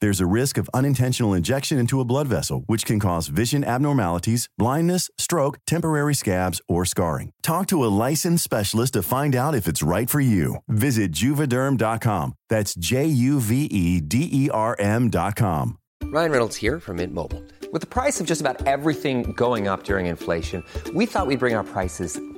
There's a risk of unintentional injection into a blood vessel, which can cause vision abnormalities, blindness, stroke, temporary scabs, or scarring. Talk to a licensed specialist to find out if it's right for you. Visit juvederm.com. That's J U V E D E R M.com. Ryan Reynolds here from Mint Mobile. With the price of just about everything going up during inflation, we thought we'd bring our prices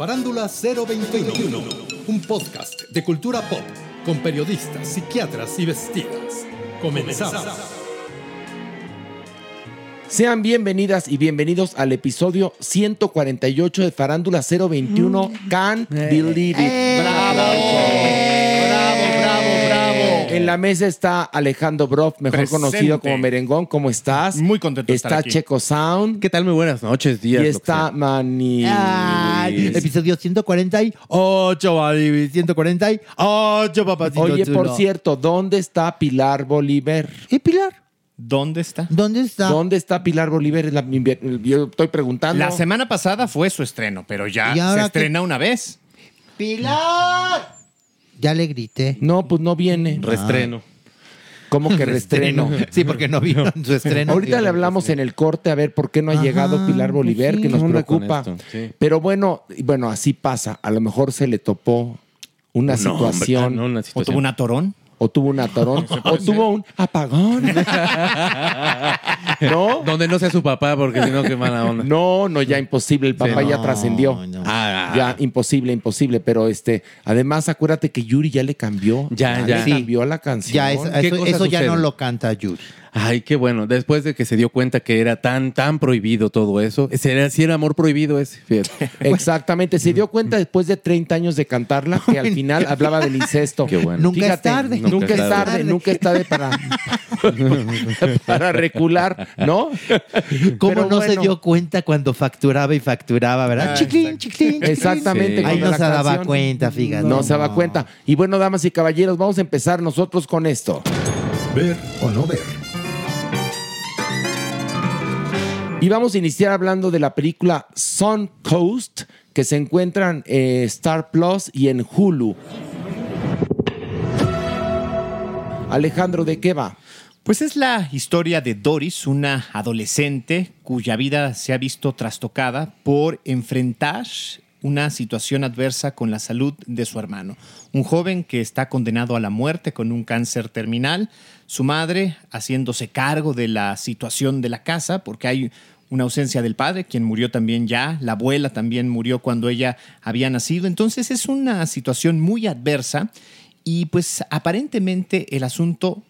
Farándula 021, un podcast de cultura pop con periodistas, psiquiatras y vestidas. Comenzamos. Sean bienvenidas y bienvenidos al episodio 148 de Farándula 021. Can't believe it. ¡Bravo! ¡Bravo, bravo, bravo! En la mesa está Alejandro Broff, mejor Presente. conocido como Merengón. ¿Cómo estás? Muy contento de Está estar aquí. Checo Sound. ¿Qué tal? Muy buenas noches, días. Y está. Mani. Ay, episodio 148, Mari, 148, papacito Oye, por cierto, ¿dónde está Pilar Bolívar? ¿Y Pilar? ¿dónde está? ¿Dónde está? ¿Dónde está Pilar Bolívar? La- yo estoy preguntando. La semana pasada fue su estreno, pero ya ¿Y ahora se estrena una vez. ¡Pilar! Ya le grité. No, pues no viene. Restreno. ¿Cómo que restreno? Sí, porque no vino en su estreno. Ahorita le hablamos en el corte a ver por qué no ha Ajá, llegado Pilar Bolívar, pues que nos ¿Qué onda con preocupa. esto? Sí. Pero bueno, y bueno, así pasa. A lo mejor se le topó una No, situación, ah, no, una ¿O situación. tuvo un atorón? O tuvo un atorón, o tuvo un apagón. ¿No? Donde no sea su papá, porque si no, qué mala onda. No, no, ya imposible. El papá ya No, trascendió. no. Ah, Ya, imposible, imposible. Pero este, además, acuérdate que Yuri ya le cambió. Ya, ya. le Sí. cambió la canción. Ya, es- ¿Qué eso, eso ya no lo canta Yuri. Ay, qué bueno. Después de que se dio cuenta que era tan, tan prohibido todo eso. Ese era, sí era amor prohibido ese. Fíjate. Exactamente, se dio cuenta después de 30 años de cantarla que al final hablaba del incesto. Qué bueno. Nunca es tarde. Nunca, Nunca es tarde, tarde. nunca es tarde para, para recular, ¿no? ¿Cómo Pero no se dio cuenta cuando facturaba y facturaba, verdad? Ah, chiclín, chiclín, chiclín. Exactamente. Sí. Ahí no se daba cuenta, fíjate. No se daba cuenta. Y bueno, damas y caballeros, vamos a empezar nosotros con esto. Ver o no ver. Y vamos a iniciar hablando de la película Sun Coast, que se encuentra en eh, Star Plus y en Hulu. Alejandro, ¿de qué va? Pues es la historia de Doris, una adolescente cuya vida se ha visto trastocada por enfrentar una situación adversa con la salud de su hermano. Un joven que está condenado a la muerte con un cáncer terminal, su madre haciéndose cargo de la situación de la casa porque hay una ausencia del padre, quien murió también ya, la abuela también murió cuando ella había nacido. Entonces es una situación muy adversa y pues aparentemente el asunto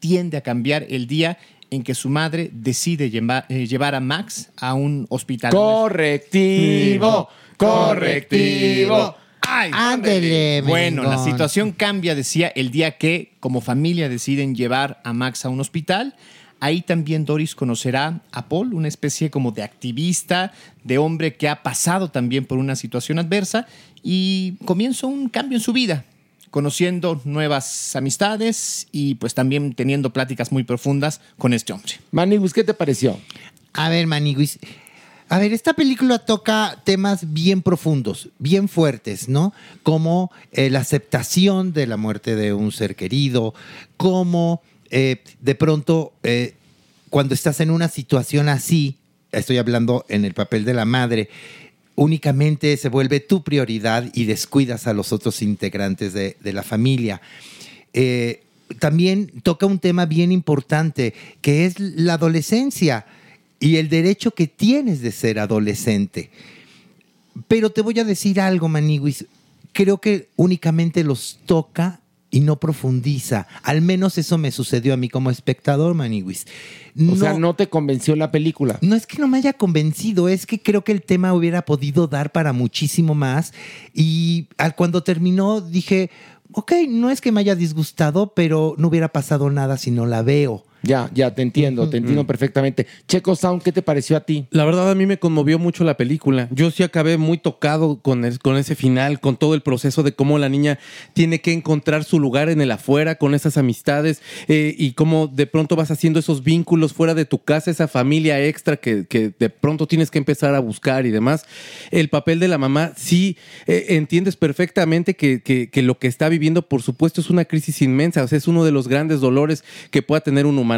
tiende a cambiar el día en que su madre decide eh, llevar a Max a un hospital. Correctivo, correctivo. ¡Ay! Ándele, Bueno, la situación cambia, decía, el día que como familia deciden llevar a Max a un hospital. Ahí también Doris conocerá a Paul, una especie como de activista, de hombre que ha pasado también por una situación adversa y comienza un cambio en su vida, conociendo nuevas amistades y pues también teniendo pláticas muy profundas con este hombre. Maniguis, ¿qué te pareció? A ver, Maniguis. A ver, esta película toca temas bien profundos, bien fuertes, ¿no? Como eh, la aceptación de la muerte de un ser querido, como eh, de pronto eh, cuando estás en una situación así, estoy hablando en el papel de la madre, únicamente se vuelve tu prioridad y descuidas a los otros integrantes de, la familia. Eh, también toca un tema bien importante, que es la adolescencia y el derecho que tienes de ser adolescente. Pero te voy a decir algo, Maniguis. Creo que únicamente los toca y no profundiza. Al menos eso me sucedió a mí como espectador, Maniguis. O sea, no te convenció la película. No es que no me haya convencido, es que creo que el tema hubiera podido dar para muchísimo más. Y al cuando terminó dije, ok, no es que me haya disgustado, pero no hubiera pasado nada si no la veo. Ya, ya, te entiendo, te entiendo perfectamente. Checo Sound, ¿qué te pareció a ti? La verdad a mí me conmovió mucho la película. Yo sí acabé muy tocado con, el- con ese final, con todo el proceso de cómo la niña tiene que encontrar su lugar en el afuera, con esas amistades eh, y cómo de pronto vas haciendo esos vínculos fuera de tu casa, esa familia extra que, que de pronto tienes que empezar a buscar y demás. El papel de la mamá, sí eh, entiendes perfectamente que, que- que lo que está viviendo, por supuesto, es una crisis inmensa. O sea, es uno de los grandes dolores que pueda tener un humano.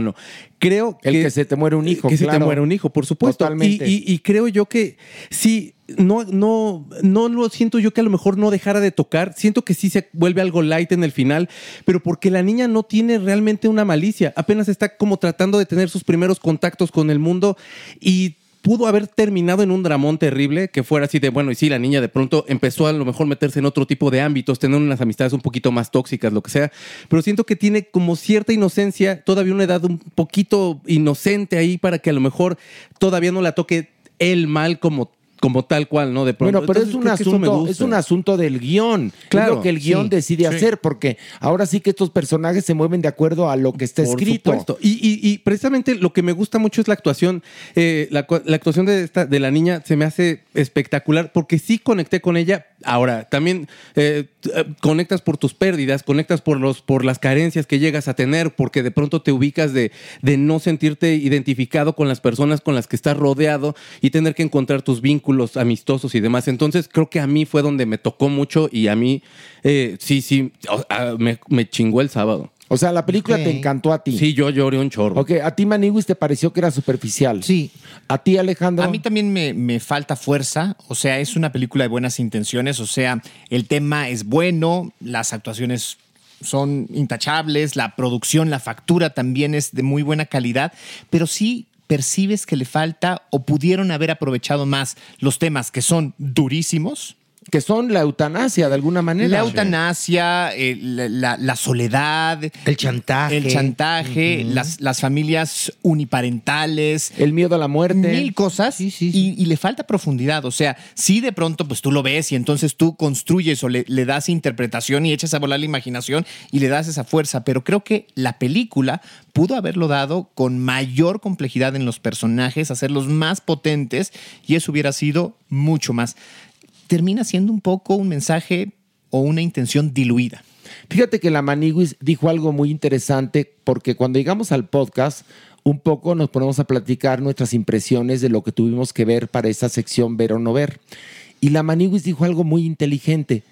Creo El que se te muere un hijo, Que se te muere un hijo, por supuesto. Totalmente. Y, y- y creo yo que sí, no, no, no lo siento yo que a lo mejor no dejara de tocar. Siento que sí se vuelve algo light en el final, pero porque la niña no tiene realmente una malicia. Apenas está como tratando de tener sus primeros contactos con el mundo y pudo haber terminado en un dramón terrible que fuera así de, bueno, y sí, la niña de pronto empezó a lo mejor meterse en otro tipo de ámbitos, tener unas amistades un poquito más tóxicas, lo que sea, pero siento que tiene como cierta inocencia, todavía una edad un poquito inocente ahí para que a lo mejor todavía no la toque el mal como como tal cual, ¿no? De pronto. Bueno, pero es un asunto, es un asunto del guion. Claro, es lo que el guion sí, decide sí. hacer, porque ahora sí que estos personajes se mueven de acuerdo a lo que está Por escrito. supuesto. Y, y- y precisamente lo que me gusta mucho es la actuación. Eh, la, la actuación de, esta, de la niña se me hace espectacular porque sí conecté con ella. Ahora, también eh, eh, conectas por tus pérdidas, conectas por, los, por las carencias que llegas a tener, porque de pronto te ubicas de, de no sentirte identificado con las personas con las que estás rodeado y tener que encontrar tus vínculos amistosos y demás. Entonces, creo que a mí fue donde me tocó mucho y a mí, eh, sí, sí, o- a- me, me chingó el sábado. O sea, la película te encantó a ti. Sí, yo lloré un chorro. Ok, a ti Maniguis te pareció que era superficial. Sí. A ti Alejandro. A mí también me, me falta fuerza, o sea, es una película de buenas intenciones, o sea, el tema es bueno, las actuaciones son intachables, la producción, la factura también es de muy buena calidad, pero sí percibes que le falta o pudieron haber aprovechado más los temas que son durísimos. Que son la eutanasia de alguna manera. La eutanasia, eh, la, la- la soledad, El chantaje. el chantaje, las, las familias uniparentales, El miedo a la muerte. mil cosas Sí, sí, sí. Y, y le falta profundidad. O sea, si de pronto pues tú lo ves y entonces tú construyes o le, le das interpretación y echas a volar la imaginación y le das esa fuerza, pero creo que la película pudo haberlo dado con mayor complejidad en los personajes, hacerlos más potentes y eso hubiera sido mucho más. Termina siendo un poco un mensaje o una intención diluida. Fíjate que la Maniguis dijo algo muy interesante porque cuando llegamos al podcast, un poco nos ponemos a platicar nuestras impresiones de lo que tuvimos que ver para esa sección ver o no ver. Y la Maniguis dijo algo muy inteligente,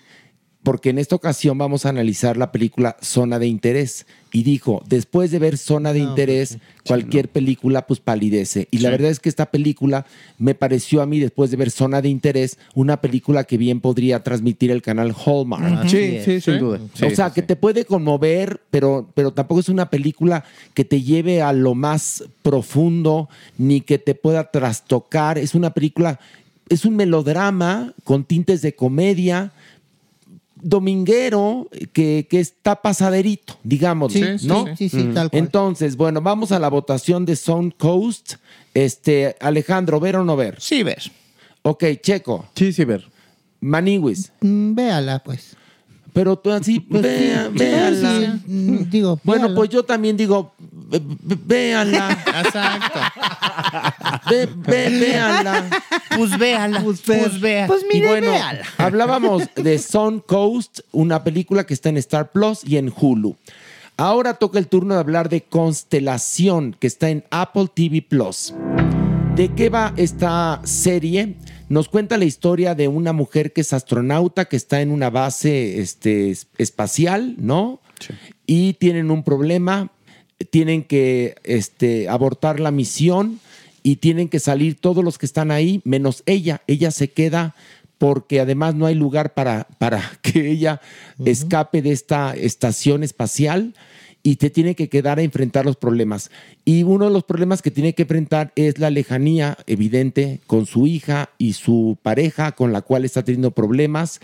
porque en esta ocasión vamos a analizar la película Zona de Interés. Y dijo, después de ver Zona de Interés, cualquier película pues palidece. Y la verdad es que esta película me pareció a mí, después de ver Zona de Interés, una película que bien podría transmitir el canal Hallmark. Sí, sí, sin duda. Sí, o sea, sí, que te puede conmover, pero, pero tampoco es una película que te lleve a lo más profundo, ni que te pueda trastocar. Es una película, es un melodrama con tintes de comedia, dominguero, que, que está pasaderito, digamos, Sí, ¿no? sí, sí, sí, tal cual. Entonces, bueno, vamos a la votación de Sound Coast. Este, Alejandro, ¿ver o no ver? Sí, ver. Ok, Checo, Sí, sí, ver. Maniwis, Mm, véala, pues. Pero tú así, vea, véanla. Sí, mm, digo, Bueno, véanla. pues yo también digo, ve- ve- véanla. Exacto. Ve, ve- véanla. Pues véala. Pues, vea. Pues Y mire, bueno, véala. hablábamos de Sun Coast, una película que está en Star Plus y en Hulu. Ahora toca el turno de hablar de Constelación, que está en Apple TV Plus. ¿De qué va esta serie? Nos cuenta la historia de una mujer que es astronauta, que está en una base este, es- espacial, ¿no? Y tienen un problema, tienen que este, abortar la misión y tienen que salir todos los que están ahí, menos ella. Ella se queda porque además no hay lugar para, para que ella escape de esta estación espacial y te tiene que quedar a enfrentar los problemas. Y uno de los problemas que tiene que enfrentar es la lejanía evidente con su hija y su pareja con la cual está teniendo problemas.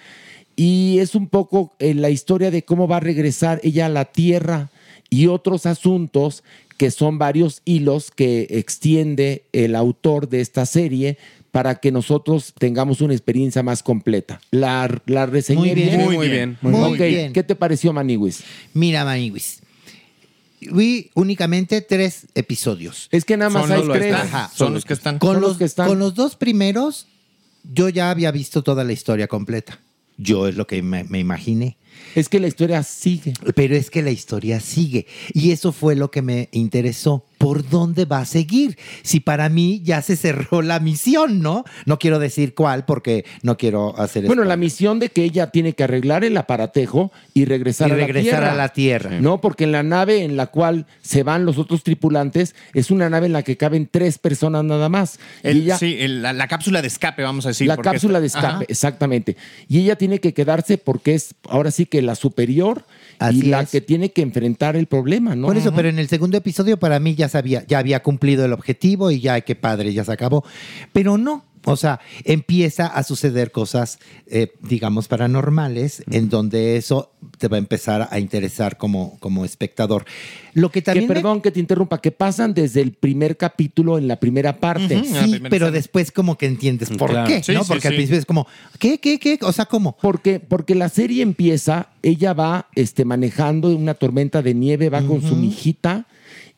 Y es un poco eh, la historia de cómo va a regresar ella a la Tierra y otros asuntos que son varios hilos que extiende el autor de esta serie para que nosotros tengamos una experiencia más completa. La, la reseñé Muy bien. Muy, muy bien. Muy bien. ¿Qué te pareció, Maniwis? Mira, Maniwis. Vi únicamente tres episodios. Es que nada más Son hay los que tres. Ajá. Son los que están. Con los los, que están. con los dos primeros, yo ya había visto toda la historia completa. Yo es lo que me, me imaginé. Es que la historia sigue. Pero es que la historia sigue. Y eso fue lo que me interesó. ¿Por dónde va a seguir? Si para mí ya se cerró la misión, ¿no? No quiero decir cuál porque no quiero hacer Bueno, spoiler. la misión de que ella tiene que arreglar el aparatejo y regresar, Y a, la regresar tierra. a la Tierra. No, porque en la nave en la cual se van los otros tripulantes es una nave en la que caben tres personas nada más. El- y ella, sí, el- la, la cápsula de escape, vamos a decir. la cápsula está- de escape, Ajá. exactamente. Y ella tiene que quedarse porque es ahora sí que la superior Así y la es. que tiene que enfrentar el problema, ¿no? Por eso, pero en el segundo episodio para mí ya sabía, ya había cumplido el objetivo y ya, qué padre, ya se acabó. Pero no, o sea, empieza a suceder cosas, eh, digamos, paranormales, en donde eso te va a empezar a interesar como, como espectador. Lo que que también... me- perdón que te interrumpa, que pasan desde el primer capítulo en la primera parte. Sí, primera pero escena. después como que entiendes por Claro. qué, Sí, ¿no? sí, Porque al principio es como, ¿qué, qué, qué? O sea, ¿cómo? Porque, porque la serie empieza, ella va este, manejando una tormenta de nieve, va con su mijita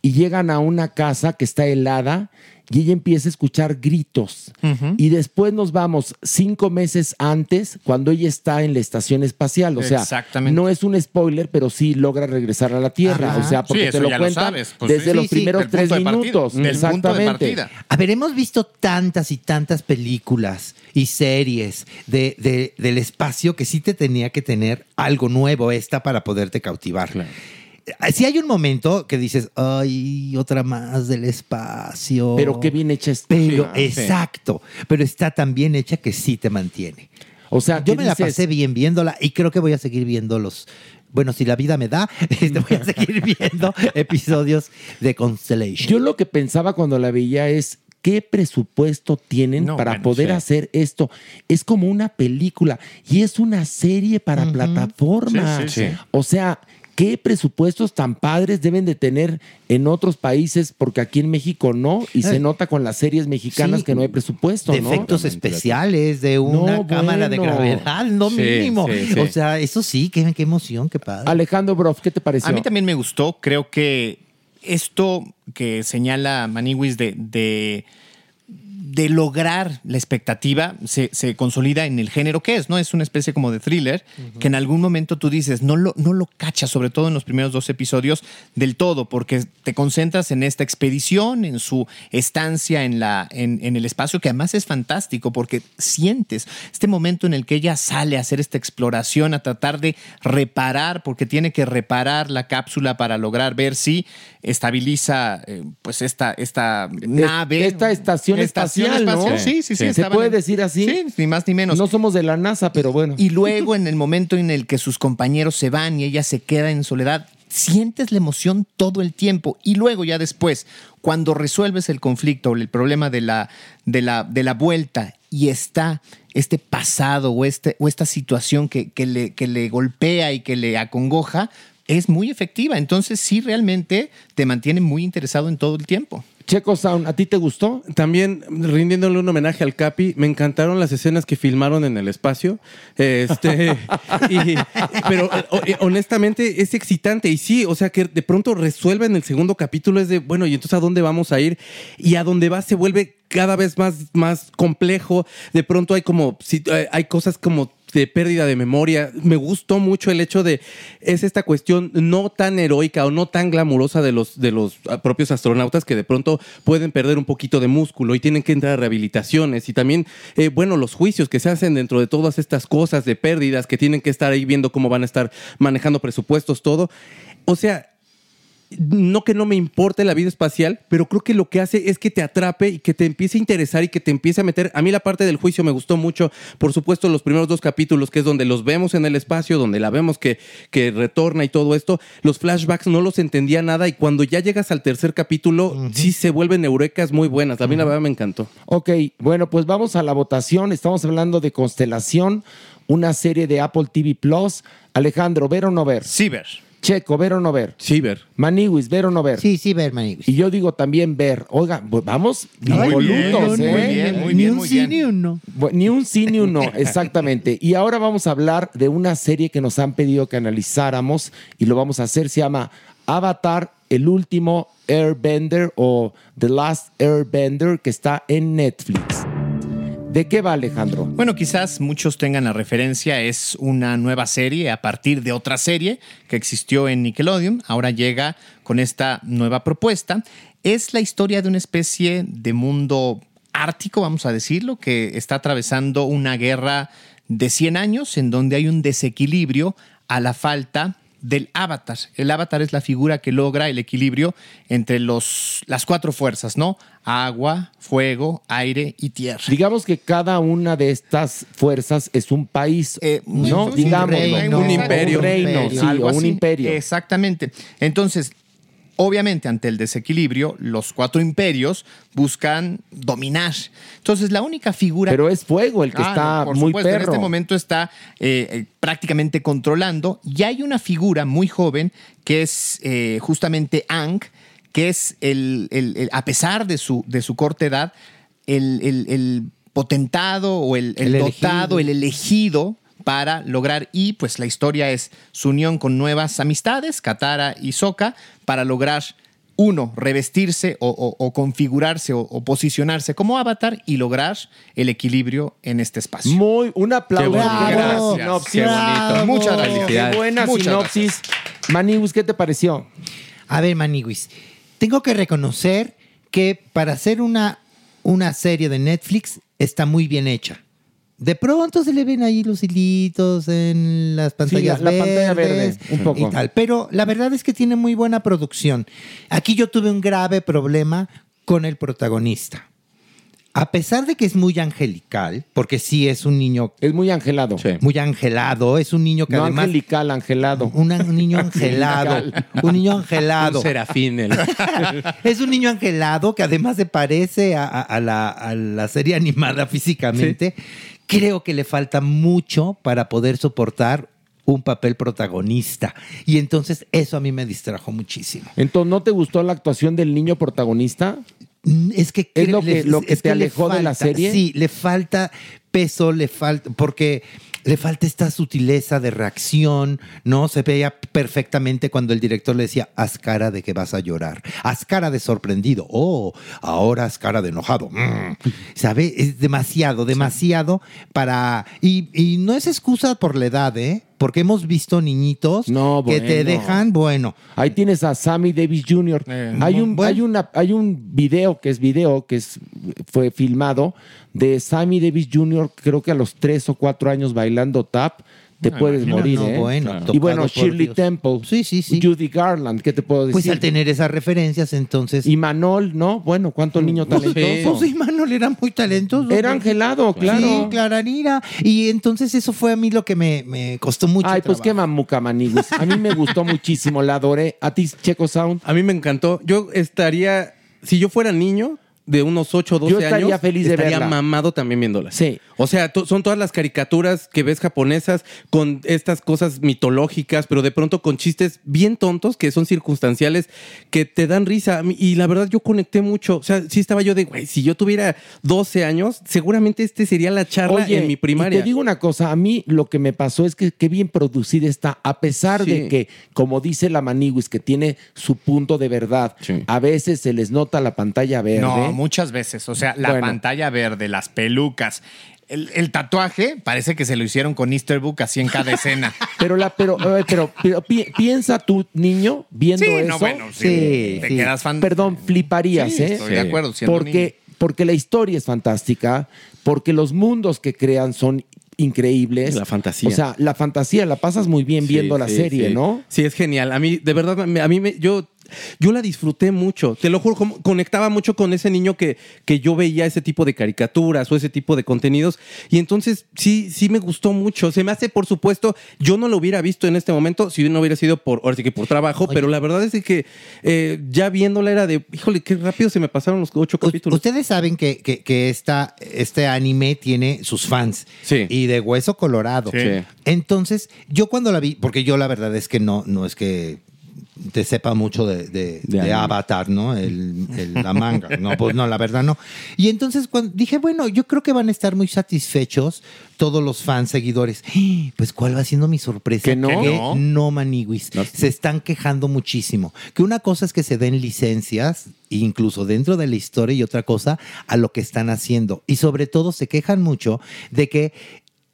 y llegan a una casa que está helada y ella empieza a escuchar gritos. Y después nos vamos cinco meses antes, cuando ella está en la estación espacial. O sea, Exactamente. no es un spoiler, pero sí logra regresar a la Tierra. Ajá. O sea, porque Sí, te lo cuentan sabes, pues desde sí. los Sí, primeros tres de minutos. del punto de Exactamente. A ver, hemos visto tantas y tantas películas y series de, de- del espacio que sí te tenía que tener algo nuevo esta para poderte cautivar. Si hay un momento que dices, ay, otra más del espacio. Pero qué bien hecha está. Pero, Sí. exacto. Pero está tan bien hecha que sí te mantiene. O sea, Yo ¿qué me la pasé bien viéndola y creo que voy a seguir viendo los. Bueno, si la vida me da, este, voy a seguir viendo episodios de Constellation. Yo lo que pensaba cuando la veía es qué presupuesto tienen No, para bueno, poder sí. hacer esto. Es como una película y es una serie para plataformas. Sí, sí, sí. O sea, qué presupuestos tan padres deben de tener en otros países porque aquí en México no y se nota con las series mexicanas Sí. que no hay presupuesto, de ¿no? efectos especiales, de una No, cámara de bueno. gravedad, no Sí, mínimo. sí, sí. O sea, eso sí, qué, qué emoción, qué padre. Alejandro Broff, ¿qué te pareció? A mí también me gustó. Creo que esto que señala Maniwis de, de, de lograr la expectativa se, se consolida en el género que es, ¿no? Es una especie como de thriller que en algún momento tú dices, no lo, no lo cachas, sobre todo en los primeros dos episodios, del todo, porque te concentras en esta expedición, en su estancia en, la, en, en el espacio, que además es fantástico, porque sientes este momento en el que ella sale a hacer esta exploración, a tratar de reparar, porque tiene que reparar la cápsula para lograr ver si estabiliza eh, pues esta, esta nave. esta estación espacial, ¿no? Sí, sí, sí. ¿Se puede en- decir así? Sí, ni más ni menos. No somos de la NASA, pero bueno. Y luego en el momento en el que sus compañeros se van y ella se queda en soledad, sientes la emoción todo el tiempo. Y luego ya después, cuando resuelves el conflicto o el problema de la, de la, de la vuelta y está este pasado o, este, o esta situación que, que le, que le golpea y que le acongoja, es muy efectiva. Entonces sí realmente te mantiene muy interesado en todo el tiempo. Checo Sound, ¿a ti te gustó? También rindiéndole un homenaje al Capi, me encantaron las escenas que filmaron en el espacio. Este, y- pero eh, honestamente es excitante y sí, o sea que de pronto resuelve en el segundo capítulo es de, bueno, ¿y entonces a dónde vamos a ir? Y a dónde va se vuelve cada vez más, más complejo. De pronto hay como, hay- hay cosas como de pérdida de memoria. Me gustó mucho el hecho de es esta cuestión no tan heroica o no tan glamurosa de los de los ah, propios astronautas que de pronto pueden perder un poquito de músculo y tienen que entrar a rehabilitaciones y también eh, bueno los juicios que se hacen dentro de todas estas cosas de pérdidas que tienen que estar ahí viendo cómo van a estar manejando presupuestos todo. O sea, no que no me importe la vida espacial, pero creo que lo que hace es que te atrape y que te empiece a interesar y que te empiece a meter. A mí la parte del juicio me gustó mucho, por supuesto, los primeros dos capítulos, que es donde los vemos en el espacio, donde la vemos que, que retorna y todo esto. Los flashbacks no los entendía nada y cuando ya llegas al tercer capítulo, sí se vuelven eurecas muy buenas. A mí la verdad me encantó. Ok, bueno, pues vamos a la votación. Estamos hablando de Constelación, una serie de Apple TV Plus. Alejandro, ¿ver o no ver? Sí, ver. Checo, ¿ver o no ver? Sí, ver. Maniwis, ¿ver o no ver? Sí, sí, ver, Maniwis. Y yo digo también ver. Oiga, pues vamos Muy ¿eh? muy bien, muy Ni bien, un muy sí bien. ni un no. Bu- Ni un sí ni un no, exactamente. Y ahora vamos a hablar de una serie que nos han pedido que analizáramos y lo vamos a hacer. Se llama Avatar, el último Airbender o The Last Airbender que está en Netflix. ¿De qué va Alejandro? Bueno, quizás muchos tengan la referencia, es una nueva serie a partir de otra serie que existió en Nickelodeon, ahora llega con esta nueva propuesta. Es la historia de una especie de mundo ártico, vamos a decirlo, que está atravesando una guerra de 100 años en donde hay un desequilibrio a la falta del avatar. El avatar es la figura que logra el equilibrio entre los, las cuatro fuerzas, ¿no? Agua, fuego, aire y tierra. Digamos que cada una de estas fuerzas es un país, Eh, ¿no? Digamos, reino, un imperio. Un reino, sí, o un imperio. Exactamente. Entonces, obviamente, ante el desequilibrio, los cuatro imperios buscan dominar. Entonces, la única figura. Pero es fuego el que Ah, está no, por muy supuesto, perro. En este momento está eh, eh, prácticamente controlando. Y hay una figura muy joven que es eh, justamente Ang, que es el, el- el- a pesar de su, de su corta edad, el, potentado o el, dotado, elegido. el elegido para lograr y pues la historia es su unión con nuevas amistades, Katara y Sokka, para lograr uno, revestirse o, o- o configurarse o, o posicionarse como avatar y lograr el equilibrio en este espacio. Muy, un aplauso. Gracias. sinopsis. Qué bonito. Muchas gracias. buena Muchas sinopsis. Manibus, ¿qué te pareció? A ver, Maniwis, tengo que reconocer que para hacer una, una serie de Netflix está muy bien hecha. De pronto se le ven ahí los hilitos en las pantallas la- la pantalla verde, un poco. y tal, pero la verdad es que tiene muy buena producción. Aquí yo tuve un grave problema con el protagonista. A pesar de que es muy angelical, porque sí es un niño Es muy angelado. muy angelado, es un niño que No además angelical, angelado. un, un niño angelado, un niño angelado. Un serafín. el- Es un niño angelado que además se parece a, a- a la, a la serie animada físicamente. Creo que le falta mucho para poder soportar un papel protagonista. Y entonces eso a mí me distrajo muchísimo. Entonces, ¿no te gustó la actuación del niño protagonista? Es que ¿Es creo- lo que- le- lo que te le alejó de la falta- serie? Sí, le falta peso, le falta, porque le falta esta sutileza de reacción, ¿no? Se veía perfectamente cuando el director le decía, haz cara de que vas a llorar, haz cara de sorprendido, oh, ahora haz cara de enojado, Mm. ¿sabe? Es demasiado, demasiado para... Y, y no es excusa por la edad, ¿eh? Porque hemos visto niñitos No, que te bueno. dejan, bueno, Ahí tienes a Sammy Davis Jr. Eh, hay, un, bueno. hay, una, hay un video que es video, que es, fue filmado, de Sammy Davis Jr., creo que a los tres o cuatro años bailando tap, te puedes imagino, morir, no, ¿eh? bueno, y bueno, Shirley Dios. Temple, Sí, sí, sí. Judy Garland, ¿qué te puedo decir? pues al tener esas referencias, entonces... Y Manol, ¿no? Bueno, ¿cuánto niño talentoso? Pues sí, Manuel era muy talentoso. Era angelado, claro. Sí, Claranira. Y entonces eso fue a mí lo que me, me costó mucho. Ay, pues qué mamuca, maniguis. A mí me gustó muchísimo, la adoré. ¿A ti, Checo Sound? A mí me encantó. Yo estaría, si yo fuera niño, de unos 8 o 12 Yo estaría años feliz de estaría verla. mamado también viéndola. Sí. O sea, to- son todas las caricaturas que ves japonesas con estas cosas mitológicas, pero de pronto con chistes bien tontos que son circunstanciales que te dan risa. Y la verdad yo conecté mucho. O sea, sí estaba yo de, güey, si yo tuviera 12 años, seguramente este sería la charla Oye, en mi y primaria. te digo una cosa, a mí lo que me pasó es que qué bien producida está, a pesar Sí. de que, como dice la Maniguis, que tiene su punto de verdad, a veces se les nota la pantalla verde. No, muchas veces. O sea, la Bueno. pantalla verde, las pelucas. El, el tatuaje parece que se lo hicieron con Easter Book así en cada escena. Pero, la, pero, pero, pero pi- piensa tú, niño, viendo Sí, eso. no, bueno, sí, te quedas fan- Perdón, fliparías, Sí, ¿eh? estoy de acuerdo, siendo Porque, porque la historia es fantástica, porque los mundos que crean son increíbles. La fantasía. O sea, la fantasía la pasas muy bien viendo Sí, la serie, sí. ¿no? Sí, es genial. A mí, de verdad, a mí me, yo, yo la disfruté mucho. Te lo juro, conectaba mucho con ese niño que, que yo veía ese tipo de caricaturas o ese tipo de contenidos. Y entonces sí, sí me gustó mucho. Se me hace, por supuesto, yo no lo hubiera visto en este momento si no hubiera sido por, ahora sí que por trabajo, pero la verdad es que eh, ya viéndola era de, híjole, qué rápido se me pasaron los ocho capítulos. Ustedes saben que, que- que esta, este anime tiene sus fans. Y de hueso colorado. Sí. Entonces, yo cuando la vi, porque yo la verdad es que no, no es que te sepa mucho de, de- de anime. Avatar, ¿no? El, el- la manga. No, pues no, la verdad no. Y entonces cuando dije, bueno, yo creo que van a estar muy satisfechos todos los fans, seguidores. Pues, ¿cuál va siendo mi sorpresa? ¿Que no? Que No. no, maniguis. Se están quejando muchísimo. Que una cosa es que se den licencias, incluso dentro de la historia, y otra cosa a lo que están haciendo. Y sobre todo se quejan mucho de que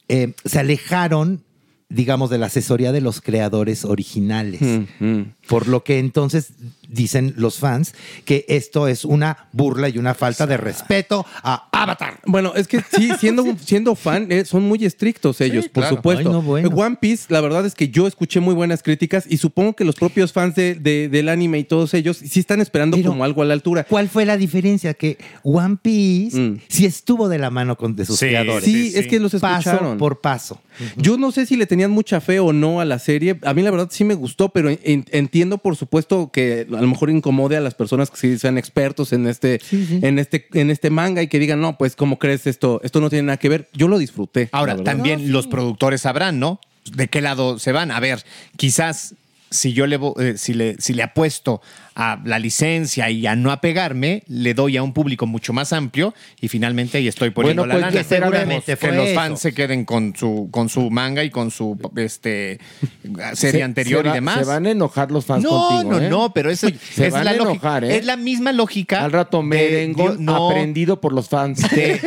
eh, se alejaron digamos, de la asesoría de los creadores originales. Por lo que entonces dicen los fans que esto es una burla y una falta de respeto a Avatar. Bueno, es que sí, siendo, siendo fan, eh, son muy estrictos ellos, por claro. supuesto. Ay, no, bueno. One Piece, la verdad es que yo escuché muy buenas críticas y supongo que los propios fans de- de- del anime y todos ellos sí están esperando como algo a la altura. ¿Cuál fue la diferencia? Que One Piece sí estuvo de la mano con, de sus Sí, creadores. sí, es que los Paso escucharon. por paso. Yo no sé si le tenían mucha fe o no a la serie. A mí la verdad sí me gustó, pero en- entiendo por supuesto que a lo mejor incomode a las personas que sí sean expertos en este, en este, en este manga y que digan, no, pues ¿cómo crees esto? Esto no tiene nada que ver. Yo lo disfruté. Ahora, también los productores sabrán, ¿no? ¿De qué lado se van? A ver, quizás si yo le, eh, si le, si le apuesto a la licencia y a no apegarme, le doy a un público mucho más amplio y finalmente ahí estoy poniendo Bueno, la pues, lana. seguramente que los eso. fans se queden con su, con su manga y con su este, serie Se- anterior se va- y demás. Se van a enojar los fans no, contigo, no, ¿eh? no, pero eso Se es van la a enojar, ¿eh? Es la misma lógica. Al rato merengón no. aprendido por los fans. de,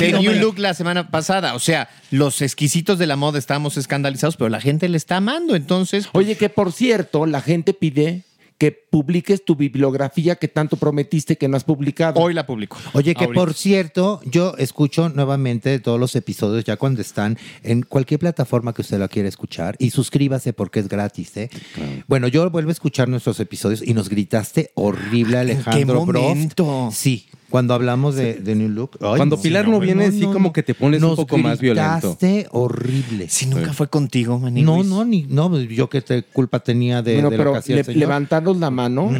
New Look la semana pasada. O sea, los exquisitos de la moda estábamos escandalizados, pero la gente le está amando. Entonces, Oye, que por cierto, la gente pide que publiques tu bibliografía que tanto prometiste que no has publicado. Hoy la publico. Oye, que Ahorita. por cierto, yo escucho nuevamente todos los episodios ya cuando están en cualquier plataforma que usted la quiera escuchar y suscríbase porque es gratis, ¿eh? Bueno, yo vuelvo a escuchar nuestros episodios y nos gritaste horrible, Alejandro Broft. momento? Sí, cuando hablamos de, de New Look. Ay, Cuando Pilar no viene, sí como que te pones un poco más violento. gritaste horrible. Si nunca fue contigo, Maniguis. No, no, ni, no, yo qué te culpa tenía de, Bueno, de lo pero que le- levantarnos la mano.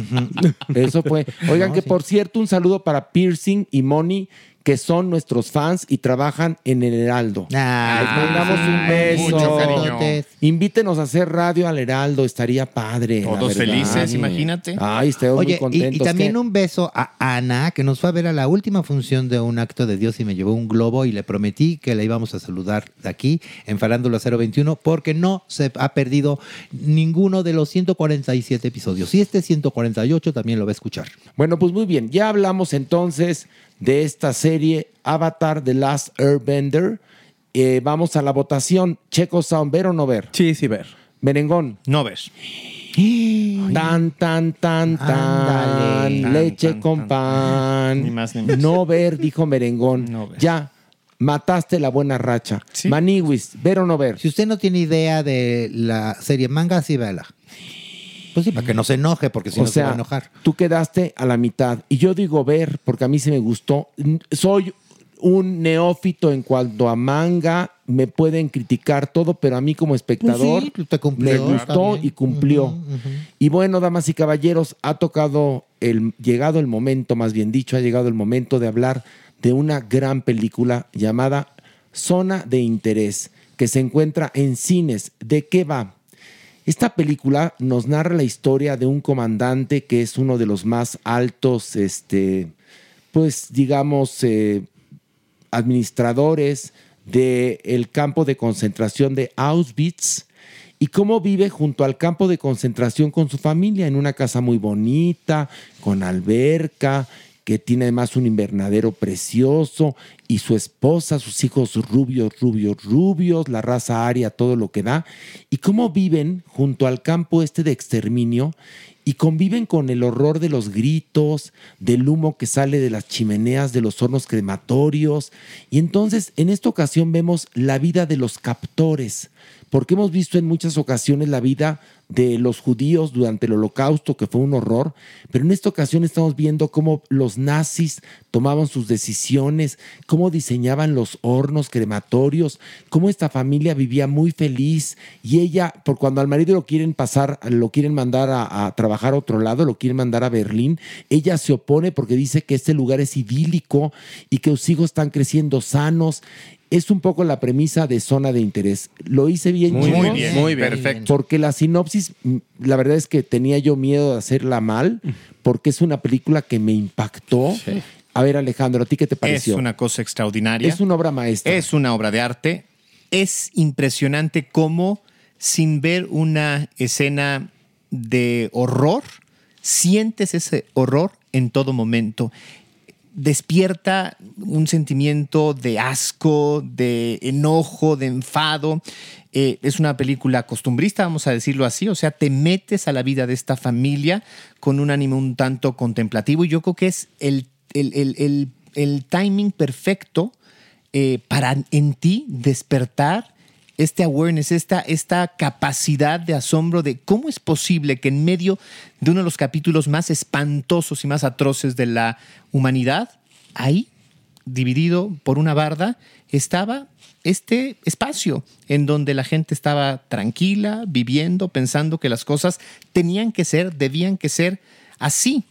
Eso fue. Oigan, No, que sí. por cierto, un saludo para Piercing y Moni, que son nuestros fans y trabajan en el Heraldo. Ah, Les mandamos un beso. mucho cariño. Invítenos a hacer radio al Heraldo, estaría padre. Todos felices, imagínate. Ay, estoy muy Oye, y- y, también ¿Qué? un beso a Ana, que nos fue a ver a la última función de Un Acto de Dios y me llevó un globo y le prometí que la íbamos a saludar de aquí en Farándula 021 porque no se ha perdido ninguno de los 147 episodios. Y este 148 también lo va a escuchar. Bueno, pues muy bien. Ya hablamos entonces de esta serie Avatar The Last Airbender. Eh, vamos a la votación. Checo Sound, ¿ver o no ver? Sí, sí, ver. Merengón. No ves. Tan, tan, tan, tan. Ándale. Leche Tan, con tan, pan. Ni más ni menos. No ver, dijo Merengón. No ver. Ya. Mataste la buena racha. Sí. Maniwis, ¿ver o no ver? Si usted no tiene idea de la serie manga, sí véala. Pues sí, para que no se enoje, porque si o no se va a enojar. tú quedaste a la mitad. Y yo digo ver, porque a mí se me gustó. Soy un neófito en cuanto a manga. me pueden criticar todo, pero a mí como espectador Pues sí, te cumplió, me gustó y cumplió. Y bueno, damas y caballeros, ha tocado el llegado el momento, más bien dicho, ha llegado el momento de hablar de una gran película llamada Zona de Interés, que se encuentra en cines. ¿De qué va? Esta película nos narra la historia de un comandante que es uno de los más altos, este, pues digamos, eh, administradores del campo de concentración de Auschwitz y cómo vive junto al campo de concentración con su familia en una casa muy bonita, con alberca, que tiene además un invernadero precioso y su esposa, sus hijos rubios, rubios, rubios, la raza aria, todo lo que da, y cómo viven junto al campo este de exterminio y conviven con el horror de los gritos, del humo que sale de las chimeneas de los hornos crematorios. Y entonces en esta ocasión vemos la vida de los captores, porque hemos visto en muchas ocasiones la vida de los judíos durante el holocausto, que fue un horror, pero en esta ocasión estamos viendo cómo los nazis tomaban sus decisiones, cómo diseñaban los hornos crematorios, cómo esta familia vivía muy feliz y ella, por cuando al marido lo quieren pasar, lo quieren mandar a, trabajar a otro lado, lo quieren mandar a Berlín, ella se opone porque dice que este lugar es idílico y que sus hijos están creciendo sanos. Es un poco la premisa de zona de interés. Lo hice bien, Muy chicos? bien, muy bien. perfecto. Porque la sinopsis, mm, la verdad es que tenía yo miedo de hacerla mal, porque es una película que me impactó. A ver, Alejandro, ¿a ti qué te pareció? Es una cosa extraordinaria. Es una obra maestra. Es una obra de arte. Es impresionante cómo, sin ver una escena de horror, sientes ese horror en todo momento. Despierta un sentimiento de asco, de enojo, de enfado. Eh, es una película costumbrista, vamos a decirlo así. O sea, te metes a la vida de esta familia con un ánimo un tanto contemplativo. Y yo creo que es el, el- el- el- timing perfecto eh, para en ti despertar este awareness, esta, esta capacidad de asombro de cómo es posible que en medio de uno de los capítulos más espantosos y más atroces de la humanidad, ahí, dividido por una barda, estaba este espacio en donde la gente estaba tranquila, viviendo, pensando que las cosas tenían que ser, debían que ser así.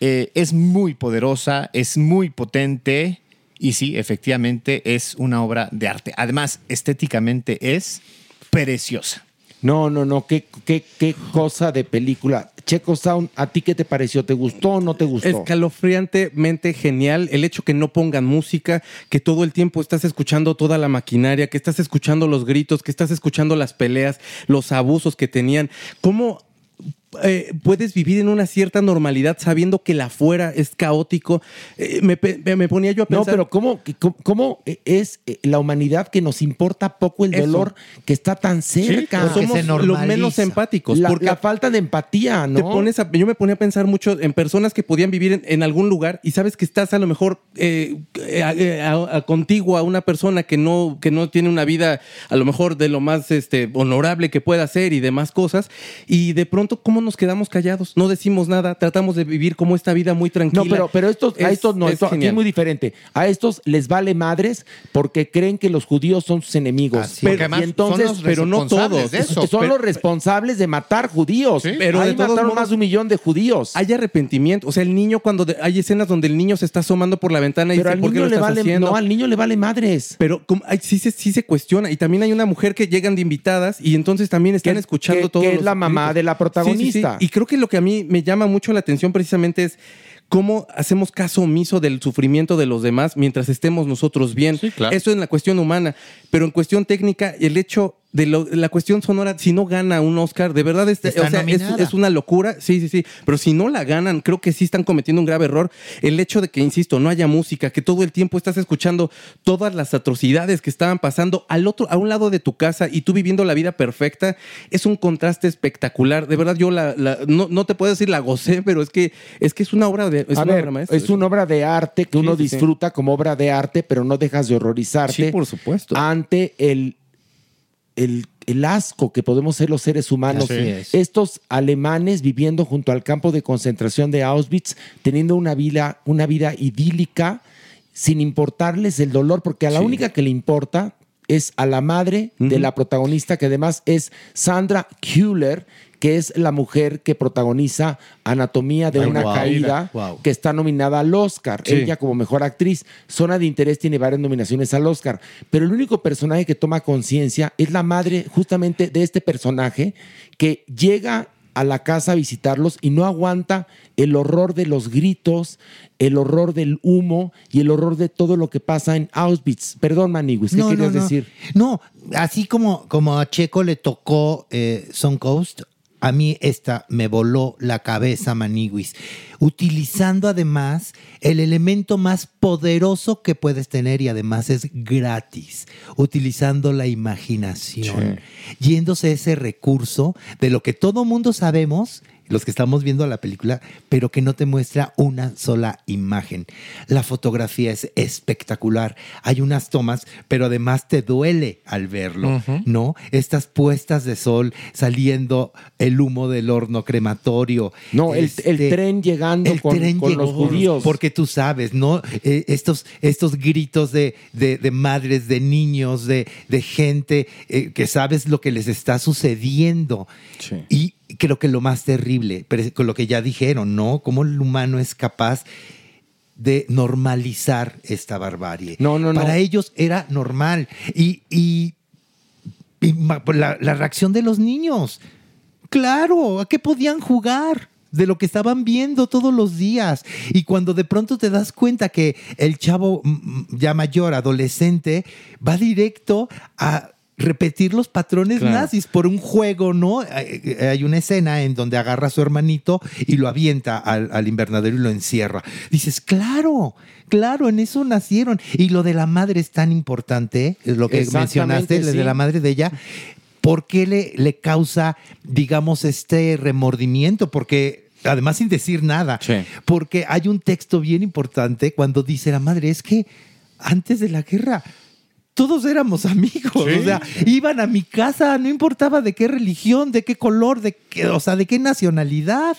Eh, es muy poderosa, es muy potente y sí, efectivamente es una obra de arte. Además, estéticamente es preciosa. No, no, no, qué, qué, qué cosa de película. Checo Sound, ¿a ti qué te pareció? ¿Te gustó o no te gustó? Escalofriantemente genial el hecho que no pongan música, que todo el tiempo estás escuchando toda la maquinaria, que estás escuchando los gritos, que estás escuchando las peleas, los abusos que tenían. ¿Cómo eh, puedes vivir en una cierta normalidad sabiendo que la afuera es caótico? Eh, me, me ponía yo a No, pensar... pero ¿cómo, cómo, cómo es eh, la humanidad que nos importa poco el Eso. dolor que está tan cerca? Sí, somos los menos empáticos. La, porque la falta de empatía, ¿no? Te pones a- yo me ponía a pensar mucho en personas que podían vivir en, en algún lugar y sabes que estás a lo mejor eh, eh, a- a- a- contigo a una persona que no, que no tiene una vida a lo mejor de lo más este, honorable que pueda ser y demás cosas. Y de pronto, ¿cómo nos quedamos callados? No decimos nada, tratamos de vivir como esta vida muy tranquila. No, pero, pero estos, a Es- estos no, es esto es muy diferente. A estos les vale madres porque creen que los judíos son sus enemigos. Así además y entonces, son los pero no todos. de eso. Son Pero- los responsables de matar judíos. pero Ahí de mataron modos- más de un millón de judíos. Hay arrepentimiento. O sea, el niño cuando de- hay escenas donde el niño se está asomando por la ventana y Pero dice, al ¿por qué niño lo le estás vale, haciendo? no, al niño le vale madres. Pero como- ay, sí, se, sí se cuestiona. Y también hay una mujer que llegan de invitadas y entonces también están Que- escuchando que- todo. que es la mamá de la protagonista. Y creo que lo que a mí me llama mucho la atención precisamente es cómo hacemos caso omiso del sufrimiento de los demás mientras estemos nosotros bien. Eso en la cuestión humana. Pero en cuestión técnica, el hecho de lo- la cuestión sonora, si no gana un Oscar, de verdad es, Está o sea, es, una locura. Sí, sí, sí. Pero si no la ganan, creo que sí están cometiendo un grave error. El hecho de que, insisto, no haya música, que todo el tiempo estás escuchando todas las atrocidades que estaban pasando al otro, a un lado de tu casa y tú viviendo la vida perfecta, es un contraste espectacular. De verdad, yo la, la- no, no te puedo decir la gocé, pero es que es que es una obra de es a una ver, obra maestra. es una obra de arte que uno sí, sí. disfruta como obra de arte, pero no dejas de horrorizarte Sí, por supuesto. ante el, el, el asco que podemos ser los seres humanos. Es. Estos alemanes viviendo junto al campo de concentración de Auschwitz, teniendo una vida, una vida idílica, sin importarles el dolor, porque a la única que le importa es a la madre de la protagonista, que además es Sandra Kuhler, que es la mujer que protagoniza Anatomía de Ay, una wow. caída, Wow. que está nominada al Oscar. Sí. Ella como mejor actriz. Zona de Interés tiene varias nominaciones al Oscar. Pero el único personaje que toma conciencia es la madre justamente de este personaje que llega a la casa a visitarlos y no aguanta el horror de los gritos, el horror del humo y el horror de todo lo que pasa en Auschwitz. Perdón, Maniguis, ¿qué No, no, querías no. decir? No, así como, como a Checo le tocó eh, Sun Coast, a mí esta me voló la cabeza, Maniguis. Utilizando además el elemento más poderoso que puedes tener y además es gratis. Utilizando la imaginación. Yéndose ese recurso de lo que todo mundo sabemos los que estamos viendo la película, pero que no te muestra una sola imagen. La fotografía es espectacular. Hay unas tomas, pero además te duele al verlo. ¿no? Estas puestas de sol saliendo el humo del horno crematorio. No, el- el tren llegando con- con los judíos. Porque tú sabes, ¿no? Eh, estos, estos gritos de, de- de madres, de niños, de, de gente eh, que sabes lo que les está sucediendo. Y creo que lo más terrible, pero con lo que ya dijeron, ¿no? Cómo el humano es capaz de normalizar esta barbarie. No, no, no. Para ellos era normal. Y, y- y pues, la, la reacción de los niños. Claro, ¿a qué podían jugar? De lo que estaban viendo todos los días. Y cuando de pronto te das cuenta que el chavo ya mayor, adolescente, va directo a repetir los patrones Claro. nazis por un juego, ¿no? Hay hay una escena en donde agarra a su hermanito y lo avienta al, al invernadero y lo encierra. Dices, claro, claro, en eso nacieron. Y lo de la madre es tan importante, es lo que mencionaste, lo de la madre de ella. ¿Por qué le, le causa, digamos, este remordimiento? Porque, además sin decir nada, porque hay un texto bien importante cuando dice la madre, es que antes de la guerra todos éramos amigos, Sí. o sea, iban a mi casa, no importaba de qué religión, de qué color, de qué, o sea, de qué nacionalidad.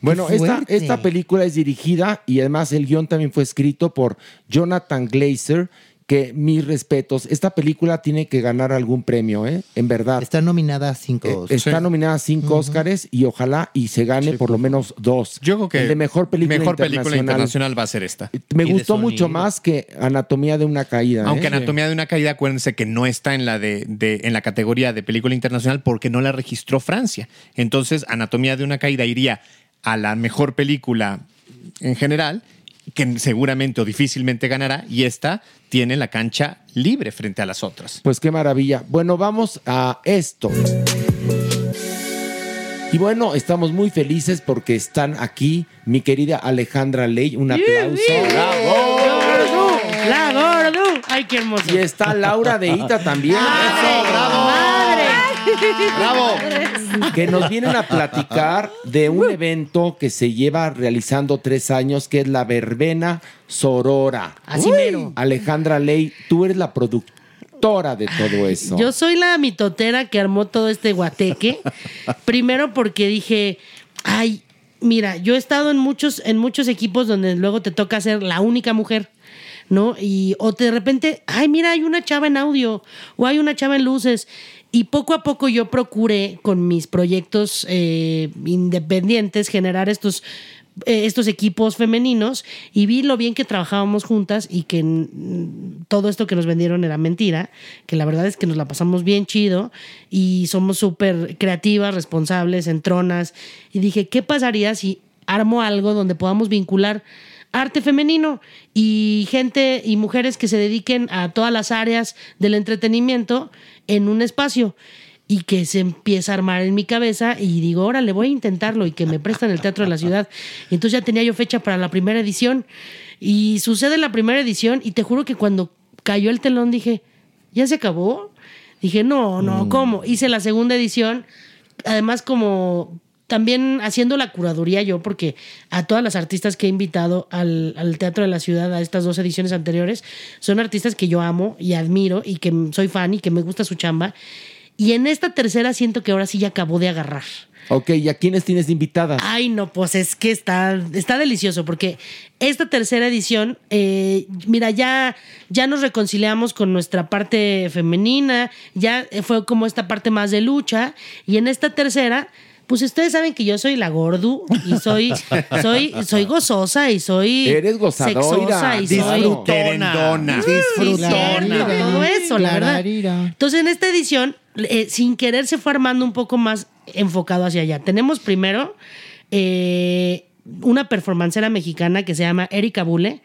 Bueno, esta, esta película es dirigida y además el guion también fue escrito por Jonathan Glazer, que mis respetos, esta película tiene que ganar algún premio, ¿eh? En verdad. Está nominada a cinco. Eh, está Sí. nominada a cinco Óscares y ojalá y se gane por lo menos dos. Yo creo que El de mejor película mejor película internacional. va a ser esta. Me gustó mucho más que Anatomía de una caída. ¿eh? Aunque Anatomía de una caída, acuérdense que no está en la de, de- en la categoría de película internacional porque no la registró Francia. Entonces, Anatomía de una caída iría a la mejor película en general, que seguramente o difícilmente ganará, y esta tiene la cancha libre frente a las otras. Pues qué maravilla. Bueno, vamos a esto. Y bueno, estamos muy felices porque están aquí mi querida Alejandra Ley. Un aplauso. ¡Bravo! ¡La gordo! ¡Ay, qué hermoso! Y está Laura de Ita también. ¡Madre! ¡Bravo! Que nos vienen a platicar de un evento que se lleva realizando tres años, que es la verbena Sorora. Así mero. Alejandra Ley, tú eres la productora de todo eso. Yo soy la mitotera que armó todo este guateque. Primero porque dije, ay, mira, yo he estado en muchos, en muchos equipos donde luego te toca ser la única mujer. ¿No? Y o de repente, ay, mira, hay una chava en audio o hay una chava en luces. Y poco a poco yo procuré con mis proyectos eh, independientes generar estos eh, estos equipos femeninos y vi lo bien que trabajábamos juntas y que todo esto que nos vendieron era mentira, que la verdad es que nos la pasamos bien chido y somos súper creativas, responsables, entronas. Y dije, ¿qué pasaría si armo algo donde podamos vincular arte femenino y gente y mujeres que se dediquen a todas las áreas del entretenimiento en un espacio? y que se empieza a armar en mi cabeza y digo, órale, voy a intentarlo y que me prestan el Teatro de la Ciudad. Entonces ya tenía yo fecha para la primera edición y sucede la primera edición y te juro que cuando cayó el telón dije, ¿ya se acabó? Dije, no, no, ¿cómo? Hice la segunda edición, además como también haciendo la curaduría yo, porque a todas las artistas que he invitado al, al Teatro de la Ciudad, a estas dos ediciones anteriores, son artistas que yo amo y admiro y que soy fan y que me gusta su chamba. Y en esta tercera siento que ahora sí ya acabó de agarrar. Ok, ¿y a quiénes tienes invitadas? Ay, no, pues es que está, está delicioso porque esta tercera edición, eh, mira, ya, ya nos reconciliamos con nuestra parte femenina, ya fue como esta parte más de lucha y en esta tercera... Pues ustedes saben que yo soy la gordu y soy, soy, soy gozosa y soy Eres gozadora, sexosa y soy Disfrutona. Sí, cierto, todo eso, la verdad. Entonces, en esta edición, eh, sin querer, se fue armando un poco más enfocado hacia allá. Tenemos primero eh, una performancera mexicana que se llama Erika Bule,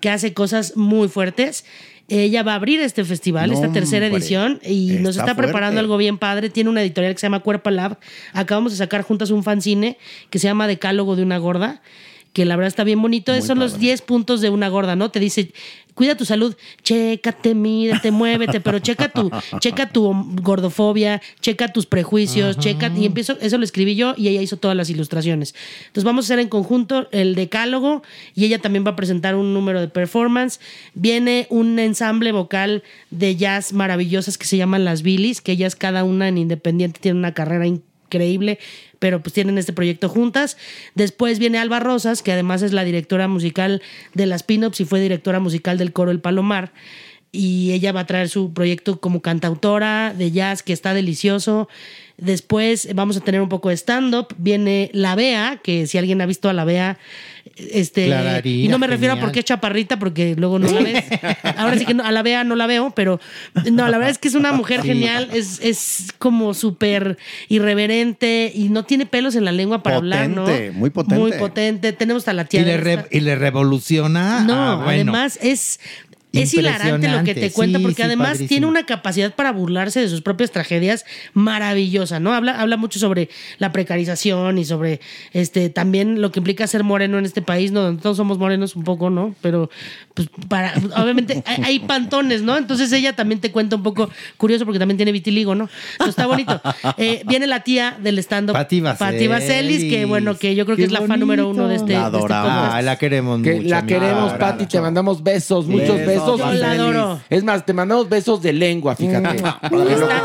que hace cosas muy fuertes. Ella va a abrir este festival, esta tercera hombre. edición, y nos Está preparando algo bien padre. Tiene una editorial que se llama Cuerpo Lab. Acabamos de sacar juntas un fanzine que se llama Decálogo de una gorda, que la verdad está bien bonito. Esos son los 10 puntos de una gorda, ¿no? Te dice, cuida tu salud, chécate, mírate, muévete, pero checa tu, checa tu gordofobia, checa tus prejuicios, checa, y empiezo, eso lo escribí yo y ella hizo todas las ilustraciones. Entonces vamos a hacer en conjunto el decálogo y ella también va a presentar un número de performance. Viene un ensamble vocal de jazz maravillosas que se llaman las Billys, que ellas cada una en independiente tienen una carrera increíble, pero pues tienen este proyecto juntas. Después viene Alba Rosas, que además es la directora musical de las Pin-Ups y fue directora musical del coro El Palomar. Y ella va a traer su proyecto como cantautora de jazz, que está delicioso. Después vamos a tener un poco de stand-up. Viene La Bea, que si alguien ha visto a La Bea, este, y no me refiero a genial. porque es chaparrita, porque luego no la ves. Ahora sí que no- a la Bea no la veo, pero no, la verdad es que es una mujer genial, es, es como súper irreverente y no tiene pelos en la lengua para hablar, ¿no? Muy potente. Muy potente. Tenemos a la tía. Y le, re- esta- y le revoluciona. no, ah, bueno. además es. Es hilarante lo que te cuenta Sí, porque sí, además padrísimo. tiene una capacidad para burlarse de sus propias tragedias maravillosa, ¿no? Habla, habla mucho sobre la precarización y sobre este también lo que implica ser moreno en este país, ¿no? Donde todos somos morenos un poco, ¿no? Pero pues para obviamente hay, hay pantones, ¿no? Entonces ella también te cuenta un poco curioso porque también tiene vitiligo, ¿no? Entonces está bonito. Eh, viene la tía del stand-up Pati Vaselis. Que bueno, que yo creo que es la fan número uno de este, La de este adoramos. podcast. Ah, la queremos Que mucho. la queremos. Pati, te mandamos besos, muchos Besos, besos. Yo la adoro. Es más, te mandamos besos de lengua, fíjate. Está- te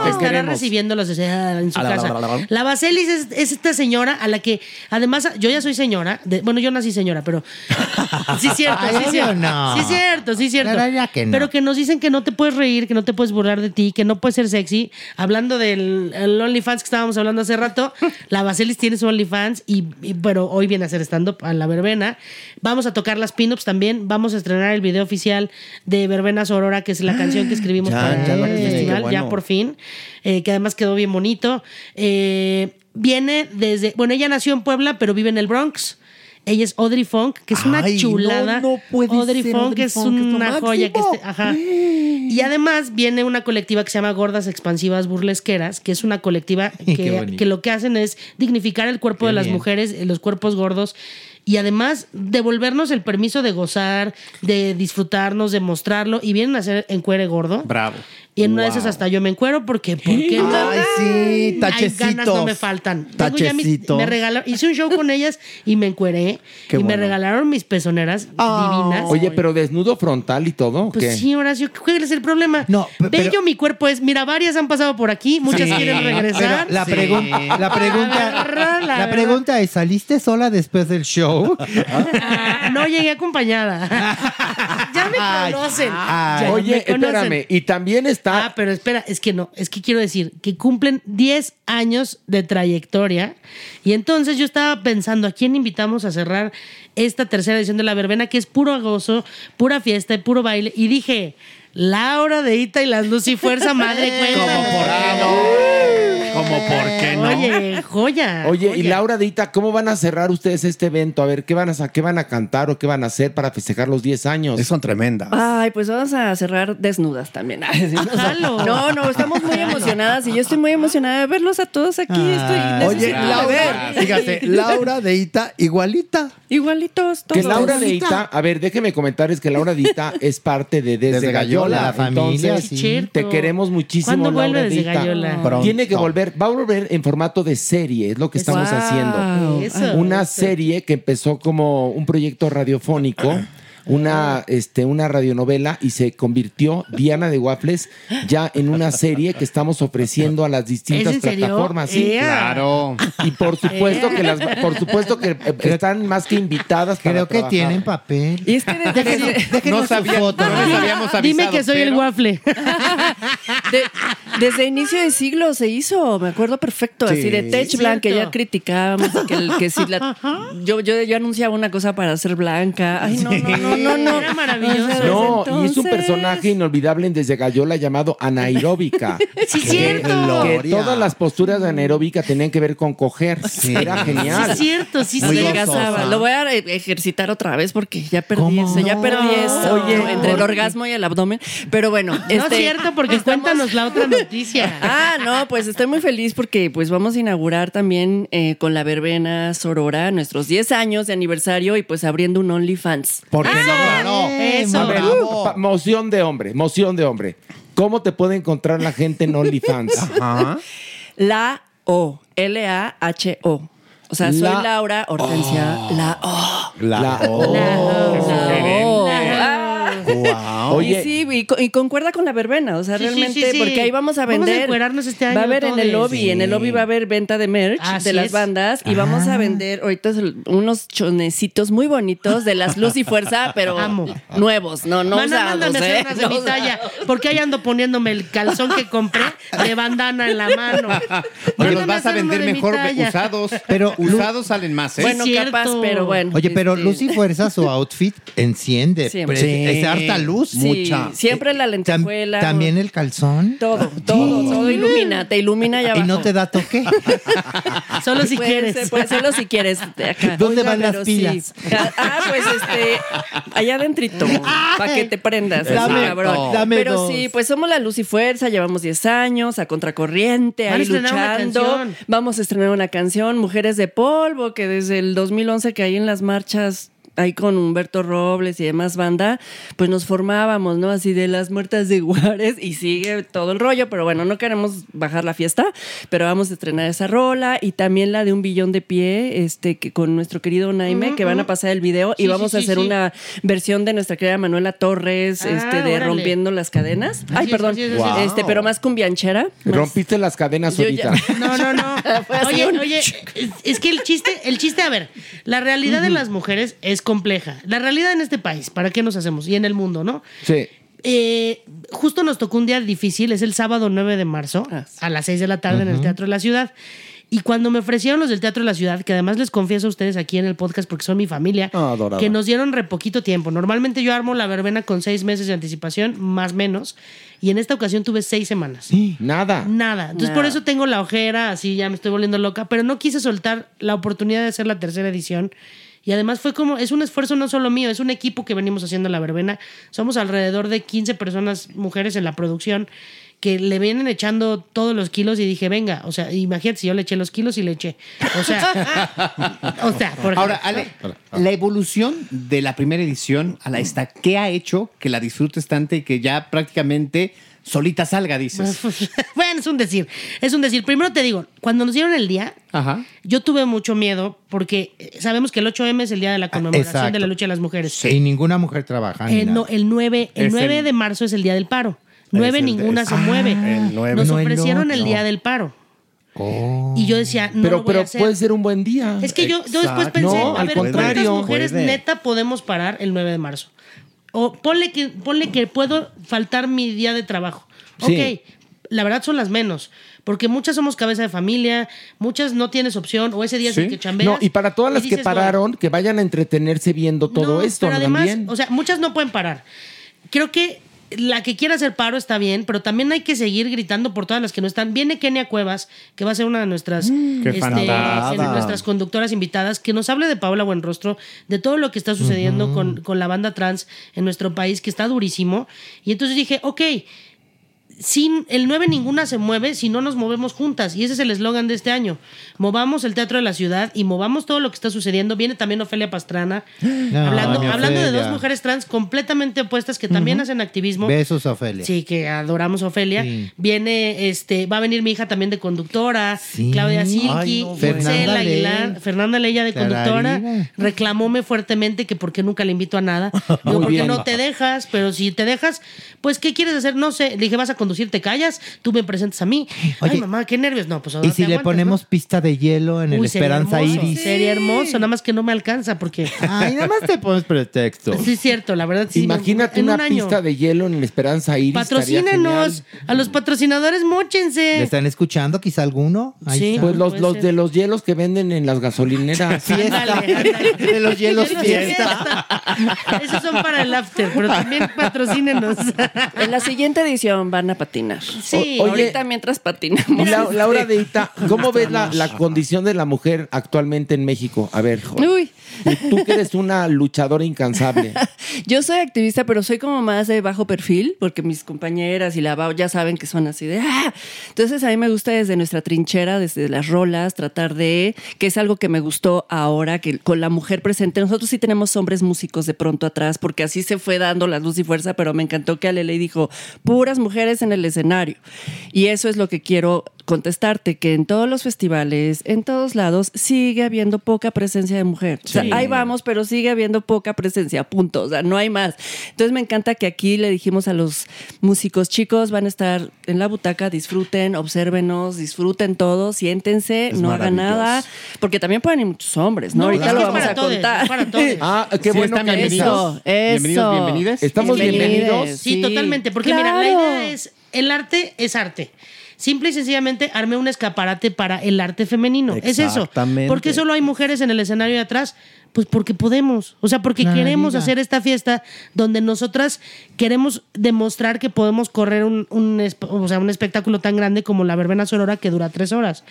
estará queremos. recibiéndolos o sea, en su A la, casa. la, la, la, la. La Vaselis es, es esta señora a la que, además, yo ya soy señora. de- bueno, yo nací señora, pero. Sí, cierto, sí, cierto. no. Sí, cierto, sí, cierto. Pero ya que no. Pero que nos dicen que no te puedes reír, que no te puedes burlar de ti, que no puedes ser sexy. Hablando del el OnlyFans que estábamos hablando hace rato, la Vaselis tiene su OnlyFans, y, y- pero hoy viene a hacer stand-up a la verbena. Vamos a tocar las pin-ups también. Vamos a estrenar el video oficial de Verbenas Aurora, que es la canción que escribimos Ya, para ya el festival, bueno. ya por fin, eh, que además quedó bien bonito. Eh, viene desde, bueno, ella nació en Puebla, pero vive en el Bronx. Ella es Audrey Funk, que es una Ay, chulada. no, no puede Audrey ser, Funk Audrey es Funk, es lo una joya que este- ajá. Y además viene una colectiva que se llama Gordas Expansivas Burlesqueras, que es una colectiva que, que lo que hacen es dignificar el cuerpo Qué de las bien. mujeres, eh, los cuerpos gordos. Y además devolvernos el permiso de gozar, de disfrutarnos, de mostrarlo. Y vienen a hacer encuere gordo. Bravo. Y en una de esas hasta yo me encuero porque, ¿por qué no? Ay, sí, Hay ganas no tachecitos. me faltan. Mis- Tachecitos. me regalaron, hice un show con ellas y me encueré. Qué y me regalaron mis pezoneras divinas. Oye, pero desnudo frontal y todo. ¿o Pues ¿qué? sí, Horacio, ¿cuál es el problema? No, pe- Bello pero- mi cuerpo es. Mira, varias han pasado por aquí, muchas Sí, quieren regresar. pero la, pregun- la pregunta, la pregunta es, ¿saliste sola después del show? Ah, no llegué acompañada. ya me Ay, conocen. ay. ya Oye, me conocen. espérame. Y también está. Ah, pero espera, es que no, es que quiero decir que cumplen 10 años de trayectoria y entonces yo estaba pensando a quién invitamos a cerrar esta tercera edición de la verbena que es puro gozo, pura fiesta y puro baile y dije, Laura de Ita y las Luz y Fuerza Madre cuenta. Como por no. Como por qué no. Oye, joya. Oye, y. Laura Dita, ¿cómo van a cerrar ustedes este evento? A ver, ¿qué van a, qué van a cantar o qué van a hacer para festejar los 10 años? Son tremendas. Ay, pues vamos a cerrar desnudas también. No, no, estamos muy emocionadas y yo estoy muy emocionada de verlos a todos aquí. Estoy, Oye, Laura, fíjate, Laura de Ita, igualita. Igualitos todos. Que Laura Deita, a ver, déjeme comentarles que Laura Deita es parte de Desde, Desde Gallola. Gallola, la familia, Entonces, sí. Cierto. te queremos muchísimo, ¿Cuándo vuelve Laura Desde Deita. Gallola? Pronto. Tiene que volver, va a volver en formato de serie, es lo que estamos Wow. haciendo. Eso, Una eso. serie que empezó como un proyecto radiofónico una, este, una radionovela y se convirtió Diana de Waffles ya en una serie que estamos ofreciendo a las distintas plataformas. Sí. Claro. Y por supuesto que las, por supuesto que eh, están más que invitadas para Creo que trabajar. tienen papel. Y es que desde, No sabía- foto. no les habíamos avisado. Dime que soy el waffle. de- desde inicio de siglo se hizo, me acuerdo perfecto, así de Tech. Blanc, que ya criticábamos, que, el- que si la, yo, yo, yo anunciaba una cosa para ser blanca. Ay, no, no, no, no, no. Era maravilloso. No, y es un personaje inolvidable en Desde Gallola llamado anaeróbica. Sí, cierto. Que todas las posturas de anaeróbica tenían que ver con coger. Era Sí, genial. es cierto, sí, Muy sí. Lo voy a ejercitar otra vez porque ya perdí ¿Cómo? eso, ya perdí eso. Oye, entre el ¿por orgasmo y el abdomen. Pero bueno, No es este, cierto, porque cuéntanos la otra noticia. Ah, no, pues estoy muy feliz porque pues vamos a inaugurar también eh, con la verbena Sorora nuestros 10 años de aniversario y pues abriendo un OnlyFans. Porque no, claro. Eso. A ver, moción de hombre, moción de hombre. ¿Cómo te puede encontrar la gente en OnlyFans? La O, L-A-H-O. O sea, soy La- Laura Hortensia, la O. La O. La O. Ah. Wow. Oye, y sí, y, co- y concuerda con la verbena, o sea, Sí, realmente, sí, sí. porque ahí vamos a Vamos a vender. este año Va a haber en el lobby, en el lobby va a haber venta de merch Así de las es. bandas y vamos a vender ahorita unos chonecitos muy bonitos de las Luz y Fuerza, pero Amo. nuevos, no, no Mana, usados, ¿eh? de No mi talla, porque ahí ando poniéndome el calzón que compré de bandana en la mano. Pero los vas a vender mejor usados. Pero- usados salen más, ¿eh? Bueno, capaz, pero bueno. Oye, pero este, luz y fuerza, su outfit enciende. Siempre. Pero es- Es harta luz. Sí, siempre la Tam- lentejuela. También el calzón. Todo, todo, todo ilumina, te ilumina allá Y abajo. no te da toque. Solo si Puede quieres. ser, puede serlo si quieres. acá. ¿Dónde van las sí. pilas? Ah, pues este, allá adentrito, para que te prendas. Dame- cabrón. dame pero dos. sí, pues somos la luz y fuerza, llevamos 10 años a contracorriente, ahí luchando. Vamos a estrenar una canción, Mujeres de Polvo, que desde el 2011 que hay en las marchas ahí con Humberto Robles y demás banda, pues nos formábamos, ¿no? Así de las muertas de Juárez y sigue todo el rollo, pero bueno, no queremos bajar la fiesta, pero vamos a estrenar esa rola y también la de un billón de pie, este, que con nuestro querido Naime, que van a pasar el video Sí, y vamos sí, a hacer sí. una versión de nuestra querida Manuela Torres, Ah, este, de órale. Rompiendo las Cadenas. Así Ay, es, perdón, es, este, pero más cumbianchera. más- rompiste las cadenas Yo ahorita. ya- No, no, no. Fue así Oye, oye, es, es que el chiste, el chiste, a ver, la realidad de las mujeres es compleja. La realidad en este país, ¿para qué nos hacemos? Y en el mundo, ¿no? Sí. Eh, justo nos tocó un día difícil, es el sábado 9 de marzo, Ah, sí. a las 6 de la tarde en el Teatro de la Ciudad. Y cuando me ofrecieron los del Teatro de la Ciudad, que además les confieso a ustedes aquí en el podcast porque son mi familia, Ah, que nos dieron re poquito tiempo. Normalmente yo armo la verbena con seis meses de anticipación, más menos, y en esta ocasión tuve seis semanas. Nada. Nada. Entonces, Nada. por eso tengo la ojera, así ya me estoy volviendo loca, pero no quise soltar la oportunidad de hacer la tercera edición. Y además fue como, es un esfuerzo no solo mío, es un equipo que venimos haciendo la verbena. Somos alrededor de 15 personas, mujeres en la producción, que le vienen echando todos los kilos y dije, venga, o sea, imagínate si yo le eché los kilos y le eché. O sea, o sea, por Ahora. Ale, la evolución de la primera edición a la esta, ¿qué ha hecho que la disfrutes tanto y que ya prácticamente solita salga, dices? bueno, es un decir, es un decir. Primero te digo, cuando nos dieron el día, Ajá. Yo tuve mucho miedo porque eh, sabemos que el 8M es el día de la conmemoración exacto. de la lucha de las mujeres. Y ninguna mujer trabaja. Eh, no, el 9, el Es 9 el- de marzo es el día del paro. 9 el- ninguna es- se mueve. el nueve. Nos No, ofrecieron el día del paro. Oh. Y yo decía, no pero lo voy a pero hacer. puede ser un buen día. Es que yo, yo después pensé, No, a al ver, contrario. ¿cuántas mujeres Puede. neta podemos parar el 9 de marzo? O ponle que, ponle que puedo faltar mi día de trabajo. Sí. Ok, la verdad son las menos. Porque muchas somos cabeza de familia, muchas no tienes opción, o ese día es el Sí. que chambeas. No, y para todas las que pararon, que vayan a entretenerse viendo todo no, esto pero además, también. o sea, muchas no pueden parar. Creo que la que quiera hacer paro está bien, pero también hay que seguir gritando por todas las que no están. Viene Kenia Cuevas, que va a ser una de nuestras, Qué este, nuestras conductoras invitadas, que nos hable de Paola Buenrostro, de todo lo que está sucediendo con, con la banda trans en nuestro país, que está durísimo. Y entonces dije, ok, sin el 9 ninguna se mueve si no nos movemos juntas. Y ese es el eslogan de este año. Movamos el teatro de la ciudad y movamos todo lo que está sucediendo. Viene también Ofelia Pastrana, hablando, hablando de dos mujeres trans completamente opuestas que también hacen activismo. Besos, Ofelia. Sí, que adoramos a Ofelia. Sí. Viene, este, va a venir mi hija también de conductora, Sí. Claudia Silky, no, Fernanda Aguilar. Fernanda Leya de conductora. Tararira. Reclamóme fuertemente que por qué nunca le invito a nada. Digo, porque bien. no te dejas, pero si te dejas, pues ¿qué quieres hacer? No sé. Le dije, vas a conducir, te callas, tú me presentas a mí. Ay, Oye, mamá, qué nervios. No, pues ahora Y si te le ponemos pista de hielo en el Uy, sería Esperanza hermoso, Iris. Sería hermoso, nada más que no me alcanza porque. Ay, nada más te pones pretexto. Sí, es cierto, la verdad sí. Imagínate en una un año. pista de hielo en la Esperanza Iris. Patrocínenos. A los patrocinadores, ¿Le móchense. están escuchando quizá alguno? Ahí Sí. está. Pues los, Puede los ser. de los hielos que venden en las gasolineras. Fiesta. Ándale, ándale. De los hielos De los fiesta. Esos son para el after, pero también patrocínenos. En la siguiente edición van a patinar. Sí. O- oye, Ahorita mientras patinamos. la- Laura de Ita, ¿cómo ves la, la condición de la mujer actualmente en México? A ver, jo- Uy, tú, tú que eres una luchadora incansable. yo soy activista, pero soy como más de bajo perfil, porque mis compañeras y la BAO ya saben que son así de ¡ah! Entonces a mí me gusta desde nuestra trinchera, desde las rolas, tratar de, que es algo que me gustó ahora, que con la mujer presente, nosotros sí tenemos hombres músicos de pronto atrás, porque así se fue dando la luz y fuerza, pero me encantó que Alele dijo, puras mujeres en el escenario. Y eso es lo que quiero contestarte, que en todos los festivales, en todos lados, sigue habiendo poca presencia de mujer. O sea, ahí vamos, pero sigue habiendo poca presencia, punto. O sea, no hay más. Entonces me encanta que aquí le dijimos a los músicos, chicos, van a estar en la butaca, disfruten, obsérvenos, disfruten todo, siéntense, Es no hagan nada, porque también pueden ir muchos hombres, ¿no? No, Ahorita es lo que es vamos para a todos, contar. es para todos. Ah, qué Sí, bueno que bienvenidos. Eso, Bienvenidos, eso. bienvenidas. Estamos bienvenidos. Sí, totalmente. Porque mira, la idea es: el arte es arte. Simple y sencillamente armé un escaparate para el arte femenino. Es eso. Exactamente. ¿Por qué solo hay mujeres en el escenario de atrás? Pues porque podemos. O sea, porque La queremos vida. hacer esta fiesta donde nosotras queremos demostrar que podemos correr un, un o sea, un espectáculo tan grande como la Verbena Sonora que dura tres horas.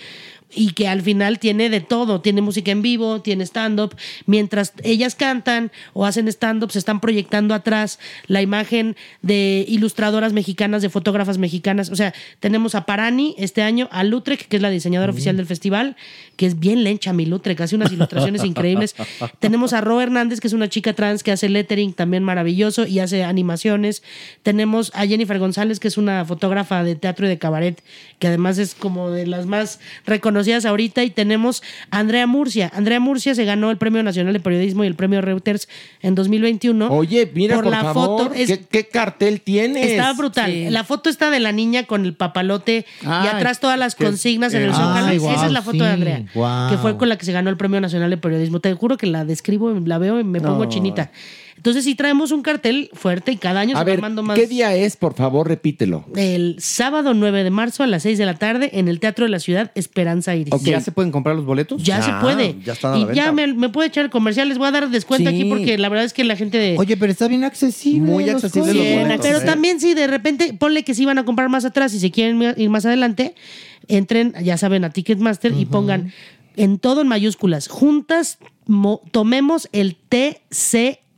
Y que al final tiene de todo. Tiene música en vivo, tiene stand-up. Mientras ellas cantan o hacen stand-up, se están proyectando atrás la imagen de ilustradoras mexicanas, de fotógrafas mexicanas. O sea, tenemos a Parani este año, a Lutrek, que es la diseñadora oficial del festival, que es bien lencha mi Lutrek, hace unas ilustraciones increíbles. Tenemos a Ro Hernández, que es una chica trans que hace lettering también maravilloso y hace animaciones. Tenemos a Jennifer González, que es una fotógrafa de teatro y de cabaret, que además es como de las más reconocidas ahorita. Y tenemos a Andrea Murcia. Andrea Murcia se ganó el Premio Nacional de Periodismo y el Premio Reuters en 2021. Oye, mira, por, la favor, foto. Es- ¿qué, qué cartel tienes? Está brutal. Sí. La foto está de la niña con el papalote y atrás todas las consignas en el Ay, Zócalo. Esa es la foto de sí, Andrea, que fue con la que se ganó el Premio Nacional de Periodismo. Te juro que la describo, la veo y me pongo chinita. Entonces sí traemos un cartel fuerte y cada año A se ver, va armando más. ¿qué día es? Por favor, repítelo. El sábado 9 de marzo a las 6 de la tarde en el Teatro de la Ciudad Esperanza Iris. Ok. ¿Ya se pueden comprar los boletos? Ya, se Ya, puede. ya están a y la ya venta. me, me puede echar el comercial. Les voy a dar descuento Sí. aquí porque la verdad es que la gente de. Oye, pero está bien accesible. Muy los accesible los boletos. Pero Sí. también si de repente ponle que si van a comprar más atrás y se quieren ir más adelante, entren, ya saben, a Ticketmaster y pongan en todo en mayúsculas, juntas mo- tomemos el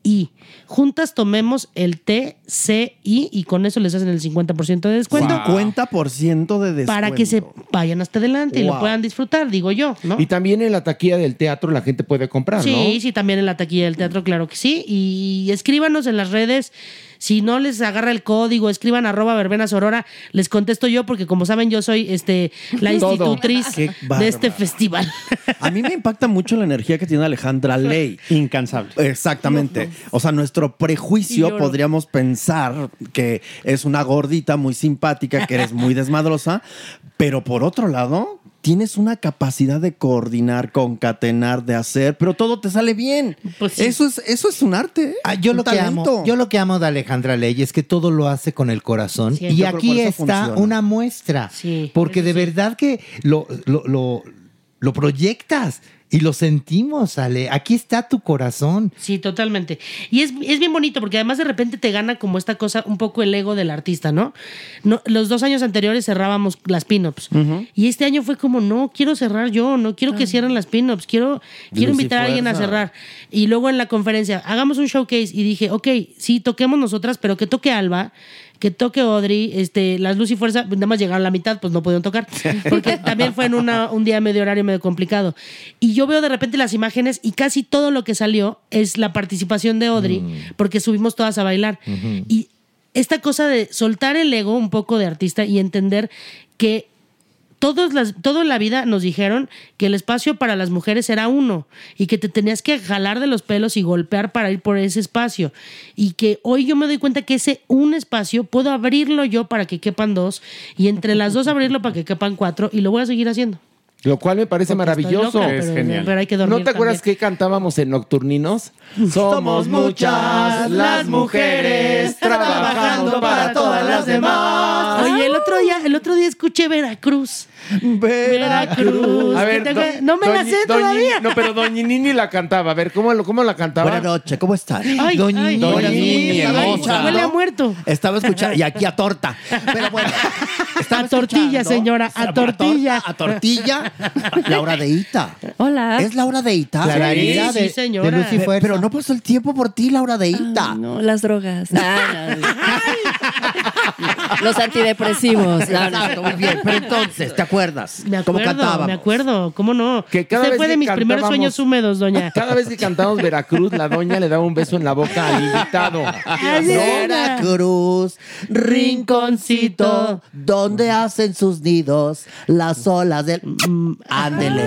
TCI. Juntas tomemos el TCI y con eso les hacen el 50% de descuento 50% de descuento. para que se vayan hasta adelante y lo puedan disfrutar, digo yo, ¿no? Y también en la taquilla del teatro la gente puede comprar, Sí, ¿no? sí, también en la taquilla del teatro, claro que sí. Y escríbanos en las redes. Si no les agarra el código, escriban arroba verbena sorora. Les contesto yo porque como saben yo soy este la Todo. institutriz Qué de bárbaro. este festival. A mí me impacta mucho la energía que tiene Alejandra Ley. Incansable. Exactamente. O sea, nuestro prejuicio podríamos pensar que es una gordita muy simpática, que eres muy desmadrosa, pero por otro lado, tienes una capacidad de coordinar, concatenar, de hacer, pero todo te sale bien. Pues sí. Eso es eso es un arte. Ah, yo un lo que amo, yo lo que amo de Alejandra Ley es que todo lo hace con el corazón Sí. y aquí está funciona. una muestra, Sí, porque de sí. verdad que lo, lo, lo, lo proyectas Y lo sentimos, Ale. Aquí está tu corazón. Sí, totalmente. Y es, es bien bonito porque además de repente te gana como esta cosa, un poco el ego del artista, ¿no? no los dos años anteriores cerrábamos las pin-ups. Y este año fue como, no, quiero cerrar yo, no quiero que cierren las pin-ups, quiero, quiero invitar a alguien a cerrar. Y luego en la conferencia, hagamos un showcase y dije, ok, sí, toquemos nosotras, pero que toque Alba. Que toque Audrey, este, las Luz y Fuerza, nada más llegaron a la mitad, pues no pudieron tocar. Porque también fue en una- un día medio horario medio complicado. Y yo veo de repente las imágenes y casi todo lo que salió es la participación de Audrey, porque subimos todas a bailar. Y esta cosa de soltar el ego un poco de artista y entender que todos las, toda la vida nos dijeron que el espacio para las mujeres era uno y que te tenías que jalar de los pelos y golpear para ir por ese espacio. Y que hoy yo me doy cuenta que ese un espacio puedo abrirlo yo para que quepan dos y entre las dos abrirlo para que quepan cuatro y lo voy a seguir haciendo. Lo cual me parece Porque maravilloso. loca, Es pero- genial. pero hay que dormir ¿No te acuerdas que cantábamos en Nocturninos? Somos muchas las mujeres trabajando para todas las demás. Oye, el otro día, el otro día escuché Veracruz. Veracruz. A ver, no me la sé Doñi- todavía. No, pero Doña Nini la cantaba. A ver, ¿cómo, cómo la cantaba? Buenas noches, ¿cómo están? Ay, Doña ay, Doña Nini. Huele a muerto. Estaba escuchando, y aquí a torta. Pero bueno, A tortilla, señora, a tortilla. A tortilla, Laura de Ita. Hola. ¿Es Laura de Ita? Clarita sí, de, señora. Pe- Fuerza. Pero no pasó el tiempo por ti, Laura de Ita. No, las drogas. No. Los antidepresivos. No, no. Exacto, muy bien. Pero entonces, ¿te acuerdas? Me ¿Cómo acuerdo, cantábamos? me acuerdo, ¿cómo no? Que cada Usted vez fue de mis primeros sueños húmedos, doña. Cada vez que cantamos Veracruz, la doña le daba un beso en la boca al invitado. Veracruz, rinconcito, donde hacen sus nidos las olas del... Ándele.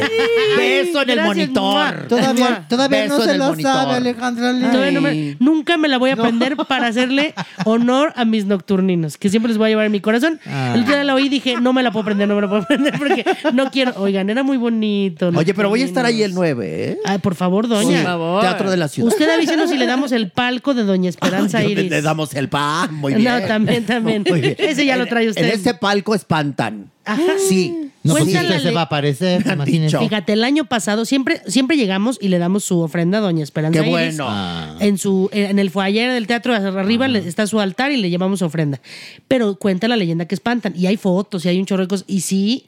Beso en el Gracias, monitor. Todavía, todavía Beso no en se el lo monitor. sabe, Alejandra Lee. Todavía no me- nunca me la voy a aprender para hacerle honor a mis nocturninos, que siempre les voy a llevar en mi corazón. Ah. El día de la oí y dije, no me la puedo aprender, no me la puedo aprender porque no quiero. Oigan, era muy bonito. Oye, pero voy a estar ahí el Nocturninos. 9, ¿eh? Ay, por favor, doña. Por favor. Teatro de la Ciudad. Usted avísenos si le damos el palco de Doña Esperanza Ay, Iris. Le damos el pan, muy bien. No, también, también. Muy bien. Ese ya lo trae usted. En este palco espantan. Sí. No, pues Cuéntale. usted se va a aparecer. Fíjate, el año pasado siempre, siempre llegamos y le damos su ofrenda a Doña Esperanza. Qué Iris. bueno. En su, en el foyer del teatro arriba le- está su altar y le llevamos ofrenda. Pero cuenta la leyenda que espantan. Y hay fotos y hay un chorro de cosas. Y sí,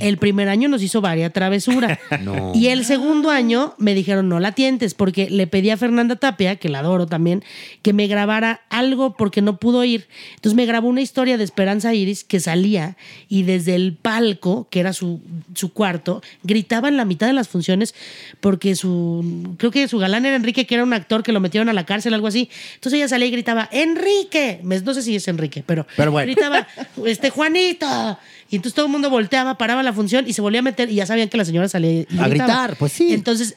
el primer año nos hizo varias travesura. Y el segundo año me dijeron, no la tientes, porque le pedí a Fernanda Tapia, que la adoro también, que me grabara algo porque no pudo ir. Entonces me grabó una historia de Esperanza Iris que salía y desde el palco, que era su, su cuarto, gritaba en la mitad de las funciones porque su, creo que su galán era Enrique, que era un actor que lo metieron a la cárcel, algo así. Entonces ella salía y gritaba, Enrique, no sé si es Enrique, pero, Pero bueno. gritaba, este Juanito. Y entonces todo el mundo volteaba, paraba la función y se volvía a meter y ya sabían que la señora salía y A gritaba. gritar, pues sí. Entonces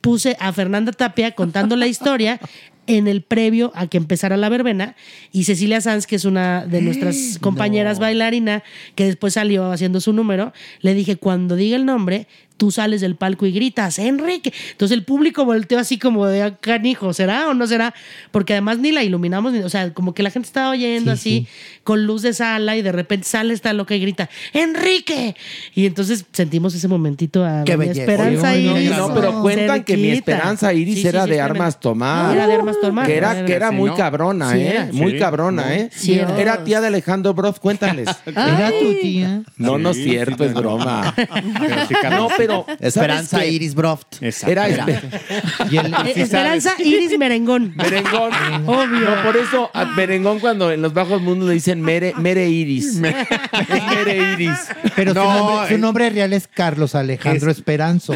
puse a Fernanda Tapia contando la historia en el previo a que empezara la verbena y Cecilia Sanz, que es una de nuestras compañeras bailarina, que después salió haciendo su número, le dije, cuando diga el nombre, tú sales del palco y gritas, Enrique. Entonces el público volteó así como de "Ah, canijo, ¿será o no será? Porque además ni la iluminamos, ni- o sea, como que la gente estaba oyendo así con luz de sala y de repente sale esta loca y grita, Enrique. Y entonces sentimos ese momentito a Qué belleza. Esperanza Oye, Iris. No, pero cuentan que mi esperanza Iris Sí, sí, era sí, de armas tomar. Era de armas tomar. Que era, que era Sí, muy ¿no? cabrona, Sí, ¿eh? Muy Sí. cabrona, ¿eh? Sí, era. Tía de Alejandro Broff, cuéntales. Era tu tía. No, no es cierto, es no. broma. Pero sí, Carlos. No, pero. ¿sabes Esperanza? Iris Broft. Exacto. Era Era. espe- Y el- Eh, Esperanza Iris Merengón. Merengón. Obvio. No, por eso a Merengón cuando en los bajos mundos le dicen Mere, Mere Iris. Es Mere Iris. pero su, No, nombre, su eh. nombre real es Carlos Alejandro Esperanzo.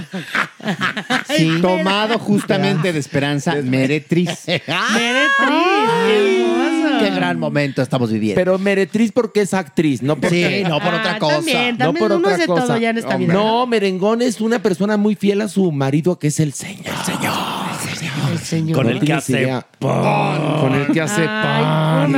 Sí, tomado justamente de Esperanza Meretriz. Meretriz. hermosa. Qué gran momento estamos viviendo. Pero Meretriz porque es actriz, no porque. sí, no por Ah, otra cosa. también, No por uno otra hace cosa. todo ya en esta vida. No, Merengón es una persona muy fiel a su marido que es el señor. El señor. Con No el que hace idea. Con el que hace pan.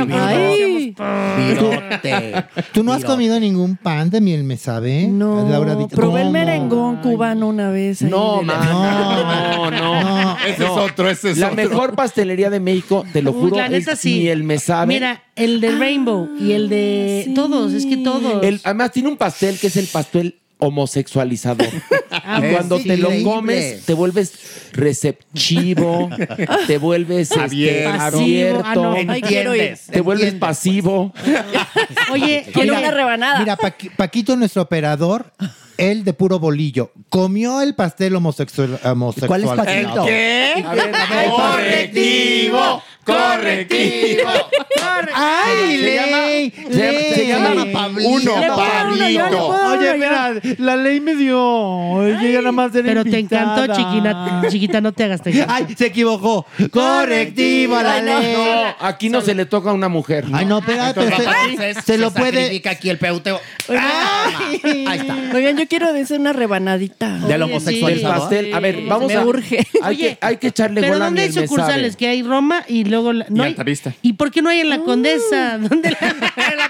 Virote. ¿Tú no has Virote. comido ningún pan de miel me sabe? No, Laura probé el ¿Cómo? merengón cubano una vez. ahí No, de- man, no, no. No. Ese es otro, ese es La otro. mejor pastelería de México, te lo Uy, juro, la neta es sí. miel me sabe. Mira, el de Rainbow y el de sí. todos, es que todos. El- además tiene un pastel que es el pastel homosexualizador. Ah, Y Cuando sí, te lo comes, te vuelves receptivo, te vuelves este, Abierto. Ah, no. Ay, quiero ir. te vuelves entiendes. pasivo. Oye, Quiero una rebanada. Mira, Paqui- Paquito, nuestro operador, él de puro bolillo, comió el pastel homosexual. homosexual ¿Cuál es Paquito? A ver, a ver, Correctivo, correctivo. ¡Ay, Se llama- ley! se llama- ley. Pablito. Uno, dar Oye, mira, la ley me dio. Nada más era pero te encantó, chiquina, chiquita, no te hagas te ¡Ay, se equivocó! ¡Correctivo a la ley! No, aquí no se le toca a una mujer. Ay, no, espérate, se, se lo puede... aquí el peuteo. Ahí está. Oigan, yo quiero decir una rebanadita. Del Del homosexualizador. pastel. A ver, vamos me a. urge. Hay, Oye, que, hay que echarle Pero gol a ¿dónde hay sucursales? Que hay Roma y luego... La, no Y hay- Altavista. ¿Y por qué no hay en la Condesa? ¿Dónde la, En la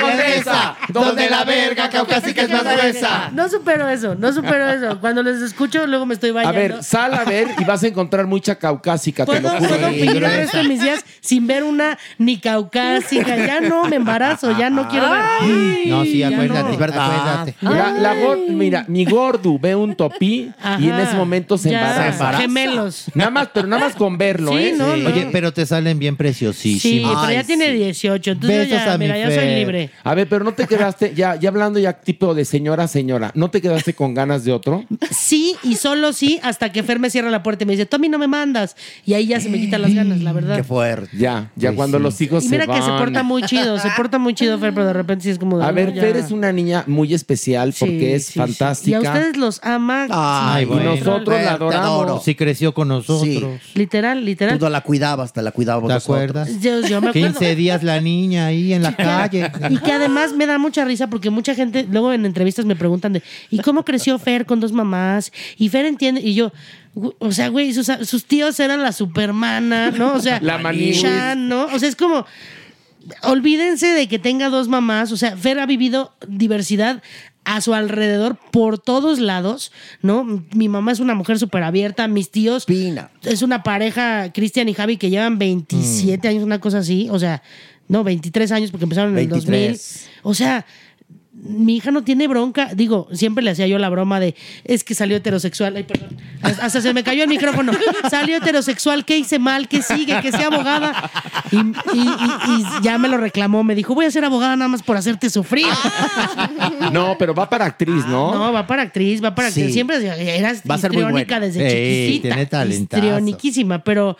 condesa, donde la verga caucásica es más gruesa. No supero eso, no supero eso. Cuando les escucho, luego me estoy A bañando. ver, sal a ver y vas a encontrar mucha caucásica, te lo ¿Puedo, juro. puedo vivir el resto de mis días sin ver una ni caucásica? Ya no, me embarazo, ya no quiero ver. No, sí, acuérdate, no. es verdad. Acuérdate. La, la gor- mira, mi gordo ve un topí y en ese momento se ya, embaraza. Gemelos. Nada más, pero nada más con verlo, Sí, ¿eh? no, no. Oye, pero te salen bien Sí, preciosísimos. pero ya tiene sí. 18, entonces Besos ya, a mi mira, ya soy libre. A ver, pero no te quedaste, ya, ya hablando ya tipo de señora, señora, ¿no te quedaste con ganas de otro? Sí y solo sí hasta que Fer me cierra la puerta y me dice, tú a mí no me mandas. Y ahí ya se me quitan las ganas, la verdad. Qué fuerte. Ya, ya Pues cuando sí. los hijos Y mira se que se van. porta muy chido, se porta muy chido Fer, pero de repente sí es como de... A no, ver, ya. Fer es una niña muy especial Sí, porque es sí, sí. fantástica. Y a ustedes los ama. Ay, sí, bueno. Y nosotros Fer, la te adoramos. adoro. Sí creció con nosotros. Sí. Literal, literal. Tú la cuidabas, te la cuidábamos ¿Te acuerdas? Yo, yo me acuerdo. 15 días la niña ahí en la calle. Y que además me da mucha risa porque mucha gente, luego en entrevistas me preguntan de, ¿y cómo creció Fer con dos mamás? Y Fer entiende, y yo, o sea, güey, sus, sus tíos eran la supermana, ¿no? O sea, La. Shan, ¿no? O sea, es como, olvídense de que tenga dos mamás, o sea, Fer ha vivido diversidad a su alrededor por todos lados, ¿no? Mi mamá es una mujer súper abierta, mis tíos Pina. es una pareja, Cristian y Javi, que llevan 27 años, una cosa así. O sea, no, 23 años porque empezaron en el 23. 2000. O sea, mi hija no tiene bronca. Digo, siempre le hacía yo la broma de, es que salió heterosexual. Ay, perdón. Hasta se me cayó el micrófono. Salió heterosexual, ¿qué hice mal? ¿Qué sigue? Que sea abogada. Y, y- y- y ya me lo reclamó. Me dijo, voy a ser abogada nada más por hacerte sufrir. No, pero va para actriz, ¿no? No, va para actriz, va para actriz. Sí. Siempre eras Va a ser muy histriónica buena. desde Ey, chiquitita. tiene talentazo. Histrioniquísima, pero,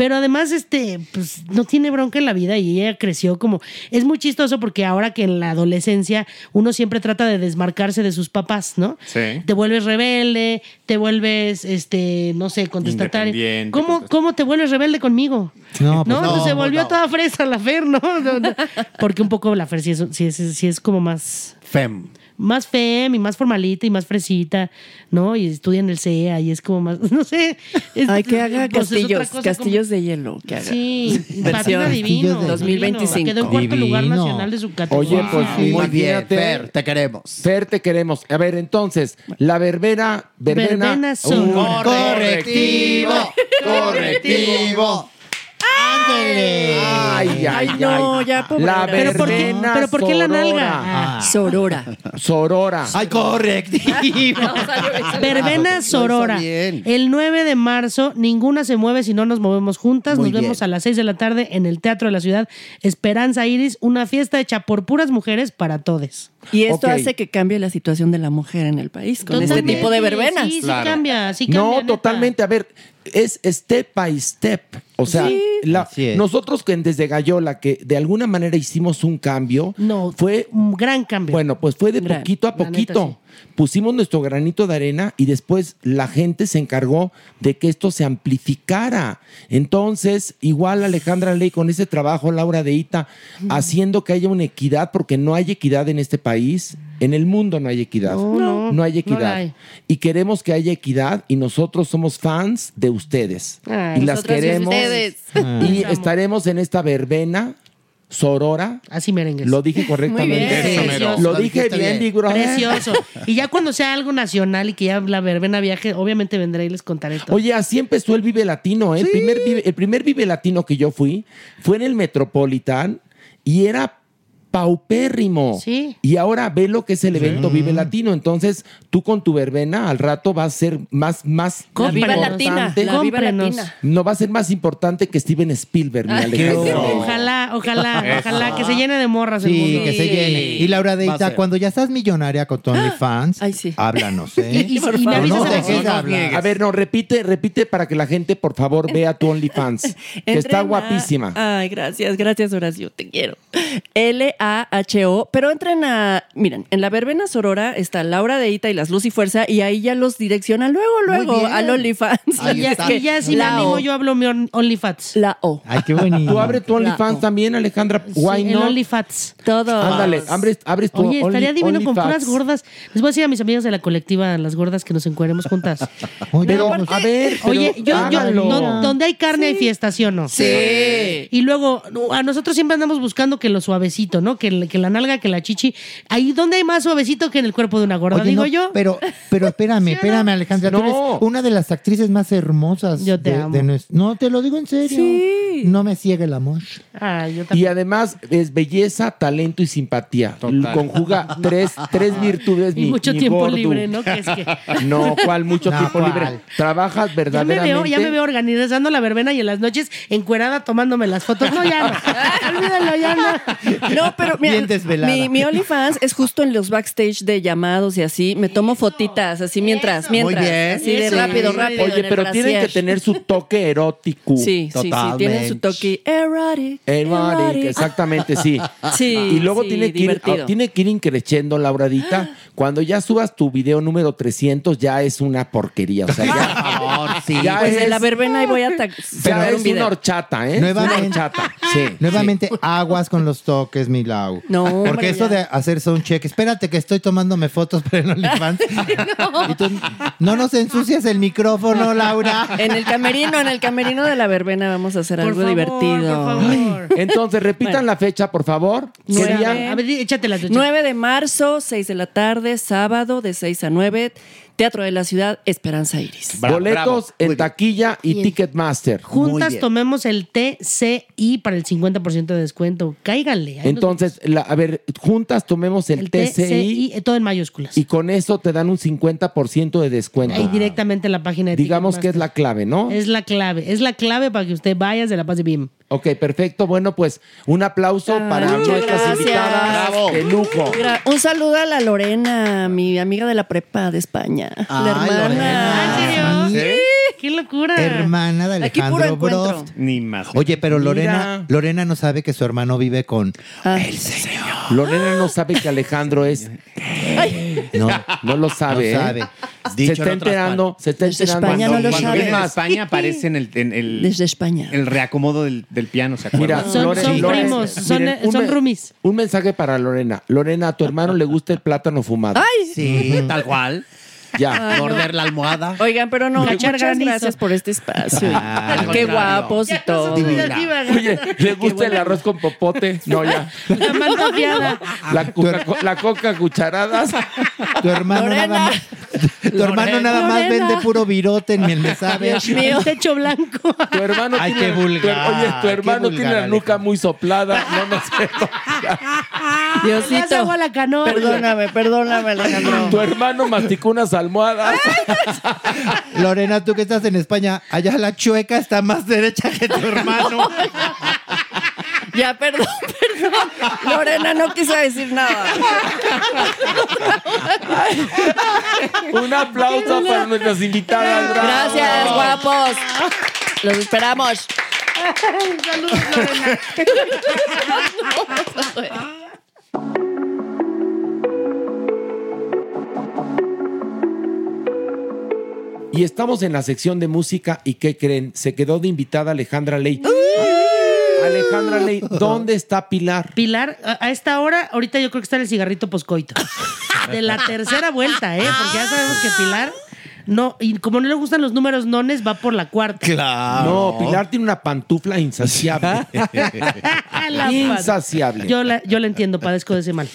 pero además, este, pues, no tiene bronca en la vida y ella creció como. Es muy chistoso porque ahora que en la adolescencia uno siempre trata de desmarcarse de sus papás, ¿no? Sí. Te vuelves rebelde, te vuelves, este, no sé, contestatario. ¿Cómo, ¿Cómo te vuelves rebelde conmigo? No, pues no, no, pues se volvió no. toda fresa la Fer, ¿no? No, no. Porque un poco la Fer sí es, sí es, sí es como más Fem. Más fem y más formalita y más fresita, ¿no? Y estudia en el CEA y es como más, no sé. es- Ay, que haga pues, castillos, castillos de hielo. Que haga. Sí, Versión divino. Castillos de- 2025. divino. Quedó en cuarto lugar nacional de su categoría. Oye, pues Muy bien. Fer, te queremos. Fer, te queremos. A ver, entonces, la verbena. Verbena. Verbena son- Correctivo, correctivo. ¡Ándele! Ay, ay, Ay, ay. no, ya, pobre. La ¿Pero por qué- verbena. pero por qué la nalga? sorora. Ah. Sorora. Sorora. ¡Ay, correctivo! Verbena Lo Sorora. bien. El 9 de marzo, ninguna se mueve si no nos movemos juntas. Muy nos vemos a las 6 de la tarde en el Teatro de la Ciudad. Esperanza Iris, una fiesta hecha por puras mujeres para todes. Y esto Ok. hace que cambie la situación de la mujer en el país con este tipo de verbenas. Sí, sí cambia, sí cambia. No, neta. totalmente. A ver, es step by step. O sea, Sí. la- nosotros que desde Gallola, que de alguna manera hicimos un cambio, No, fue un gran cambio. Bueno, pues fue de Gran, poquito a neta, poquito. Pusimos nuestro granito de arena y después la gente se encargó de que esto se amplificara. Entonces, igual Alejandra Ley con ese trabajo, Laura de Ita, haciendo que haya una equidad, porque no hay equidad en este país, en el mundo no hay equidad. No, no, hay no equidad. hay. Y queremos que haya equidad y nosotros somos fans de ustedes. Ay, y las y queremos. ustedes. Y estaremos en esta verbena sorora. Así merengues. Lo dije correctamente. Muy bien. Lo dije bien, bien. Precioso. Y ya cuando sea algo nacional y que ya la verbena viaje, obviamente vendré y les contaré todo. Oye, así empezó el Vive Latino. ¿eh? El, primer Vive, el primer Vive Latino que yo fui fue en el Metropolitan y era paupérrimo. Sí. Y ahora ve lo que es el evento Vive Latino. Entonces, tú con tu verbena al rato va a ser más, más La Viva importante. Latina, la Viva. Latina. No va a ser más importante que Steven Spielberg, mi Alejandro. Ojalá, ojalá, Eso. ojalá que se llene de morras el Sí, mundo. que se llene. Y Laura Deita, cuando ya estás millonaria con tu OnlyFans, Ay, sí. háblanos, ¿eh? Y- y- Por y me favor. avisas no a dejes de hablar. A ver, no, repite, repite para que la gente, por favor, vea tu OnlyFans. que está guapísima. Ay, gracias, gracias Horacio, te quiero. L-A-H-O, pero entren a, miren, en la verbena sorora está Laura Deita y las Luz y Fuerza y ahí ya los direccionan luego, luego bien. al OnlyFans. Ahí Y ya, está. y ya si me La animo, O. yo hablo mi on- OnlyFats. La O. Ay, qué bonito. Tú abres tu OnlyFans La- también, Alejandra. Sí, Why el not? OnlyFats. Todo. Ándale, abres, abres tu Oye, estaría Only- divino con puras OnlyFans. gordas. Les voy a decir a mis amigas de la colectiva, las gordas, que nos encueremos juntas. Oye, Pero, a ver, pero Oye, yo, yo, no- donde hay carne hay fiesta, ¿sí o no? Sí. Y luego, a nosotros siempre andamos buscando que lo suavecito, ¿no? Que, el- que la nalga, que la chichi. Ahí donde hay más suavecito que en el cuerpo de una gorda, Oye, digo no, yo. Pero, pero espérame, espérame, Alejandra. Tú No. eres una de las actrices más hermosas. Yo te de- amo. de nues- no, te lo digo en serio. Sí. No me ciegue el amor. Ay, yo Y además es belleza, talento y simpatía. Conjuga tres, tres virtudes. Y mi- mucho mi tiempo gordo. libre, ¿no? Que es que. No, ¿cuál mucho No, tiempo ¿cuál? libre? Trabajas Ya me verdaderamente. veo, ya me veo organizando la verbena y en las noches encuerada tomándome las fotos. No, ya no. Olvídalo, ya no. No, pero mira, Bien desvelada. mi, mi OnlyFans es justo en los backstage de llamados y así. Me tomo fotitas así mientras, mientras. bien. Así de rápido, rápido. Oye, pero tienen que tener su toque erótico. Sí, sí, sí. Tienen su toque erotic. Exactamente, sí. Sí, Y luego sí, tiene, que ir, ah, tiene que ir increciendo, Lauradita. Cuando ya subas tu video número 300, ya es una porquería. O sea, ya, ya Pues de es, la verbena y voy a grabar es un video. una horchata, ¿eh? Nuevamente. Una horchata, sí. Nuevamente, aguas con los toques, mi Lau. No, Porque hombre, eso ya. de hacer un check, espérate que estoy tomándome fotos para el OnlyFans. Y tú, no nos ensucias el micrófono, Laura. En el camerino, en el camerino de la verbena vamos a hacer Por algo favor, divertido. Por favor. Entonces, repitan Bueno. la fecha, por favor. ¿Qué Nueve. día? A ver, échate las 9 de marzo, 6 de la tarde, sábado de 6 a 9, Teatro de la Ciudad, Esperanza Iris. Boletos en taquilla y Ticketmaster. Juntas tomemos el TCI para el 50% de descuento. Nos Entonces, la- a ver, juntas tomemos el, el TCI, TCI, todo en mayúsculas. y con eso te dan un 50% de descuento. Ahí directamente en la página de Digamos que es la clave, ¿no? Es la clave, es la clave para que usted vaya de la paz de BIM. Ok, perfecto. Bueno, pues un aplauso para nuestras gracias. invitadas Bravo. de lujo. Gra- Un saludo a la Lorena, mi amiga de la prepa de España. la hermana. ¿En serio? ¡Qué locura! Hermana de Aquí puro Alejandro encuentro. Broft. Ni más. Oye, pero Mira. Lorena, Lorena no sabe que su hermano vive con Ay. Lorena no sabe que Alejandro es. No, no lo sabe. No ¿eh? sabe. Se Dicho está otras enterando, se está Desde enterando. España no lo Cuando sabe. viene más, España aparece en el, en el, Desde España. el reacomodo del, del piano, ¿se acuerdan? Mira, Son- Lore- son Lore- primos, son- miren, un son me- roomies. Un mensaje para Lorena. Lorena, a tu hermano le gusta el plátano fumado. Ay, Sí, tal cual. Ya. Morder la almohada. Oigan, pero no, muchas gracias por este espacio. Ah, Qué contrario. guapos y todo. Oye, ¿le gusta el arroz con popote? No, ya. La manta fiada. La coca, la coca cucharadas. tu hermano Lorena. nada más. Tu hermano nada más Lorena. vende puro virote en el me sabe. Dios mío. El techo blanco. Tu hermano Ay, tiene, qué vulgar, tu- oye, tu hermano vulgar, tiene la nuca muy soplada. No, no sé. Ya se Diosito. agua la canoa. Perdóname, perdóname, Alejandro. Tu hermano masticó unas almohadas. Lorena, tú que estás en España, allá la chueca está más derecha que tu hermano. Ya, perdón, perdón. Lorena, no quise decir nada. Un aplauso para nuestras invitadas. bravo. Gracias, guapos. Los esperamos. Saludos, Lorena. Y estamos en la sección de música y ¿qué creen? Se quedó de invitada Alejandra Ley. Alejandra Ley, ¿dónde está Pilar? Pilar, a, a esta hora, ahorita yo creo que está en el cigarrito poscoito. De la tercera vuelta, ¿eh? Porque ya sabemos que Pilar, no, y como no le gustan los números nones, va por la cuarta. No, Pilar tiene una pantufla insaciable. La Insaciable. Yo la, yo la entiendo, padezco de ese mal.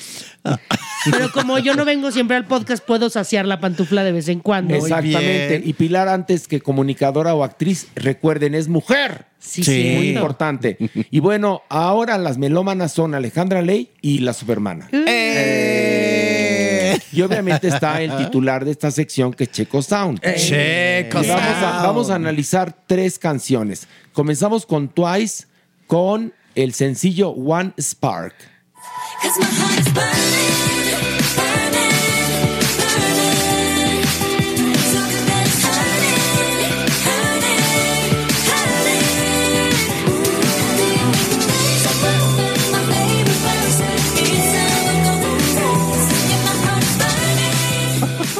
Pero como yo no vengo siempre al podcast, puedo saciar la pantufla de vez en cuando. Exactamente. Y Pilar, antes que comunicadora o actriz, recuerden, es mujer. Sí, Sí. Muy importante. Y bueno, ahora las melómanas son Alejandra Ley y la Supermana. Y obviamente está el titular de esta sección que es Checo Sound. Checo Y vamos a, Sound. vamos a analizar tres canciones. Comenzamos con Twice con el sencillo One Spark.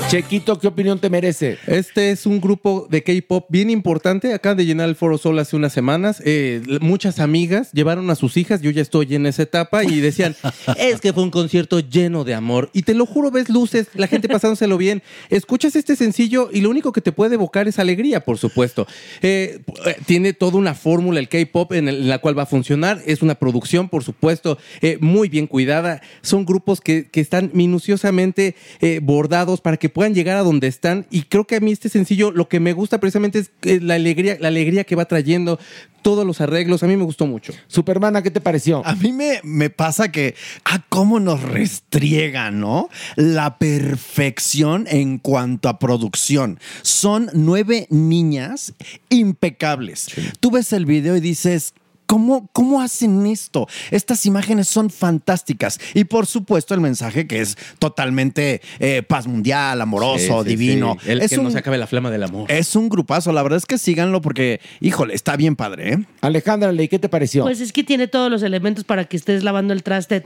Chequito, ¿qué opinión te merece? Este es un grupo de K-pop bien importante. Acaban de llenar el Foro Sol hace unas semanas. Eh, muchas amigas llevaron a sus hijas. Yo ya estoy en esa etapa y decían: Es que fue un concierto lleno de amor. Y te lo juro, ves luces, la gente pasándoselo bien. Escuchas este sencillo y lo único que te puede evocar es alegría, por supuesto. Eh, eh, tiene toda una fórmula el K-pop en, la cual va a funcionar. Es una producción, por supuesto, eh, muy bien cuidada. Son grupos que, que están minuciosamente bordados para que puedan llegar a donde están. Y creo que a mí este sencillo lo que me gusta precisamente es la alegría, la alegría que va trayendo, todos los arreglos. A mí me gustó mucho. Supermana, ¿qué te pareció? A mí me, me pasa que, ah, cómo nos restriega, ¿no? La perfección en cuanto a producción. Son nueve niñas impecables. Tú ves el video y dices... ¿Cómo, ¿Cómo hacen esto? Estas imágenes son fantásticas. Y por supuesto el mensaje que es totalmente eh, paz mundial, amoroso, Sí, sí, divino. sí. El es que no se acabe la flama del amor. Es un grupazo. La verdad es que síganlo porque, híjole, está bien padre, ¿eh? Alejandra Ley, ¿qué te pareció? Pues es que tiene todos los elementos para que estés lavando el traste.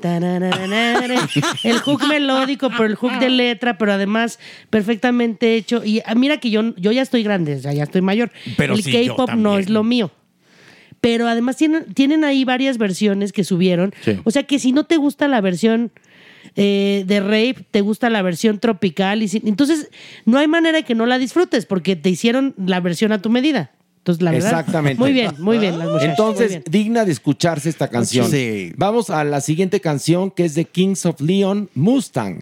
El hook melódico, pero el hook de letra, pero además perfectamente hecho. Y ah, mira que yo, yo ya estoy grande, o sea, ya estoy mayor. Pero el K-pop no es lo mío. Pero además tienen, tienen ahí varias versiones que subieron. Sí. O sea que si no te gusta la versión eh, de rape, te gusta la versión tropical. Y si- entonces no hay manera de que no la disfrutes porque te hicieron la versión a tu medida. Entonces, la verdad. Exactamente. Muy bien, muy bien, las Entonces, muy bien. digna de escucharse esta canción. Sí. Vamos a la siguiente canción que es de Kings of Leon, Mustang.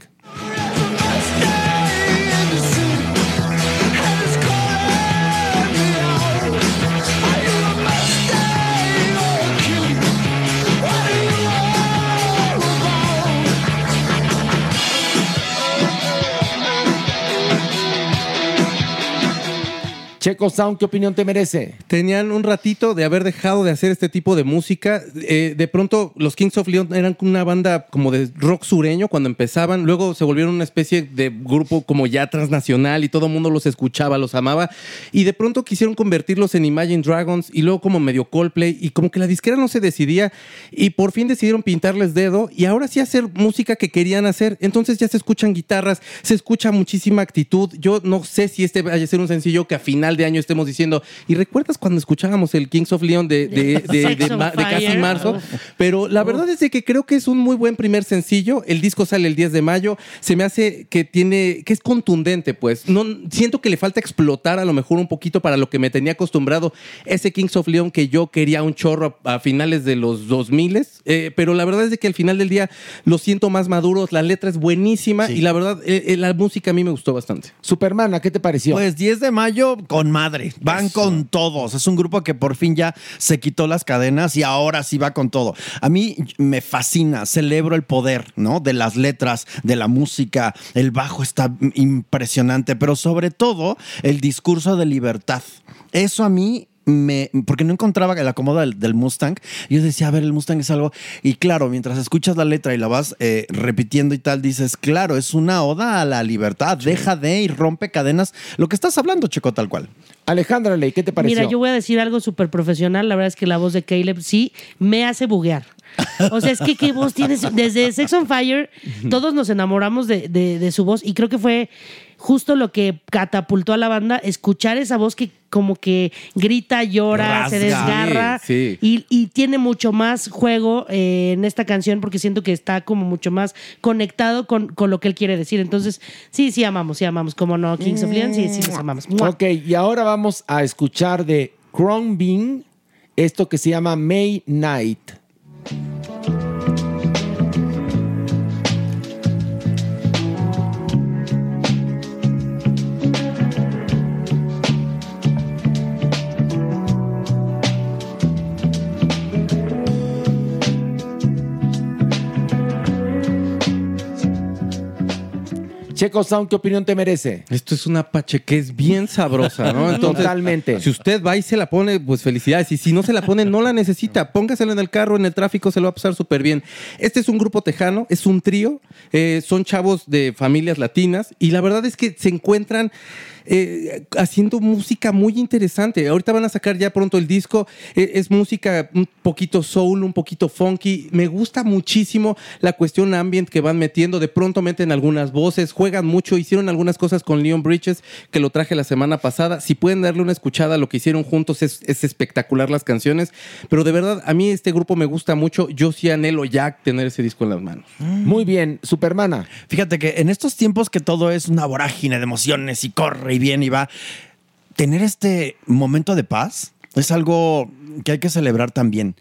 Checo Sound, ¿qué opinión te merece? Tenían un ratito de haber dejado de hacer este tipo de música. Eh, de pronto, los Kings of Leon eran una banda como de rock sureño cuando empezaban. Luego se volvieron una especie de grupo como ya transnacional y todo el mundo los escuchaba, los amaba. Y de pronto quisieron convertirlos en Imagine Dragons y luego como medio Coldplay. Y como que la disquera no se decidía. Y por fin decidieron pintarles dedo y ahora sí hacer música que querían hacer. Entonces ya se escuchan guitarras, se escucha muchísima actitud. Yo no sé si este vaya a ser un sencillo que a final de año estemos diciendo. ¿Y recuerdas cuando escuchábamos el Kings of Leon de, de- de- Sex de on ma- de casi marzo? Pero la verdad es de que creo que es un muy buen primer sencillo. El disco sale el 10 de mayo. Se me hace que tiene, que es contundente, pues. No, siento que le falta explotar a lo mejor un poquito para lo que me tenía acostumbrado ese Kings of Leon que yo quería un chorro a, a finales de los 2000 eh, pero la verdad es de que al final del día lo siento más maduros. La letra es buenísima y la verdad, eh, eh, la música a mí me gustó bastante. Supermana, ¿qué te pareció? Pues 10 de mayo con madre. Van con todos. Es un grupo que por fin ya se quitó las cadenas y ahora sí va con todo. A mí me fascina, celebro el poder, ¿no? De las letras, de la música. El bajo está impresionante, pero sobre todo el discurso de libertad. Eso a mí me, porque no encontraba el acomodo del, del Mustang. Yo decía, a ver, el Mustang es algo. Y claro, mientras escuchas la letra y la vas eh, repitiendo y tal, dices, claro, es una oda a la libertad. Deja de y rompe cadenas. Lo que estás hablando, Checo, tal cual. Alejandra Ley, ¿qué te pareció? Mira, yo voy a decir algo súper profesional. La verdad es que la voz de Caleb sí me hace buguear. O sea, es que qué voz tienes. Desde Sex on Fire, todos nos enamoramos de, de- de su voz y creo que fue justo lo que catapultó a la banda, escuchar esa voz que como que grita, llora, se desgarra Sí, Y, y tiene mucho más juego eh, en esta canción porque siento que está como mucho más conectado con, con lo que él quiere decir. Entonces, sí, sí amamos, sí amamos. Como no, Kings of Leon, sí, sí los amamos. ¡Mua! Ok, y ahora vamos a escuchar de Crown Bean esto que se llama May Night. Checo Sound, ¿qué opinión te merece? Esto es una pache que es bien sabrosa, ¿no? Entonces, Totalmente. Si usted va y se la pone, pues felicidades. Y si no se la pone, no la necesita. Póngasela en el carro, en el tráfico, se lo va a pasar súper bien. Este es un grupo tejano, es un trío. eh, son chavos de familias latinas. Y la verdad es que se encuentran eh, haciendo música muy interesante. Ahorita van a sacar ya pronto el disco. Eh, es música un poquito soul, un poquito funky. Me gusta muchísimo la cuestión ambient que van metiendo. De pronto meten algunas voces, juegan mucho. Hicieron algunas cosas con Leon Bridges, que lo traje la semana pasada. Si pueden darle una escuchada a lo que hicieron juntos, es, es espectacular las canciones. Pero de verdad, a mí este grupo me gusta mucho. Yo sí anhelo ya tener ese disco en las manos. Muy bien, Supermana. Fíjate que en estos tiempos que todo es una vorágine de emociones y corre y y va, tener este momento de paz es algo que hay que celebrar también.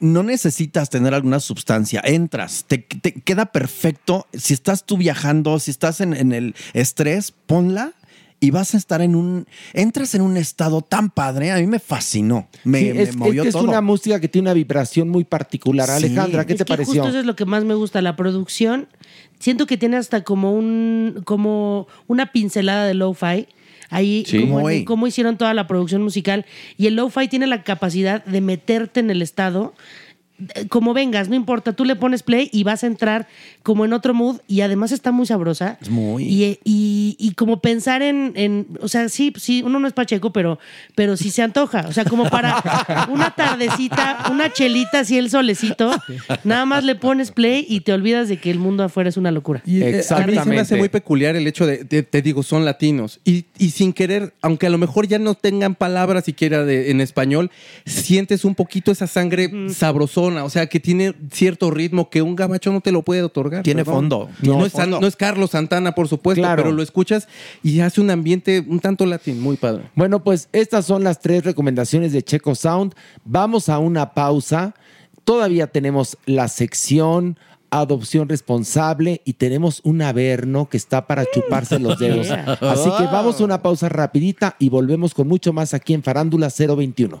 No necesitas tener alguna sustancia, entras, te, queda perfecto. Si estás tú viajando, si estás en el estrés, ponla. Y vas a estar en un. Entras en un estado tan padre. A mí me fascinó. Me, Sí, me es, movió es que es todo. una música que tiene una vibración muy particular. Sí. Alejandra, ¿qué Es te que pareció? Justo eso es lo que más me gusta, la producción. Siento que tiene hasta como un como una pincelada de lo-fi. Ahí, Sí. como en- cómo hicieron toda la producción musical. Y el lo-fi tiene la capacidad de meterte en el estado. Como vengas, no importa, tú le pones play y vas a entrar como en otro mood y además está muy sabrosa. Es muy. Y, y- y como pensar en, en- o sea, sí, sí, uno no es pacheco, pero, pero sí se antoja. O sea, como para una tardecita, una chelita así el solecito, nada más le pones play y te olvidas de que el mundo afuera es una locura. Y, eh, a mí se me hace muy peculiar el hecho de, de- te digo, son latinos. Y, y sin querer, aunque a lo mejor ya no tengan palabras siquiera de- en español, sientes un poquito esa sangre o sea, que tiene cierto ritmo que un gabacho no te lo puede otorgar. Tiene perdón. fondo, No, es, fondo. no es Carlos Santana, por supuesto, Claro. pero lo escuchas y hace un ambiente un tanto latín, muy padre. Bueno, pues estas son las tres recomendaciones de Checo Sound. Vamos a una pausa. Todavía tenemos la sección adopción responsable y tenemos un averno que está para chuparse los dedos. Así que vamos a una pausa rapidita y volvemos con mucho más aquí en Farándula 021.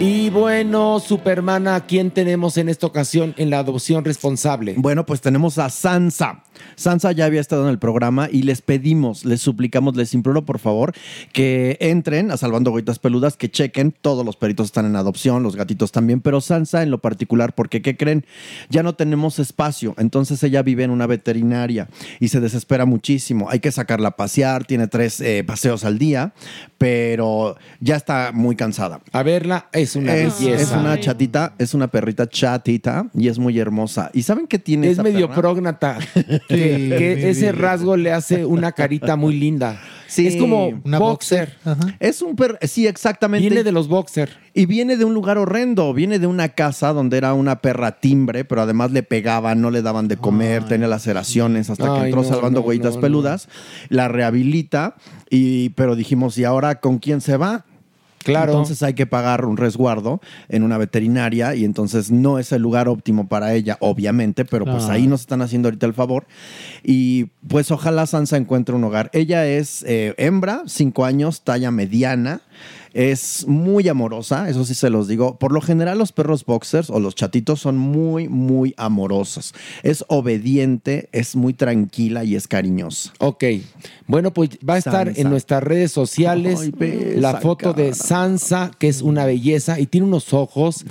Y bueno, Supermana, ¿a quién tenemos en esta ocasión en la adopción responsable? Bueno, pues tenemos a Sansa. Sansa ya había estado en el programa y les pedimos, les suplicamos, les imploro por favor que entren a Salvando Goitas Peludas, que chequen. Todos los peritos están en adopción, los gatitos también, pero Sansa en lo particular, porque ¿qué creen? Ya no tenemos espacio. Entonces ella vive en una veterinaria y se desespera muchísimo. Hay que sacarla a pasear, tiene tres eh, paseos al día, pero ya está muy cansada. A verla es una Es, belleza. es una chatita, es una perrita chatita y es muy hermosa. ¿Y saben qué tiene Es esa medio prógnata. que, ese vida. rasgo le hace una carita muy linda. Sí. Es como Una boxer. Es un perro, sí, exactamente. Viene de los boxer. Y viene de un lugar horrendo, viene de una casa donde era una perra timbre, pero además le pegaban, no le daban de comer, tenía laceraciones hasta que Ay, entró no, salvando no, huellitas no, peludas, la rehabilita, y, pero dijimos, ¿y ahora con quién se va? Claro. Entonces hay que pagar un resguardo en una veterinaria y entonces no es el lugar óptimo para ella, obviamente, pero pues ahí nos están haciendo ahorita el favor. Y pues ojalá Sansa encuentre un hogar. Ella es eh, hembra, cinco años, talla mediana. Es muy amorosa, eso sí se los digo. Por lo general los perros boxers o los chatitos son muy, muy amorosos. Es obediente, es muy tranquila y es cariñosa. Ok. Bueno, pues va a estar Sansa. en nuestras redes sociales Ay, la foto de. Sansa, que es una belleza y tiene unos ojos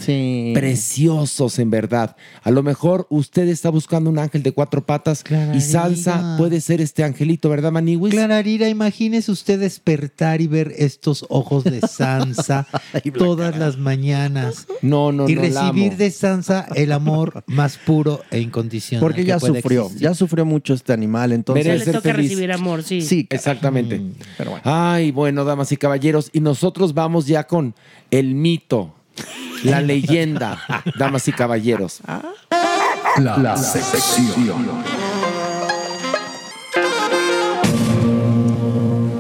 preciosos, en verdad. A lo mejor usted está buscando un ángel de cuatro patas y Sansa puede ser este angelito, ¿verdad, Maniwis? Clararira, imagínese usted despertar y ver estos ojos de Sansa todas las mañanas. No, no, y no, la recibir de Sansa el amor más puro e incondicional. Porque que ya puede sufrió, existir. ya sufrió mucho este animal, entonces... le toca recibir amor, sí. Sí, Exactamente. Mm, Pero bueno. Ay, bueno, damas y caballeros, y nosotros vamos ya con el mito, la leyenda, damas y caballeros. La, la sección.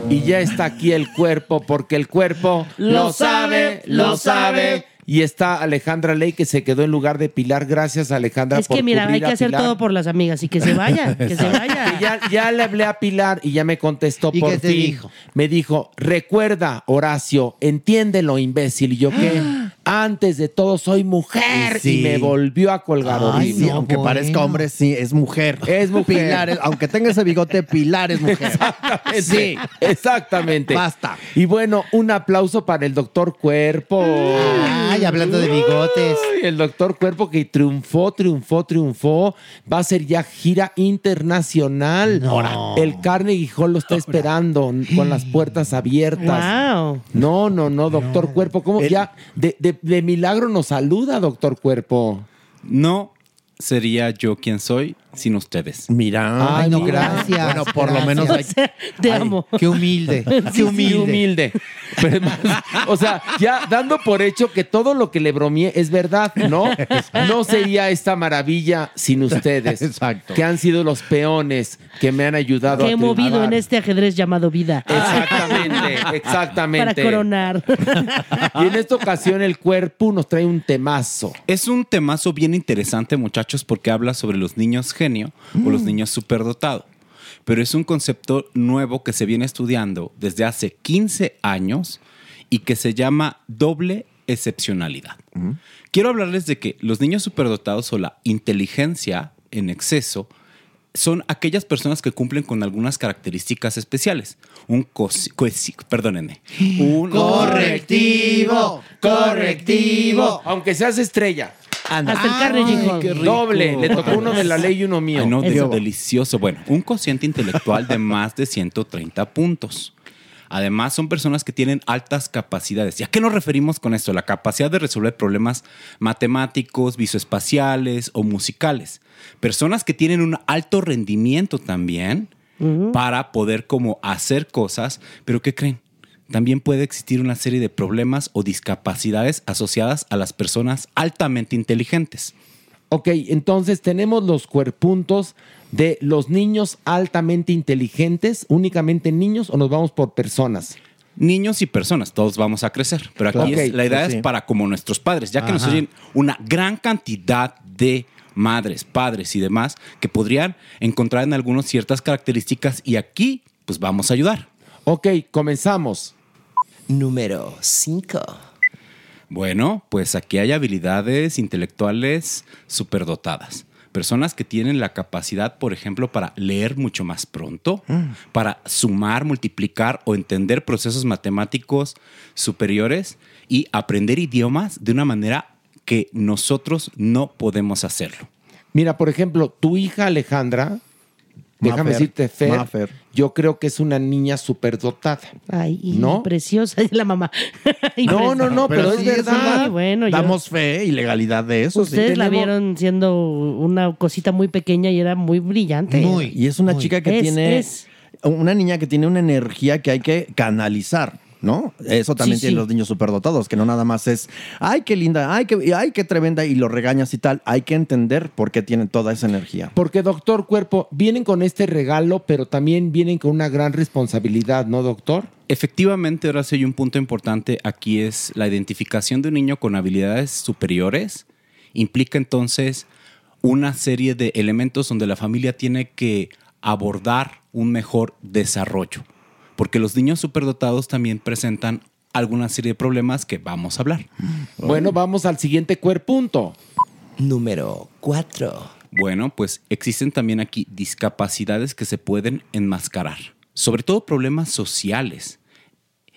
Y ya está aquí el cuerpo, porque el cuerpo Lo sabe, lo sabe. Y está Alejandra Ley, que se quedó en lugar de Pilar. Gracias, Alejandra, Es por que mira, hay que hacer Pilar. todo por las amigas y que se vaya, que se vaya. Ya, ya le hablé a Pilar y ya me contestó ¿Y por qué te fin. dijo? Me dijo, recuerda, Horacio, entiéndelo, imbécil. Y yo qué, antes de todo soy mujer. Sí. Y me volvió a colgar Ay, horrible. sí, aunque parezca hombre, sí, es mujer. Es mujer. Pilar es- aunque tenga ese bigote, Pilar es mujer. Exactamente. Sí. Exactamente. Basta. Y bueno, un aplauso para el doctor Cuerpo. Ay, hablando de bigotes. Ay, el doctor Cuerpo que triunfó, triunfó, triunfó. Va a ser ya gira internacional. No. El Carnegie Hall lo está esperando con las puertas abiertas. Wow. No, no, no, doctor Cuerpo. ¿Cómo ya de, de- de milagro nos saluda, doctor Cuerpo? No sería yo quien soy sin ustedes. Mira. Ay, no, gracias. Bueno, por lo menos hay- Te Ay, amo. Qué humilde, qué humilde. humilde. Pero es más, o sea, ya dando por hecho que todo lo que le bromeé es verdad, ¿no? No sería esta maravilla sin ustedes. Exacto. Que han sido los peones que me han ayudado Que a he movido en este ajedrez llamado vida. Exactamente, Para exactamente. coronar. Y en esta ocasión el cuerpo nos trae un temazo. Es un temazo bien interesante, muchachos, porque habla sobre los niños genio o los niños superdotados. Pero es un concepto nuevo que se viene estudiando desde hace 15 años y que se llama doble excepcionalidad. Quiero hablarles de que los niños superdotados o la inteligencia en exceso son aquellas personas que cumplen con algunas características especiales. Un cosi- coesi- perdónenme. Un Correctivo, correctivo. Aunque seas estrella. Hasta el Carnegie Hall. qué rico. Doble. Le tocó uno de la ley y uno mío. Ay, no, de- Eso. delicioso. Bueno, un cociente intelectual de más de 130 puntos. Además, son personas que tienen altas capacidades. ¿Y a qué nos referimos con esto? La capacidad de resolver problemas matemáticos, visoespaciales o musicales. Personas que tienen un alto rendimiento también para poder como hacer cosas, pero ¿qué creen? También puede existir una serie de problemas o discapacidades asociadas a las personas altamente inteligentes. Ok, entonces tenemos los cuerpuntos de los niños altamente inteligentes, únicamente niños o nos vamos por personas. niños y personas, todos vamos a crecer. Pero aquí es- la idea pues es para como nuestros padres, ya que nos oyen una gran cantidad de madres, padres y demás que podrían encontrar en algunos ciertas características y aquí pues vamos a ayudar. Ok, comenzamos. Número 5. Bueno, pues aquí hay habilidades intelectuales superdotadas. Personas que tienen la capacidad, por ejemplo, para leer mucho más pronto, para sumar, multiplicar o entender procesos matemáticos superiores y aprender idiomas de una manera que nosotros no podemos hacerlo. Mira, por ejemplo, tu hija Alejandra déjame Mafer, decirte, Fer, Mafer. yo creo que es una niña superdotada. Ay, y ¿No? preciosa es la mamá. No, no, no, pero, es sí, verdad. Sí, bueno, yo- Damos fe y legalidad de eso. sí. Ustedes la Tenemos- vieron siendo una cosita muy pequeña y era muy brillante. Y es una chica que Es, tiene. es. Una niña que tiene una energía que hay que canalizar. ¿No? Eso también Sí, tienen sí. los niños superdotados, que no nada más es, ay, qué linda, ay, qué, ay, qué tremenda, y lo regañas y tal. Hay que entender por qué tienen toda esa energía. Porque, doctor Cuerpo, vienen con este regalo, pero también vienen con una gran responsabilidad, ¿no, doctor? Efectivamente, ahora sí hay un punto importante aquí es la identificación de un niño con habilidades superiores. Implica entonces una serie de elementos donde la familia tiene que abordar un mejor desarrollo. Porque los niños superdotados también presentan alguna serie de problemas que vamos a hablar. Bueno, vamos al siguiente cuerpunto. Número 4. Bueno, pues existen también aquí discapacidades que se pueden enmascarar, sobre todo problemas sociales.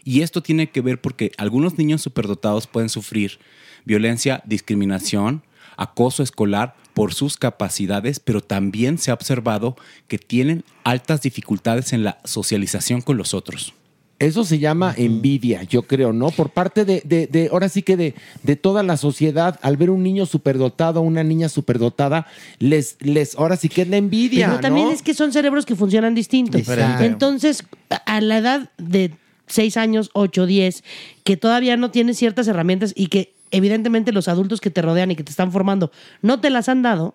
Y esto tiene que ver porque algunos niños superdotados pueden sufrir violencia, discriminación, acoso escolar por sus capacidades, pero también se ha observado que tienen altas dificultades en la socialización con los otros. Eso se llama envidia, yo creo, ¿no? Por parte de, de- de- ahora sí que de, de toda la sociedad, al ver un niño superdotado, una niña superdotada, les, les, ahora sí que es la envidia, Pero también ¿no? es que son cerebros que funcionan distintos. Diferente. Entonces, a la edad de 6 años, 8, 10, que todavía no tienes ciertas herramientas y que evidentemente los adultos que te rodean y que te están formando no te las han dado,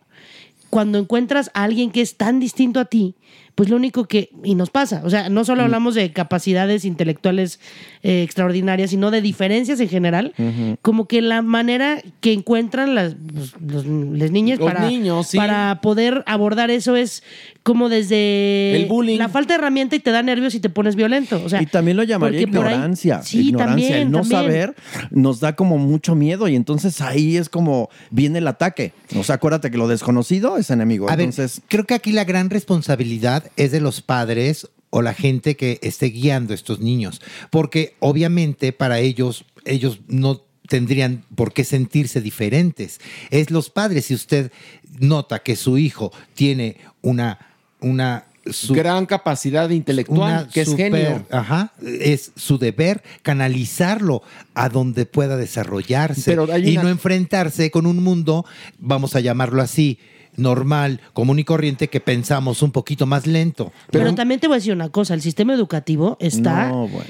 cuando encuentras a alguien que es tan distinto a ti, pues lo único que, y nos pasa, o sea, no solo hablamos de capacidades intelectuales eh, extraordinarias, sino de diferencias en general, como que la manera que encuentran las, pues, los- las niñas Los para, niños, sí. para poder abordar eso es como desde El bullying. la falta de herramienta y te da nervios y te pones violento. O sea, y también lo llamaría por ahí- ignorancia. sí, ignorancia. también, el no también. saber nos da como mucho miedo y entonces ahí es como viene el ataque. O sea, acuérdate que lo desconocido es enemigo. A ver, entonces, creo que aquí la gran responsabilidad es de los padres o la gente que esté guiando a estos niños, porque obviamente para ellos, ellos no tendrían por qué sentirse diferentes. Es los padres, si usted nota que su hijo tiene una, una gran capacidad intelectual, que es genio. Ajá, es su deber canalizarlo a donde pueda desarrollarse Pero y una- no enfrentarse con un mundo, vamos a llamarlo así, normal, común y corriente que pensamos un poquito más lento. Pero, también te voy a decir una cosa, el sistema educativo está No, bueno.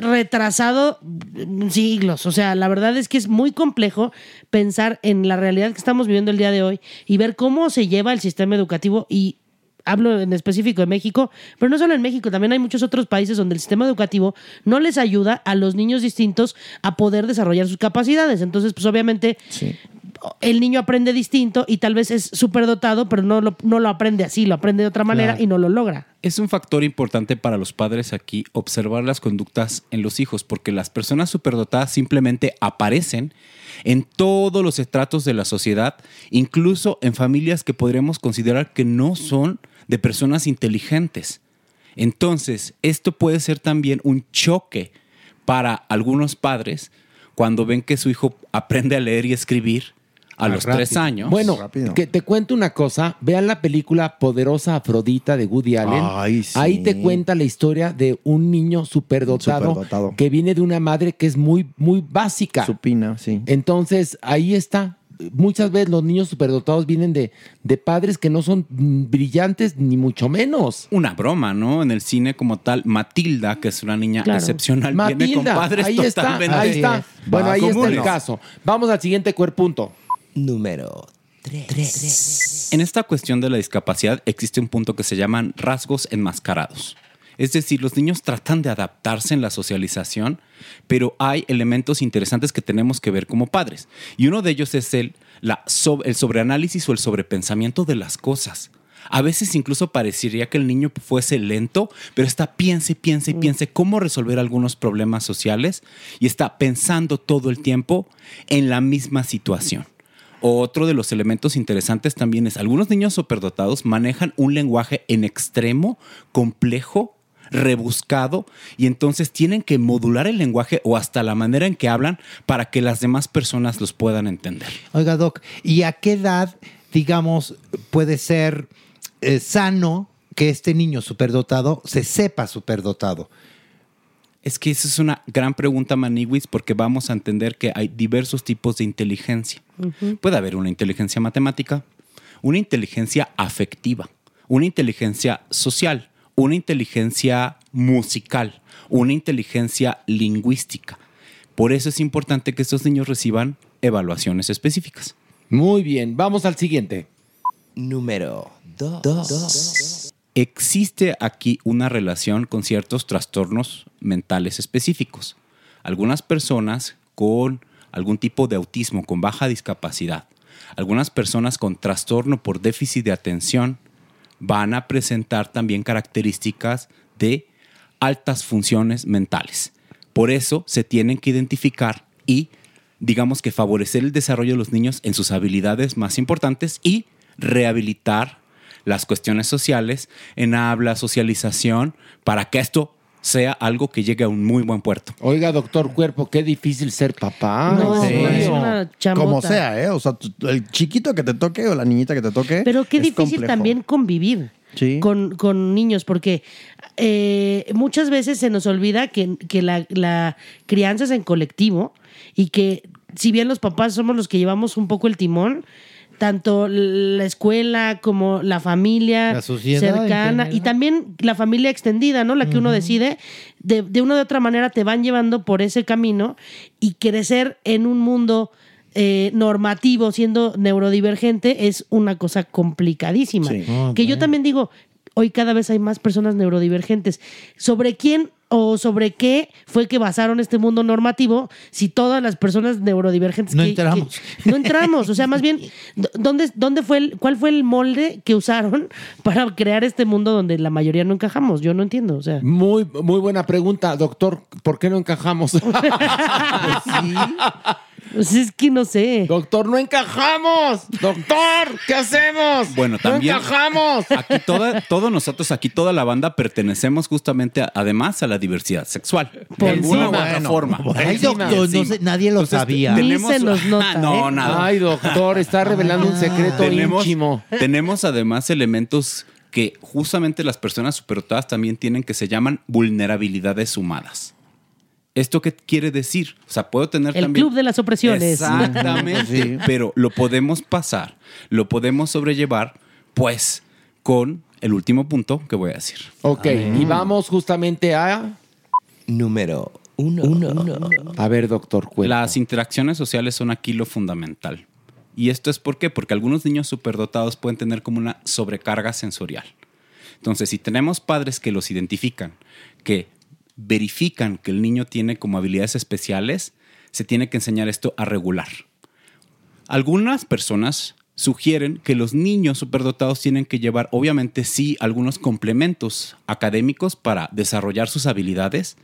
retrasado mm, siglos. O sea, la verdad es que es muy complejo pensar en la realidad que estamos viviendo el día de hoy y ver cómo se lleva el sistema educativo y hablo en específico de México, pero no solo en México, también hay muchos otros países donde el sistema educativo no les ayuda a los niños distintos a poder desarrollar sus capacidades. Entonces, pues obviamente el niño aprende distinto y tal vez es superdotado, pero no lo, no lo aprende así, lo aprende de otra manera Claro. y no lo logra. Es un factor importante para los padres aquí observar las conductas en los hijos, porque las personas superdotadas simplemente aparecen en todos los estratos de la sociedad, incluso en familias que podríamos considerar que no son de personas inteligentes. Entonces, esto puede ser también un choque para algunos padres cuando ven que su hijo aprende a leer y escribir a Ah, los rápido. tres años. Bueno, que te cuento una cosa. Vean la película Poderosa Afrodita de Woody Allen. Ay, sí. Ahí te cuenta la historia de un niño superdotado, Superdotado. que viene de una madre que es muy, muy básica. Supina, sí. Entonces, ahí está. Muchas veces los niños superdotados vienen de, de padres que no son brillantes ni mucho menos. una broma, ¿no? En el cine como tal, Matilda, que es una niña Claro. excepcional, viene con Matilda, padres ahí está, totalmente ahí está. Bueno, ahí está el caso. Vamos al siguiente cuerpunto. Número En esta cuestión de la discapacidad existe un punto que se llaman rasgos enmascarados. Es decir, los niños tratan de adaptarse en la socialización, pero hay elementos interesantes que tenemos que ver como padres. Y uno de ellos es el, la el sobreanálisis o el sobrepensamiento de las cosas. A veces incluso parecería que el niño fuese lento, pero está piense, piense, piense cómo resolver algunos problemas sociales y está pensando todo el tiempo en la misma situación. Otro de los elementos interesantes también es, algunos niños superdotados manejan un lenguaje en extremo, complejo, rebuscado, y entonces tienen que modular el lenguaje o hasta la manera en que hablan para que las demás personas los puedan entender. Oiga, Doc, ¿y a qué edad, digamos, puede ser eh, sano que este niño superdotado se sepa superdotado? Es que esa es una gran pregunta, Maniwis, porque vamos a entender que hay diversos tipos de inteligencia. Puede haber una inteligencia matemática, una inteligencia afectiva, una inteligencia social, una inteligencia musical, una inteligencia lingüística. Por eso es importante que estos niños reciban evaluaciones específicas. Muy bien, vamos al siguiente. Número 2. Existe aquí una relación con ciertos trastornos mentales específicos. Algunas personas con algún tipo de autismo, con baja discapacidad, algunas personas con trastorno por déficit de atención van a presentar también características de altas funciones mentales. Por eso se tienen que identificar y, digamos que favorecer el desarrollo de los niños en sus habilidades más importantes y rehabilitar las cuestiones sociales en habla, socialización, para que esto sea algo que llegue a un muy buen puerto. Oiga, doctor Cuerpo, qué difícil ser papá. No, ¿En serio? es una. Como sea, ¿eh? O sea, el chiquito que te toque o la niñita que te toque. Pero qué es difícil complejo. también convivir Sí. con, con niños, porque eh, muchas veces se nos olvida que, que la, la crianza es en colectivo y que si bien los papás somos los que llevamos un poco el timón, tanto la escuela como la familia La sociedad en cercana y también la familia extendida, ¿no? La que uno decide, de, de una u otra manera te van llevando por ese camino y crecer en un mundo eh, normativo siendo neurodivergente es una cosa complicadísima. Sí. Que yo también digo, hoy cada vez hay más personas neurodivergentes. ¿Sobre quién o sobre qué fue que basaron este mundo normativo si todas las personas neurodivergentes No que- entramos. que- no entramos, o sea, más bien ¿dónde dónde fue el, cuál fue el molde que usaron para crear este mundo donde la mayoría no encajamos? Yo no entiendo, o sea. Muy, muy buena pregunta, doctor. ¿Por qué no encajamos? Pues es que no sé. Doctor, no encajamos. Doctor, ¿qué hacemos? Bueno, también. No encajamos. Aquí toda, todos nosotros, aquí toda la banda pertenecemos justamente a- además a la diversidad sexual. De alguna u otra Bueno, forma. Ay, doctor, no Encima. sé, nadie lo Entonces, sabía. Tenemos- se nos nota, Ah, no, ¿eh? nada. Ay, doctor, está revelando un secreto tenemos, íntimo. tenemos además elementos que justamente las personas superdotadas también tienen que se llaman vulnerabilidades sumadas. ¿Esto qué quiere decir? O sea, puedo tener El también... club de las opresiones. Exactamente. Sí. Pero lo podemos pasar, lo podemos sobrellevar, pues, con el último punto que voy a decir. Ok, y vamos justamente a. Número 1. A ver, doctor. Las interacciones sociales son aquí lo fundamental. ¿Y esto es por qué? Porque algunos niños superdotados pueden tener como una sobrecarga sensorial. Entonces, si tenemos padres que los identifican, que verifican que el niño tiene como habilidades especiales, se tiene que enseñar esto a regular. Algunas personas sugieren que los niños superdotados tienen que llevar, obviamente sí, algunos complementos académicos para desarrollar sus habilidades,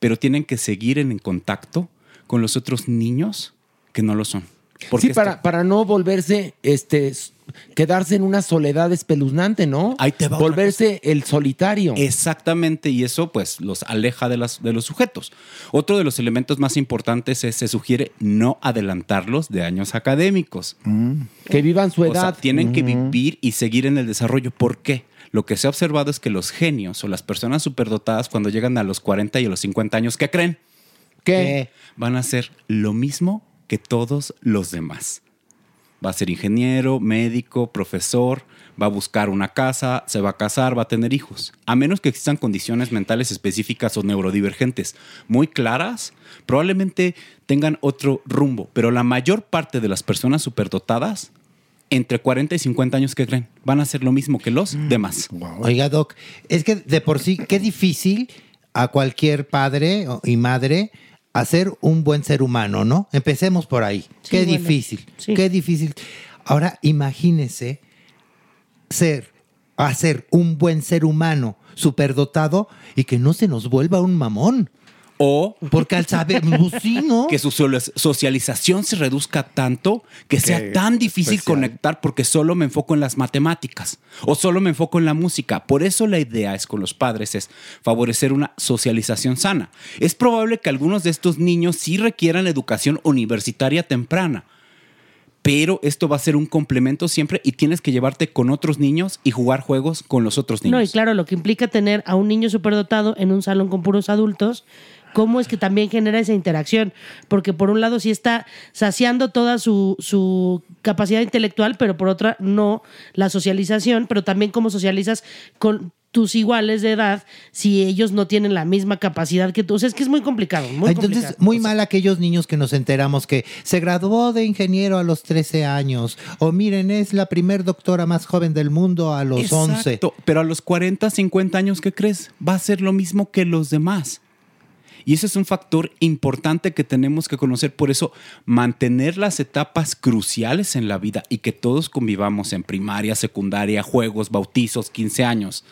pero tienen que seguir en contacto con los otros niños que no lo son. Porque Sí, para, para no volverse, este, quedarse en una soledad espeluznante, ¿no? Ahí te va Volverse el solitario. Exactamente, y eso pues los aleja de, las, de los sujetos. Otro de los elementos más importantes es, se sugiere no adelantarlos de años académicos. Que vivan su O sea, edad. tienen que vivir y seguir en el desarrollo. ¿Por qué? Lo que se ha observado es que los genios o las personas superdotadas cuando llegan a los 40 y a los 50 años, ¿qué creen? ¿Qué? Van a hacer lo mismo que todos los demás. Va a ser ingeniero, médico, profesor, va a buscar una casa, se va a casar, va a tener hijos. A menos que existan condiciones mentales específicas o neurodivergentes muy claras, probablemente tengan otro rumbo. Pero la mayor parte de las personas superdotadas, entre 40 y 50 años, ¿qué creen? Van a hacer lo mismo que los demás. Oiga, Doc, es que de por sí, qué difícil a cualquier padre y madre hacer un buen ser humano, ¿no? Empecemos por ahí. Sí, qué bueno, difícil, sí. qué difícil. Ahora imagínese ser, hacer un buen ser humano superdotado y que no se nos vuelva un mamón. O Porque al saber, que su socialización se reduzca tanto que sea tan difícil especial. conectar porque solo me enfoco en las matemáticas o solo me enfoco en la música. Por eso la idea es con los padres es favorecer una socialización sana. Es probable que algunos de estos niños sí requieran educación universitaria temprana. Pero esto va a ser un complemento siempre y tienes que llevarte con otros niños y jugar juegos con los otros niños. No, y claro, lo que implica tener a un niño superdotado en un salón con puros adultos, ¿cómo es que también genera esa interacción? Porque por un lado sí está saciando toda su, su capacidad intelectual, pero por otra no la socialización, pero también cómo socializas con tus iguales de edad si ellos no tienen la misma capacidad que tú. O sea, es que es muy complicado. Muy Entonces, complicado. muy mal aquellos niños que nos enteramos que se graduó de ingeniero a los 13 años. O miren, es la primer doctora más joven del mundo a los 11. Exacto, Pero a los 40, 50 años, ¿qué crees? Va a ser lo mismo que los demás. Y ese es un factor importante que tenemos que conocer. Por eso, mantener las etapas cruciales en la vida y que todos convivamos en primaria, secundaria, juegos, bautizos, 15 años,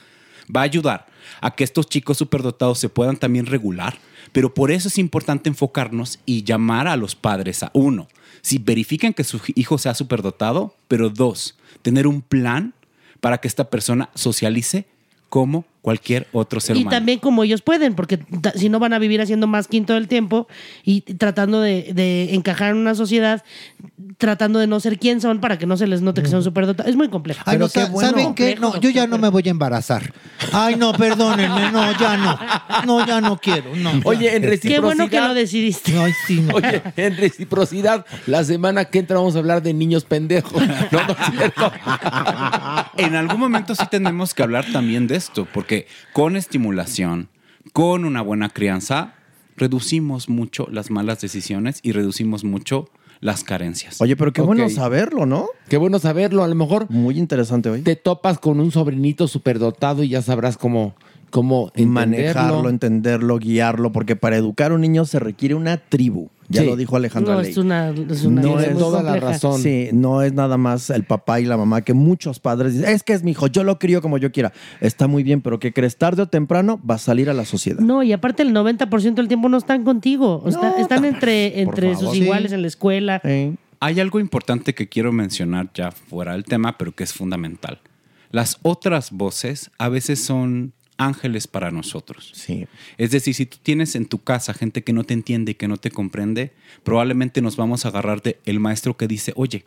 va a ayudar a que estos chicos superdotados se puedan también regular. Pero por eso es importante enfocarnos y llamar a los padres a uno, si verifican que su hijo sea superdotado, pero dos, tener un plan para que esta persona socialice como cualquier otro ser Y humano. también como ellos pueden, porque si no van a vivir haciendo más quinto del tiempo y tratando de, de encajar en una sociedad, tratando de no ser quién son para que no se les note que son superdotados. Es muy complejo. Ay, no, sa- ¿Saben qué? No, yo ya no me voy a embarazar. Ay, no, perdónenme, no, ya no. No, ya no quiero. No. Oye, en reciprocidad. Qué bueno que lo decidiste. Ay, sí, no. Oye, en reciprocidad, la semana que entra vamos a hablar de niños pendejos. No, no es cierto. en algún momento sí tenemos que hablar también de esto, porque con estimulación, con una buena crianza, reducimos mucho las malas decisiones y reducimos mucho las carencias. Oye, pero qué bueno saberlo, ¿no? Qué bueno saberlo. A lo mejor Muy interesante hoy. te topas con un sobrinito superdotado y ya sabrás cómo, cómo Manejarlo, entenderlo. guiarlo, porque para educar a un niño se requiere una tribu. Ya Sí. lo dijo Alejandra No, Ley. es una, es una No es toda la razón. Sí, no es nada más el papá y la mamá que muchos padres dicen, es que es mi hijo, yo lo crío como yo quiera. Está muy bien, pero ¿qué crees? Tarde o temprano va a salir a la sociedad. No, y aparte el 90% del tiempo no están contigo. Están entre, entre sus iguales en la escuela. Hay algo importante que quiero mencionar ya fuera del tema, pero que es fundamental. Las otras voces a veces son ángeles para nosotros. Sí. Es decir, si tú tienes en tu casa gente que no te entiende y que no te comprende, probablemente nos vamos a agarrar de el maestro que dice, oye,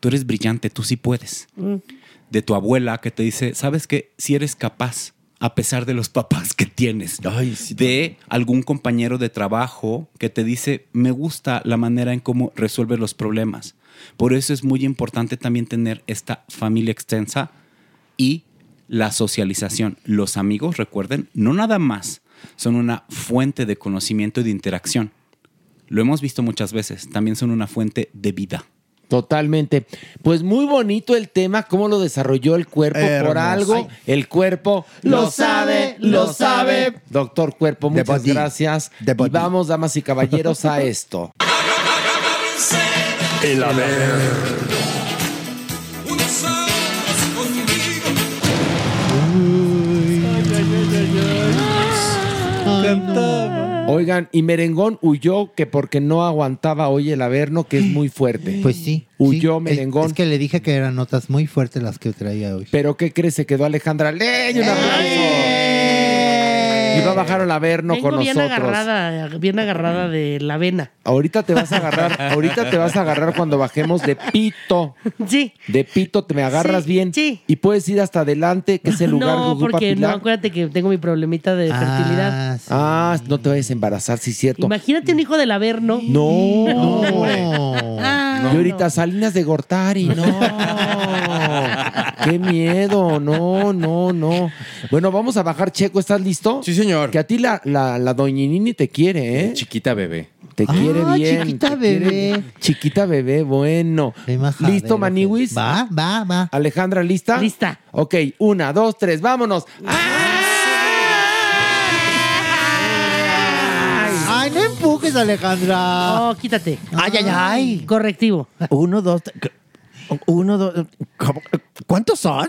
tú eres brillante, tú sí puedes. Mm. De tu abuela que te dice, ¿sabes qué? Si eres capaz, a pesar de los papás que tienes. de algún compañero de trabajo que te dice, me gusta la manera en cómo resuelves los problemas. Por eso es muy importante también tener esta familia extensa y la socialización. Los amigos, recuerden, no nada más son una fuente de conocimiento y de interacción. Lo hemos visto muchas veces, también son una fuente de vida. Totalmente. Pues muy bonito el tema, cómo lo desarrolló el cuerpo por algo. El cuerpo lo sabe, lo sabe. Doctor Cuerpo, muchas body. gracias. Y vamos, damas y caballeros, a esto. El haber. Oigan, y Merengón huyó que porque no aguantaba hoy el averno, que es muy fuerte. Pues sí. Huyó sí. Es- Merengón. Es, que le dije que eran notas muy fuertes las que traía hoy. Pero ¿qué crees? Se quedó Alejandra Ley. Un aplauso. Y va a bajar al averno Vengo con bien nosotros. agarrada, bien agarrada de la vena. Ahorita te vas a agarrar, ahorita te vas a agarrar cuando bajemos de pito. Sí. De pito te me agarras Sí, bien. sí. Y puedes ir hasta adelante, que es el lugar no, Gugu porque no, Papilar. acuérdate que tengo mi problemita de fertilidad. Ah, no te vayas a embarazar, sí es cierto. Imagínate un hijo del averno. No, Ah, Y ahorita Salinas de Gortari, no. Qué miedo, no, no, no. Bueno, vamos a bajar, Checo, ¿estás listo? Sí, señor. Que a ti la, la, la doñinini te quiere, ¿eh? Chiquita bebé. Te Ah, quiere bien. chiquita te bebé. bien. Chiquita bebé, bueno. ¿Listo, Maniwis? Va, va, va. Alejandra, ¿lista? Lista. Ok, una, dos, tres, vámonos. Ay, no empujes, Alejandra. Oh, quítate. Ay, ay, ay. Correctivo. Uno, dos, tre- uno, dos. ¿cómo? ¿Cuántos son?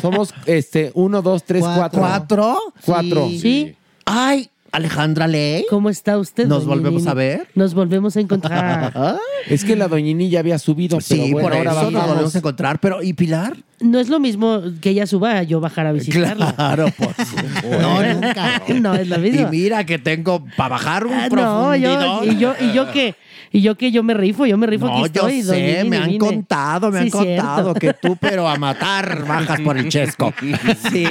Somos este, uno, dos, tres, cuatro. ¿Cuatro? Cuatro. Sí. Ay, Alejandra Ley. ¿Cómo está usted? ¿Nos doña volvemos Nini? a ver? Nos volvemos a encontrar. Es que la doñinini ya había subido, pero Sí, bueno, por ahora eso nos volvemos a encontrar. Pero, ¿y Pilar? No es lo mismo que ella suba a yo bajar a visitarla. Claro, por supuesto. No, nunca. No, es lo Y mismo. mira que tengo para bajar un Ah, no, yo, y yo, y yo qué, Y yo que yo me rifo, yo me rifo aquí No, yo estoy. sé, me han vine. contado, me han contado cierto. que tú, pero a matar, bajas por el chesco. Sí,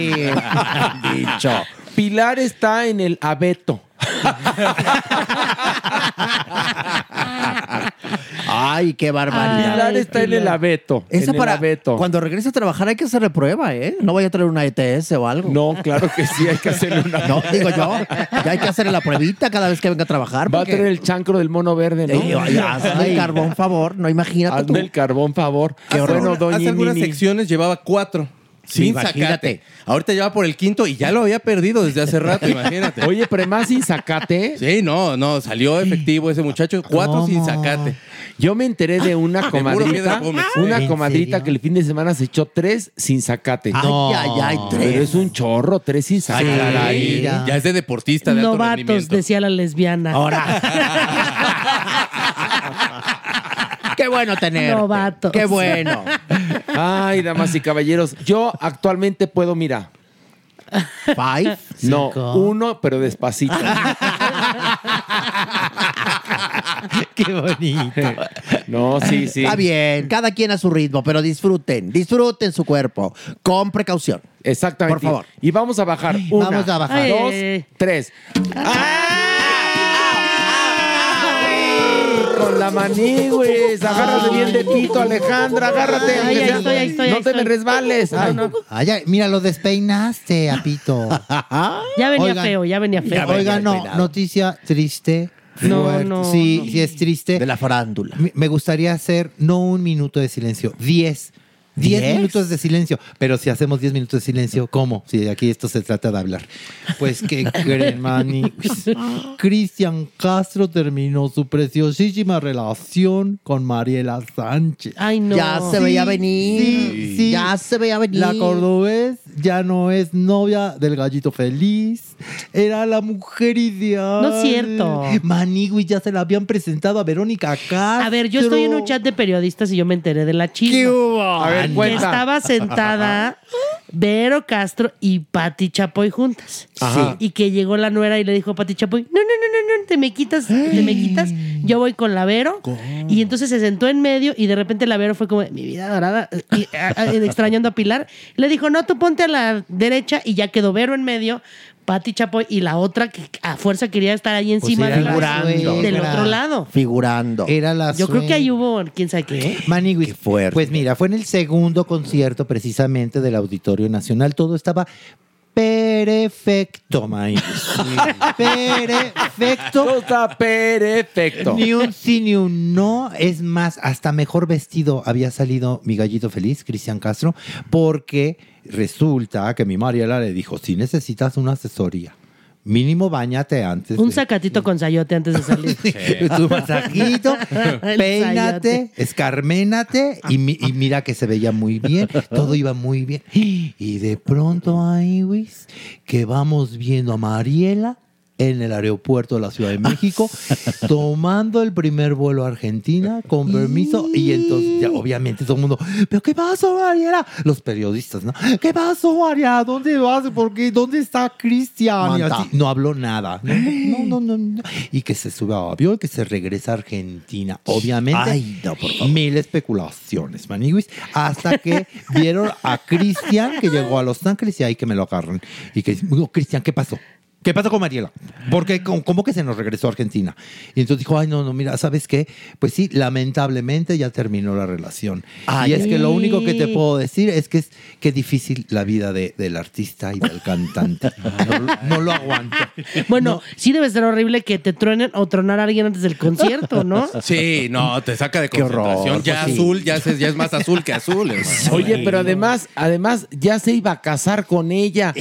dicho. Pilar está en el abeto. Ay, qué barbaridad. Pilar está en el abeto. Esa en el para abeto. cuando regrese a trabajar hay que hacerle prueba, ¿eh? No vaya a traer una ETS o algo. No, claro que sí, hay que hacerle una. No, digo yo, ya hay que hacerle la pruebita cada vez que venga a trabajar. Va a tener el chancro del mono verde, ¿no? Oye, hazme el carbón favor, no imagínate tú. Hazme el carbón favor. Hace, bueno, doña hace algunas Nini. secciones llevaba cuatro. Sin imagínate. zacate. Ahorita ya va por el quinto y ya lo había perdido desde hace rato, imagínate. Oye, pero más sin zacate. Sí, no, no, salió efectivo ese muchacho. Cuatro sin zacate. Yo me enteré de una puro comadrita, una ¿En comadrita que el fin de semana se echó tres sin zacate. Ay, ay, ay, tres. Pero es un chorro, tres sin Ay, zacate. caray. Ya es de deportista de alto Novatos, rendimiento. decía la lesbiana. Qué bueno tener. Novatos. Qué bueno. Ay, damas y caballeros, yo actualmente puedo, mira. Five. No, cinco. uno, pero despacito. Qué bonito. No, sí, sí. Está bien, cada quien a su ritmo, pero disfruten, disfruten su cuerpo, con precaución. Exactamente. Por favor. Y vamos a bajar. Una, Vamos a bajar. Dos, tres. Con la manigües. Agárrate bien de pito, Alejandra. Agárrate. Ay, ahí estoy, ahí estoy, no ahí te me estoy. resbales. Ay, Ay, ay, mira, lo despeinaste, Apito. Ya venía Oigan, feo, ya venía feo. Oiga, no, noticia triste. No, fuerte. no, Sí, no. sí es triste. De la farándula. Me- gustaría hacer no un minuto de silencio, diez. Diez ¿Diez? minutos de silencio. Pero si hacemos diez minutos de silencio, ¿cómo? Si aquí esto se trata de hablar. Pues que creen. Cristian Castro terminó su preciosísima relación con Mariela Sánchez. Ay, no. Ya se veía venir. Sí, sí. Ya se veía venir. La cordobés ya no es novia del gallito feliz. Era la mujer ideal. No es cierto. Manigui ya se la habían presentado a Verónica Castro. A ver, yo estoy en un chat de periodistas y yo me enteré de la chisma. A ver, Que cuenta. estaba sentada Vero Castro y Pati Chapoy juntas. Ajá. Y que llegó la nuera y le dijo a Pati Chapoy, no, no, no, no, no, te me quitas, te me quitas, yo voy con la Vero. Y entonces se sentó en medio y de repente la Vero fue como, mi vida dorada, y, a- a- extrañando a Pilar. Le dijo, no, tú ponte a la derecha y ya quedó Vero en medio. Pati Chapoy y la otra que a fuerza quería estar ahí encima era de la la- suegra. del otro lado. Figurando. Era la Yo creo que ahí hubo, quién sabe qué. Manigui. fuerte. Pues mira, fue en el segundo concierto precisamente del Auditorio Nacional. Todo estaba perfecto, Manigui. Perfecto. Todo está perfecto. Ni un sí ni un no. Es más, hasta mejor vestido había salido mi gallito feliz, Cristian Castro, porque resulta que mi Mariela le dijo, si necesitas una asesoría, mínimo bañate antes. Un de- sacatito con sayote antes de salir. tu masajito, peínate, escarménate y, mi- y mira que se veía muy bien, todo iba muy bien. Y de pronto ahí, Luis, que vamos viendo a Mariela en el aeropuerto de la Ciudad de México, tomando el primer vuelo a Argentina con permiso. Y entonces, ya, obviamente, todo el mundo, ¿pero qué pasó, Mariela? Los periodistas, ¿no? ¿Qué pasó, Mariela? ¿Dónde vas? ¿Por qué? ¿Dónde está Cristian? Y Manta. así, no habló nada. No, no, no, no, no. Y que se sube a avión y que se regresa a Argentina. Obviamente, Ay, no, por favor. mil especulaciones, maniguis, hasta que vieron a Cristian que llegó a Los Ángeles y ahí que me lo agarran. Y que Cristian, ¿qué pasó? ¿Qué pasó con Mariela? Porque ¿cómo, cómo que se nos regresó a Argentina? Y entonces dijo, ay, no, no, mira, ¿sabes qué? Pues sí, lamentablemente ya terminó la relación. Ay, y es que lo único que te puedo decir es que es que difícil la vida de- del artista y del cantante. No, no lo aguanto. Bueno, sí debe ser horrible que te truenen o tronar a alguien antes del concierto, ¿no? Sí, no, te saca de Qué horror, concentración. ya pues sí. azul, ya, es- ya es más azul que azul. hermano. Oye, pero además, además ya se iba a casar con ella.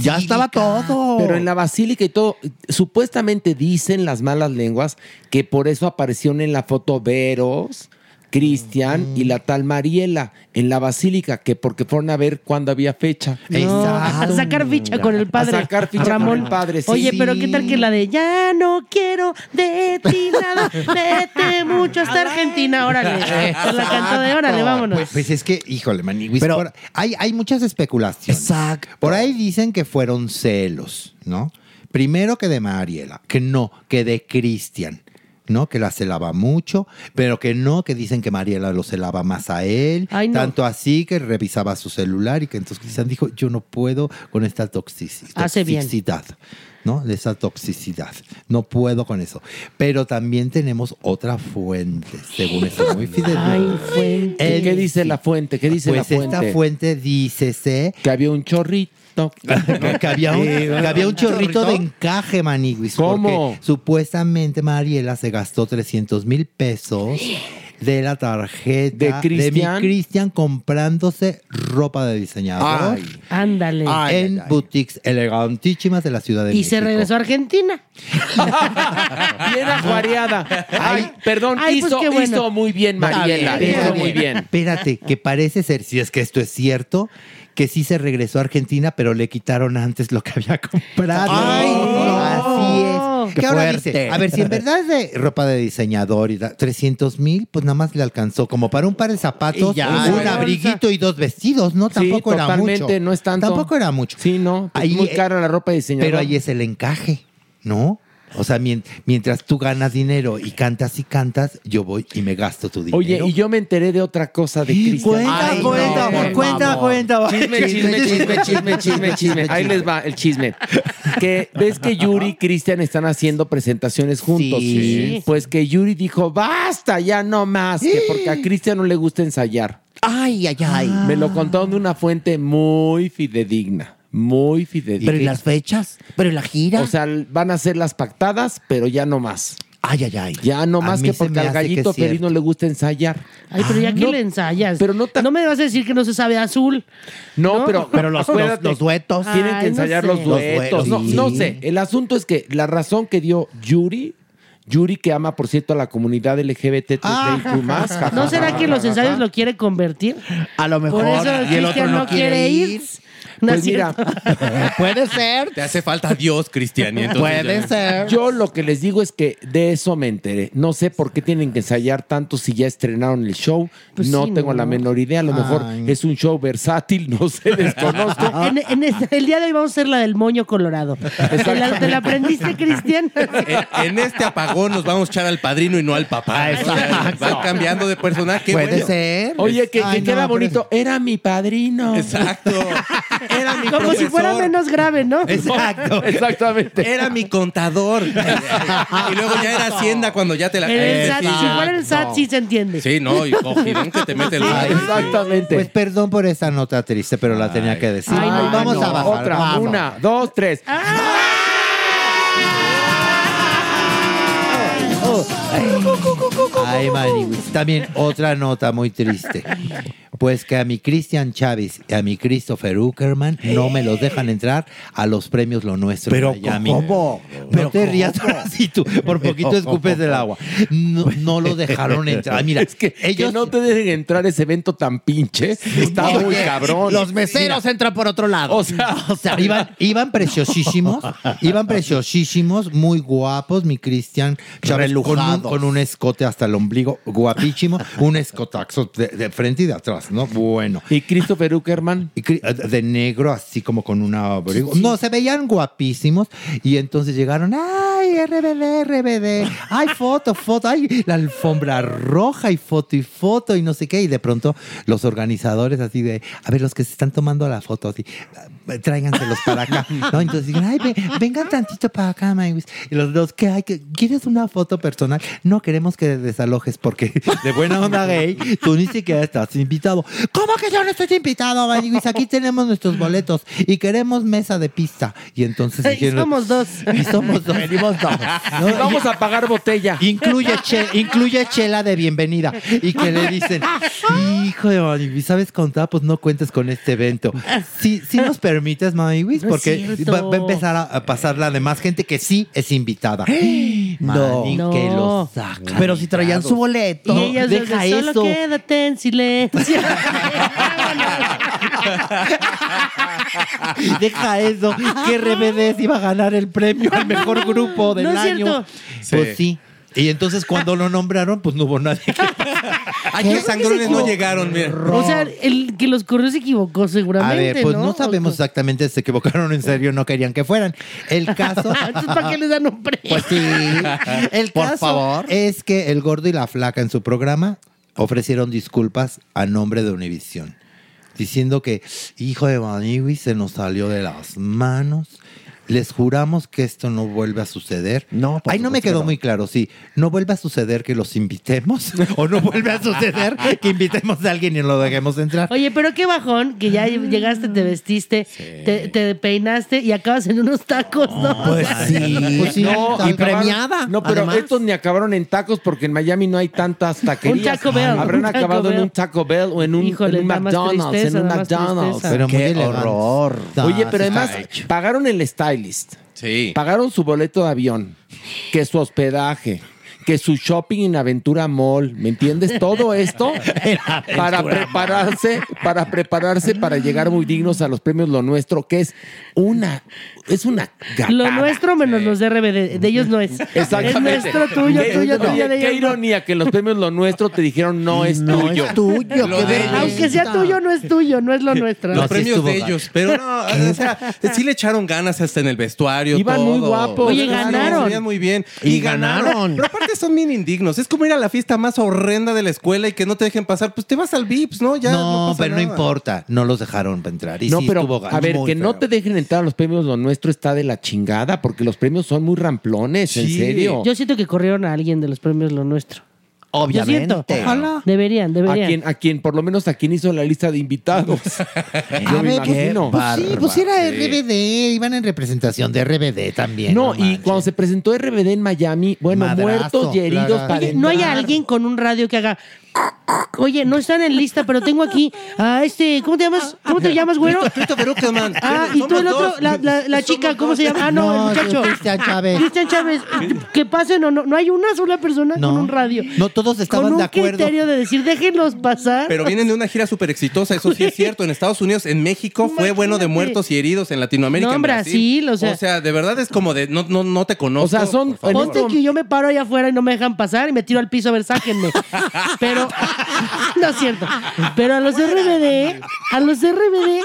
Ya estaba todo. Pero en la basílica y todo, supuestamente dicen las malas lenguas que por eso aparecieron en la foto Veros, Cristian y la tal Mariela en la basílica, que porque fueron a ver cuándo había fecha. No, a sacar ficha con el padre. A sacar ficha Ramón. con el padre, sí. Oye, pero. ¿qué tal que la de ya no quiero de ti nada? Vete mucho hasta Argentina, órale. Pues la cantó de órale, vámonos. Pues, pues es que, híjole, maniguis, Pero- por- hay, hay muchas especulaciones. Exacto. Por ahí dicen que fueron celos, ¿no? Primero que de Mariela, que no, que de Cristian. ¿no? Que la celaba mucho, pero que no, que dicen que Mariela lo celaba más a él. no. Tanto así que revisaba su celular y que entonces Cristian dijo, yo no puedo con esta toxici- Hace bien. toxicidad. ¿no? De esa toxicidad. No puedo con eso. Pero también tenemos otra fuente, según esto muy fidedigna. Ay, fuente. El- ¿Qué dice la fuente? ¿Qué dice pues la fuente? esta fuente dice que había un chorrito. que había un, que había un chorrito de encaje, Maniguis. ¿Cómo? porque Supuestamente Mariela se gastó 300 mil pesos de la tarjeta ¿De Cristian? mi Cristian comprándose ropa de diseñador Ay. Ándale. en boutiques elegantísimas de la Ciudad de y México. se regresó a Argentina. Bien ajuareada. Ay, perdón, Ay, pues hizo, bueno. hizo muy bien Mariela. Hizo muy bien. Espérate, que parece ser, si es que esto es cierto, que sí se regresó a Argentina, pero le quitaron antes lo que había comprado. Ay, no. Así es. Qué Que ahora dice, a ver, si en verdad es de ropa de diseñador y da 300 mil, pues nada más le alcanzó como para un par de zapatos, ya. un abriguito y dos vestidos, ¿no? Sí, Tampoco era mucho. totalmente, no es tanto. Tampoco era mucho. Sí, no. pues muy cara la ropa de diseñador. Pero ahí es el encaje, ¿no? O sea, mien- mientras tú ganas dinero y cantas y cantas, yo voy y me gasto tu dinero. Oye, y yo me enteré de otra cosa de Cristian. Cuenta, cuenta, cuenta, cuenta. Chisme, chisme, chisme, chisme, chisme, chisme. Ahí les va el chisme. Que ves que Yuri y Cristian están haciendo presentaciones juntos. Sí. Pues que Yuri dijo, basta, ya no más, que porque a Cristian no le gusta ensayar. Ay, ay, ay. Me lo contaron de una fuente muy fidedigna. Muy fidedigna. Pero ¿y las fechas? ¿Pero y la gira? O sea, van a ser las pactadas, pero ya no más. Ay, ay, ay. Ya no más que porque al gallito feliz no le gusta ensayar. Ay, pero ya que No, le ensayas. pero no no me vas a decir que no se sabe azul. No, ¿No? pero, Pero los- los- los duetos. Tienen Ay, que no ensayar sé. los Los duetos. No, sé. El asunto es que la razón que dio Yuri, Yuri que ama, por cierto, a la comunidad LGBT más. ¿No será que los ensayos lo quiere convertir? A lo mejor. Por eso y el otro no quiere ir. No Pues es mira. Puede ser. Te hace falta Dios, Cristian. y Puede ya- ser. yo lo que les digo es que de eso me enteré. No sé por qué tienen que ensayar tanto si ya estrenaron el show. Pues no sí, tengo no. la menor idea. A lo mejor es un show versátil, no sé, desconozco. En, en este- el día de hoy vamos a hacer la del moño colorado. ¿Te la, te la aprendiste, Cristian? En, en este apagón nos vamos a echar al padrino y no al papá. Van cambiando de personaje. Puede bueno. ser. Oye, que, Ay, que no, queda pero- bonito. Era mi padrino. Exacto. Era mi Como si fuera profesor. menos grave, ¿no? Exacto. Exactamente. Era mi contador. y luego ya era Hacienda cuando ya te la... El Eh, SAT, si fuera el SAT, sí se entiende. Sí, no, y cogidón que te mete el... Ay, Exactamente. Pues perdón por esa nota triste, pero la tenía que decir. Ay, no, Vamos no. a bajar. Otra, vamos. una, dos, tres. Ay, Maniwis. También otra nota muy triste. Pues que a mi Cristian Chávez y a mi Christopher Uckerman no me los dejan entrar a los premios Lo Nuestro. Pero, Miami. ¿cómo? No Pero, te rías ahora sí tú. Por poquito escupes del agua. No, no lo dejaron entrar. Mira, es que, ellos que no te dejen entrar a ese evento tan pinche. Está muy cabrón. Los meseros entran por otro lado. O sea, O sea, iban, iban preciosísimos, iban preciosísimos, muy guapos, mi Cristian Chávez, con un, Relujados. con un escote hasta el ombligo, guapísimo, un escotaxo de, de frente y de atrás, ¿no? Bueno. y Christopher Uckerman. Y cri- de negro, así como con una abrigo. No, se veían guapísimos. Y entonces llegaron, ay, RBD, RBD, ay, foto, foto, ay, la alfombra roja y foto y foto y no sé qué. Y de pronto los organizadores así de, a ver, los que se están tomando la foto así, tráiganselos para acá. ¿no? Entonces digan, ay, ve- vengan tantito para acá, Maywis. Y los dos, ¿qué hay? ¿Qué- ¿Quieres una foto personal? No queremos que desalojes porque de buena onda gay, tú ni siquiera estás invitado. ¿Cómo que yo no estoy invitado, Maywis? Aquí tenemos nuestros boletos y queremos mesa de pista. Y entonces Y dijeron, somos dos. y somos dos. Venimos dos. ¿no? Vamos a pagar botella. Incluye, che- incluye chela de bienvenida. Y que le dicen, hijo de Maniwis, ¿sabes contar? Pues no cuentes con este evento. Sí, sí nos permites, Maniwis, porque va, va a empezar a, a pasar la demás gente que sí es invitada. Mani, No. que lo sacan. Pero si traían su boleto. Y ellas deja desde, solo quédate en silencio. Deja eso. Que RBD iba a ganar el premio al mejor grupo del No es año. cierto. Pues sí. Y entonces cuando lo nombraron, pues no hubo nadie. Aquí los sangrones no llegaron, mira. O sea, el que los corrió se equivocó A seguramente, ver, pues no, ¿no? sabemos exactamente si se equivocaron en serio, no querían que fueran. El caso. Entonces, ¿para qué les dan nombre? Pues sí. El Por caso favor. es que el gordo y la flaca en su programa ofrecieron disculpas a nombre de Univisión, diciendo que hijo de Manigui se nos salió de las manos. Les juramos que esto no vuelve a suceder. No, Ahí no me que quedó no. muy claro. Sí, no vuelve a suceder que los invitemos o no vuelve a suceder que invitemos a alguien y lo dejemos entrar. Oye, pero qué bajón que ya llegaste, te vestiste, te, te peinaste y acabas en unos tacos, ¿no? Pues Pues sí, No, y premiada, No, pero además. estos ni acabaron en tacos porque en Miami no hay tantas taquerías. Taco Bell, Habrán un Taco acabado en un Taco Bell o en un, Híjole, en un McDonald's. tristeza, en un McDonald's. Pero Qué horror. Ah, Oye, sí pero además pagaron el Sí. Pagaron su boleto de avión, que su hospedaje, que su shopping en Aventura Mall, ¿me entiendes? Todo esto para prepararse, para prepararse para llegar muy dignos a los premios Lo Nuestro, que es una, es una Lo gatada. nuestro menos los de RBD, de ellos no es. Exactamente. Es nuestro, tuyo, Qué- tuyo, no, tuyo, de Qué ellos no. ironía que los premios Lo Nuestro te dijeron no es No tuyo. es tuyo, Lo qué de-. Aunque sea tuyo, no es tuyo, no es lo nuestro. Los premios de ellos. Pero no, o sea, sí le echaron ganas hasta en el vestuario. Iban todo. muy guapos. Oye, ganaron. muy bien. Y ganaron. Pero aparte son bien indignos. Es como ir a la fiesta más horrenda de la escuela y que no te dejen pasar. Pues te vas al VIPS, ¿no? Ya no, pasa pero no importa. No los dejaron entrar. Y no, sí pero estuvo a ver, que no te dejen entrar a los premios Lo Nuestro está de la chingada, porque los premios son muy ramplones, en serio. Yo siento que corrieron a alguien de los premios Lo Nuestro. Siento. Obviamente. Ojalá. Deberían, a deberían. quien, a quien, por lo menos a quien hizo la lista de invitados. Yo A me ver, imagino. Sí, pues era RBD, iban en representación de RBD también. No, y manches. cuando se presentó RBD en Miami, bueno, Madrazo, muertos y heridos claro. para Oye, no hay alguien con un radio que haga. Oye, no están en lista, pero tengo aquí a este. ¿Cómo te llamas? ¿Cómo te llamas, güero? Christopher Uckerman. Ah, y tú el otro, la, la, la chica, ¿cómo se llama? Ah, no, No, el muchacho. Cristian Chávez. Cristian Chávez. Que pasen o no. No hay una sola persona No. con un radio. No, todos estaban con un de acuerdo. criterio de decir, déjenlos pasar. Pero vienen de una gira súper exitosa, eso sí es cierto. En Estados Unidos, en México, fue bueno de muertos y heridos. En Latinoamérica, No, en Brasil, o sea- de verdad es como de no, no, no te conozco. O sea, son-. Ponte que yo me paro allá afuera y no me dejan pasar y me tiro al piso a ver, sáquenme. Pero, no es cierto. Pero a los RBD, a los RBD,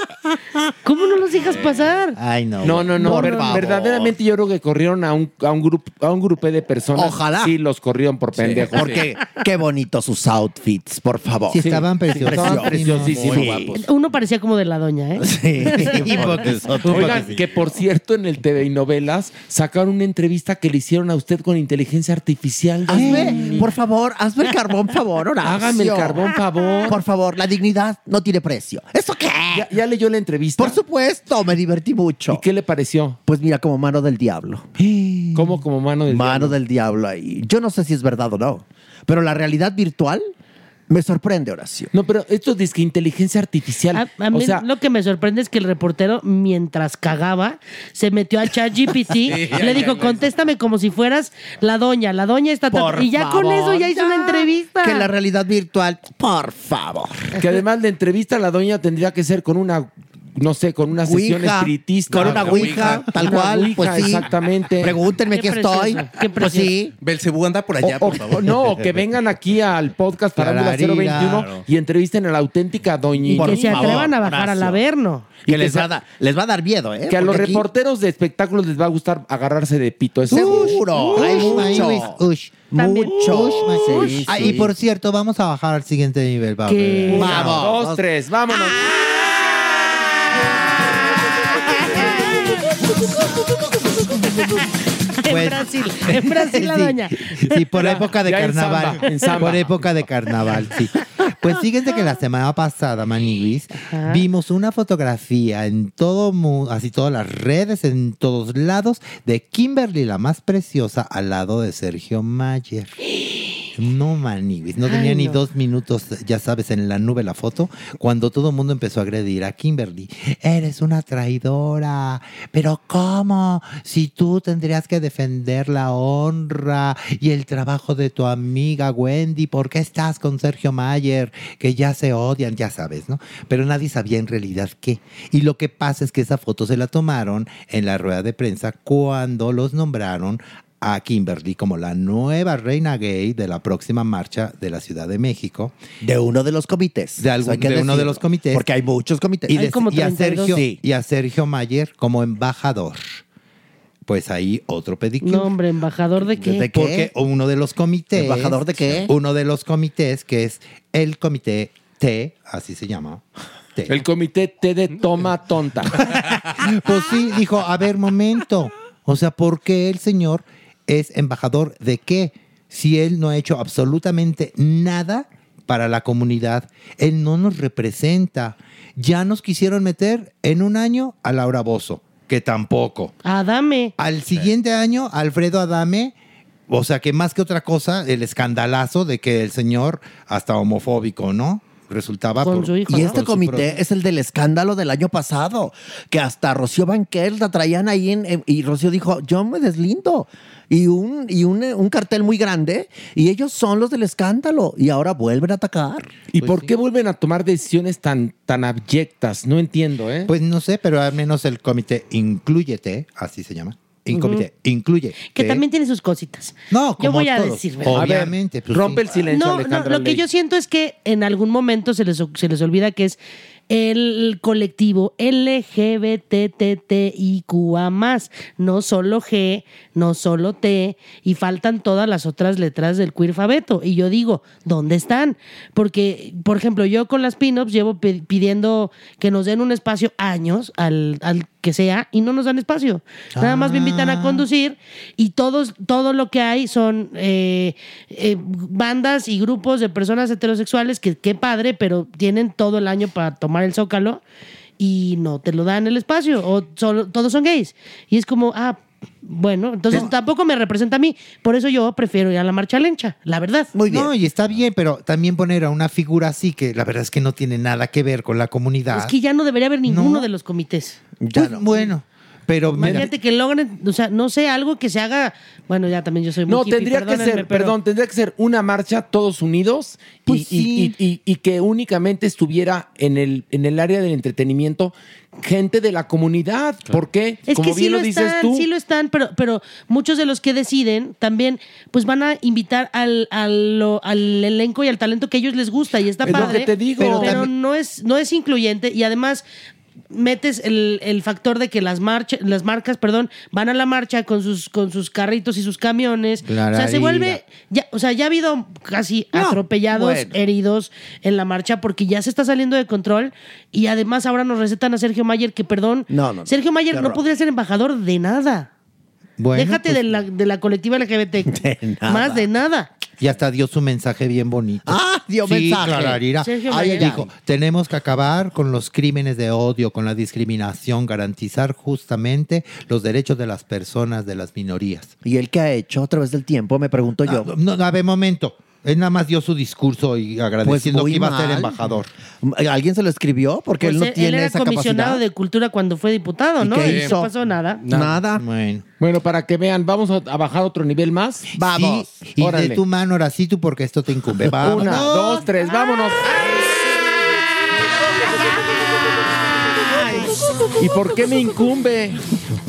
¿cómo no los dejas pasar? Ay, no. No, no, no. Ver- verdaderamente yo creo que corrieron a un, a un grupo a un grupo de personas. Ojalá. Sí, los corrieron por pendejos. Porque qué bonitos sus outfits, por favor. Sí, estaban preciosos. Estaban preciosísimos. Muy guapos. Uno parecía como de la doña, ¿eh? Sí, Oigan, que por cierto, en el TV y novelas sacaron una entrevista que le hicieron a usted con inteligencia artificial. Hazme, por favor, hazme el carbón favor, Horacio. Hágame el carbón favor. Por favor, la dignidad no tiene precio. ¿Eso qué? ¿Ya, ya leyó la entrevista? Por supuesto, me divertí mucho. ¿Y qué le pareció? Pues mira, como mano del diablo. ¿Cómo como mano del mano diablo? del diablo ahí. Yo no sé si es verdad o no, pero la realidad virtual me sorprende, Horacio. No, pero esto dice que inteligencia artificial. A, a mí o sea, lo que me sorprende es que el reportero, mientras cagaba, se metió a ChatGPT y ya, le dijo, contéstame como si fueras la doña, la doña está... tan-". Por Y ya con eso ya hizo una entrevista. Que la realidad virtual, por favor. que además de entrevista la doña tendría que ser con una no sé, con una sesión Ouija, espiritista. con una ouija, tal Una cual, ouija, pues sí. Exactamente. Pregúntenme Qué aquí estoy. precioso, qué Pues sí. Belcebú anda por allá, O- por o- favor. no, que vengan aquí al podcast Farándula Clararira. 021 y entrevisten a la auténtica doña. y por que se favor, atrevan a bajar al. Averno. Que que les va, a dar- les va a dar miedo, ¿eh? Que a los Porque aquí- reporteros de espectáculos les va a gustar agarrarse de pito. Eso Seguro. Hay mucho. Ush. También. Mucho. Ush, Sí, ush. Ah, y por cierto, vamos a bajar al siguiente nivel. Vamos. dos, tres, vámonos. En Brasil, en Brasil la Sí. doña. Sí, por Ya, época de en carnaval. samba, en samba. Por época de carnaval, sí. Pues fíjense que la semana pasada, Maniguis, vimos una fotografía en todo mundo, así todas las redes, en todos lados, de Kimberly, la más preciosa, al lado de Sergio Mayer. No, Maniguis, no tenía Ay, ni no. dos minutos, ya sabes, en la nube la foto, cuando todo el mundo empezó a agredir a Kimberly. Eres una traidora. Pero ¿cómo? Si tú tendrías que defender la honra y el trabajo de tu amiga Wendy, ¿por qué estás con Sergio Mayer? Que ya se odian, ya sabes, ¿no? Pero nadie sabía en realidad qué. Y lo que pasa es que esa foto se la tomaron en la rueda de prensa cuando los nombraron a Kimberly como la nueva reina gay de la próxima marcha de la Ciudad de México. De uno de los comités. De, algún- de uno de los comités. Porque hay muchos comités. Y, Hay de- como y a 32. Sergio, Sí. y a Sergio Mayer como embajador. Pues ahí otro pedicure. No, hombre, embajador de qué? Porque uno de los comités. ¿Embajador de qué? Uno de los comités que es el comité T, así se llama. T. El comité T de toma tonta. Pues sí, dijo, a ver, momento. O sea, ¿por qué el señor es embajador de qué? Si él no ha hecho absolutamente nada para la comunidad, él no nos representa. Ya nos quisieron meter en un año a Laura Bozo, que tampoco. Adame. Al siguiente año, Alfredo Adame, o sea que más que otra cosa, el escandalazo de que el señor, hasta homofóbico, ¿no? Resultaba por- y este comité pro- es el del escándalo del año pasado, que hasta Rocío Banquel la traían ahí en- en- y Rocío dijo, yo me deslindo. Y, un, y un, un cartel muy grande, y ellos son los del escándalo, y ahora vuelven a atacar. ¿Y por qué vuelven a tomar decisiones tan, tan abyectas? No entiendo, ¿eh? Pues no sé, pero al menos el comité Incluyete, así se llama. Incluye. Que también tiene sus cositas. No, Yo como voy a decir, ¿verdad? Obviamente. pues rompe sí. el silencio, No, no, lo que yo siento es que en algún momento se les, se les olvida que es el colectivo LGBTTIQA+, no solo G, no solo T, y faltan todas las otras letras del queerfabeto. Y yo digo, ¿dónde están? Porque, por ejemplo, yo con las pin-ups llevo pi- pidiendo que nos den un espacio años al, al que sea y no nos dan espacio. Nada más me invitan a conducir y todos, todo lo que hay son eh, eh, bandas y grupos de personas heterosexuales que qué padre, pero tienen todo el año para tomar el zócalo y no te lo dan el espacio o solo, todos son gays. Y es como, ah, bueno, entonces tampoco me representa a mí. Por eso yo prefiero ir a la marcha lencha, la verdad. Muy bien. No, y está bien, pero también poner a una figura así que la verdad es que no tiene nada que ver con la comunidad. Es que ya no debería haber ninguno de los comités. Pues, Bueno, pero mira, Imagínate que logren, o sea, no sé, algo que se haga. Bueno, ya también yo soy muy No, hippie, tendría que ser, pero- perdón, tendría que ser una marcha todos unidos y, Pues y- y- y- y que únicamente estuviera en el, en el área del entretenimiento gente de la comunidad. ¿Por qué? Es Como que sí bien lo, lo dices están, tú. sí lo están, pero, pero muchos de los que deciden también, pues van a invitar al, al, lo- al elenco y al talento que a ellos les gusta y está Es lo padre. que te digo. Pero, Pero también- no es, no es incluyente y además metes el, el factor de que las marchas, las marcas, perdón, van a la marcha con sus, con sus carritos y sus camiones. O sea, se vuelve, ya, o sea, ya ha habido casi atropellados, bueno. heridos en la marcha porque ya se está saliendo de control y además ahora nos recetan a Sergio Mayer que, perdón, No. Sergio Mayer no podría ser embajador de nada. Bueno, Déjate pues- de, la, de la colectiva LGBT. nada. Más de nada. y hasta dio su mensaje bien bonito. Ah, dio sí, mensaje. Clararira. Sergio Mayer. dijo, tenemos que acabar con los crímenes de odio, con la discriminación, garantizar justamente los derechos de las personas, de las minorías. ¿Y él qué ha hecho a través del tiempo? Me pregunto yo. Ah, no, a ver, momento. Él nada más dio su discurso y agradeciendo Pues muy que iba a ser mal. embajador. ¿Alguien se lo escribió? Porque Pues él no él, tiene él era esa comisionado capacidad. de cultura cuando fue diputado, ¿Y ¿no? qué Y hizo? no pasó nada. Nada. Bueno. Bueno, para que vean, vamos a, a bajar otro nivel más. Vamos. y Órale. de tu mano, ahora sí tú, porque esto te incumbe. Vamos. Una, dos, tres, vámonos. ¿Y por qué me incumbe?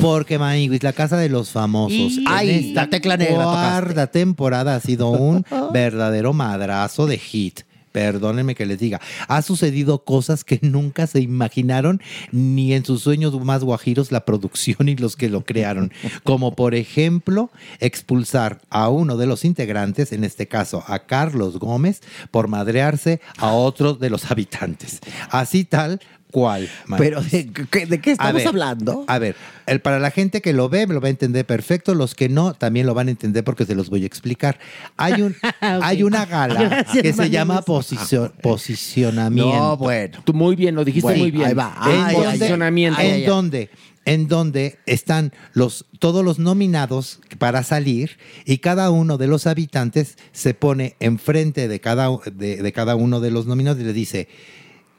Porque, Maniguis, la casa de los famosos. Y- Ay, esta la tecla negra cuarta temporada ha sido un verdadero madrazo de hit. Perdónenme que les diga. Ha sucedido cosas que nunca se imaginaron ni en sus sueños más guajiros la producción y los que lo crearon. Como por ejemplo, expulsar a uno de los integrantes, en este caso a Carlos Gómez, por madrearse a otro de los habitantes. Así tal cual. Pero. ¿de, qué- de qué A estamos ver, hablando? A ver, el, para la gente que lo ve, me lo va a entender perfecto. Los que no, también lo van a entender porque se los voy a explicar. Hay, un, hay una gala Gracias, que se llama posicion- posicionamiento. No, bueno. Tú muy bien, lo dijiste Bueno, muy bien. ahí va. ¿En Ay, dónde- ay, Posicionamiento. ¿En dónde? En donde están los, todos los nominados para salir y cada uno de los habitantes se pone enfrente de cada, de, de cada uno de los nominados y le dice,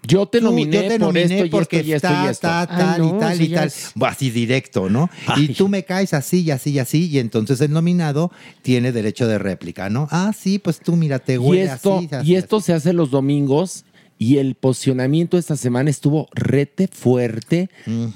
Yo te Tú, nominé yo te por nominé esto y porque y esto está, y esto. ta, tal y tal y tal. Así directo, ¿no? Y tú me caes así y así y así. Y entonces el nominado tiene derecho de réplica, ¿no? Ah, sí, pues tú mira, te Y huele esto, así. así, y esto se hace los domingos Y el posicionamiento esta semana estuvo rete fuerte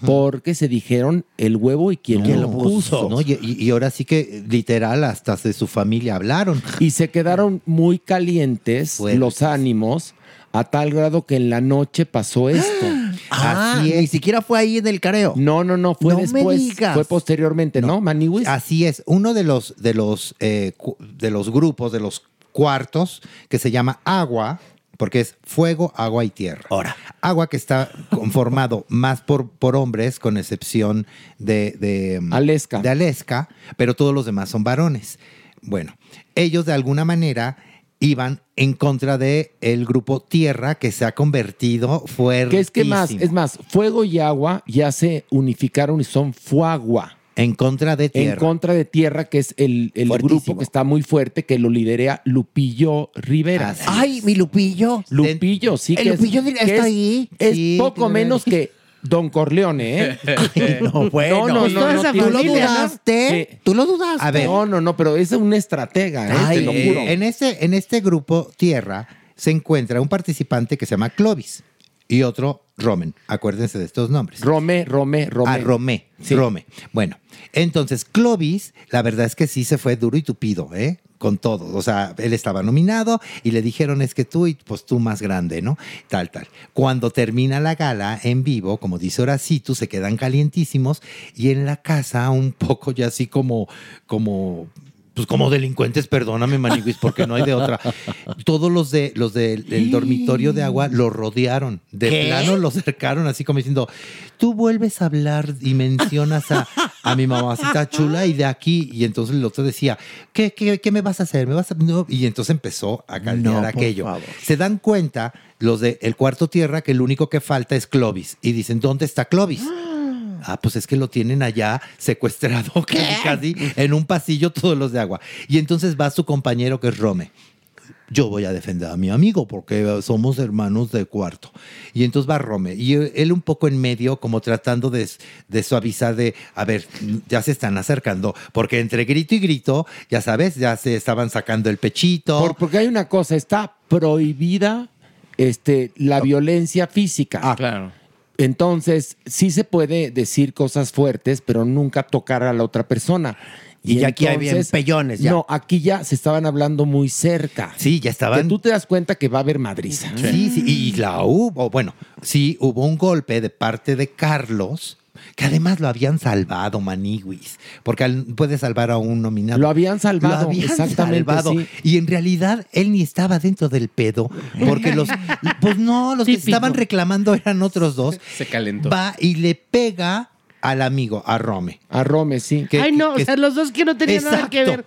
porque se dijeron el huevo y quién ¿Quién lo puso. ¿no? Y, y- y ahora sí que literal hasta de su familia hablaron. Y se quedaron muy calientes los ánimos a tal grado que en la noche pasó esto. Ah, ni siquiera fue ahí en el careo. No, no, no, fue No me después, digas. fue posteriormente, ¿no, Maniwis? Así es. Uno de los, de los, eh, de los grupos, de los cuartos, que se llama Agua, porque es fuego, agua y tierra. Ahora. Agua que está conformado más por, por hombres, con excepción de, de mm, Aleska. de Aleska, pero todos los demás son varones. Bueno, ellos de alguna manera iban en contra de el grupo Tierra que se ha convertido fuerte. Que es que más, es más, fuego y agua ya se unificaron y son fuagua. En contra de tierra. En contra de tierra, que es el, el grupo que está muy fuerte, que lo lidera Lupillo Rivera. Ay, mi Lupillo. Lupillo, sí. El que Lupillo es, está que ahí. Es Sí, poco menos que Don Corleone, ¿eh? No, bueno. No, no, no, no, ¿no? Sí. dudaste? ¿Tú lo dudaste? A ver. No, no, no, pero es un estratega, ¿eh? Ay, te lo eh, juro. En este, en este grupo Tierra se encuentra un participante que se llama Clovis y otro Romen. Acuérdense de estos nombres. Rome, Rome, Rome. Ah, Romé. Rome. Bueno, entonces Clovis, la verdad es que sí se fue duro y tupido, ¿eh? Con todo. O sea, él estaba nominado y le dijeron es que tú y pues tú más grande, ¿no? Tal, tal. Cuando termina la gala en vivo, como dice Horacitu, se quedan calientísimos y en la casa un poco ya así como, como pues como delincuentes, perdóname, Maniguis, porque no hay de otra. Todos los de los del del dormitorio de agua lo rodearon. De ¿Qué? plano lo cercaron así como diciendo, tú vuelves a hablar y mencionas a, a mi mamacita chula y de aquí. Y entonces el otro decía, ¿qué, qué, qué me vas a hacer? ¿Me vas a...? no?". Y entonces empezó a caldear No, por aquello. favor. Se dan cuenta los de El Cuarto Tierra que el único que falta es Clovis. Y dicen, ¿dónde está Clovis? Ah, pues es que lo tienen allá secuestrado casi, casi en un pasillo todos los de agua. Y entonces va su compañero que es Rome. Yo voy a defender a mi amigo porque somos hermanos de cuarto. Y entonces va Rome. Y él un poco en medio, como tratando de, de suavizar de, a ver, ya se están acercando. Porque entre grito y grito, ya sabes, ya se estaban sacando el pechito. Por- porque hay una cosa, está prohibida este, la violencia física. Ah, claro. Entonces, sí se puede decir cosas fuertes, pero nunca tocar a la otra persona. Y ya aquí había empellones, ya. No, aquí ya se estaban hablando muy cerca. Sí, ya estaban. Que tú te das cuenta que va a haber madriza. Sí, sí, y la hubo, bueno, sí, hubo un golpe de parte de Carlos, que además lo habían salvado, Maniguis, porque al- puede salvar a un nominado. Lo habían salvado, Lo habían exactamente, salvado. sí. Y en realidad él ni estaba dentro del pedo, porque los, pues no, los que estaban reclamando eran otros dos. Se calentó. Va y le pega al amigo, a Rome. A Rome, sí. Que- Ay, no, que- o sea, los dos que no tenían nada que ver.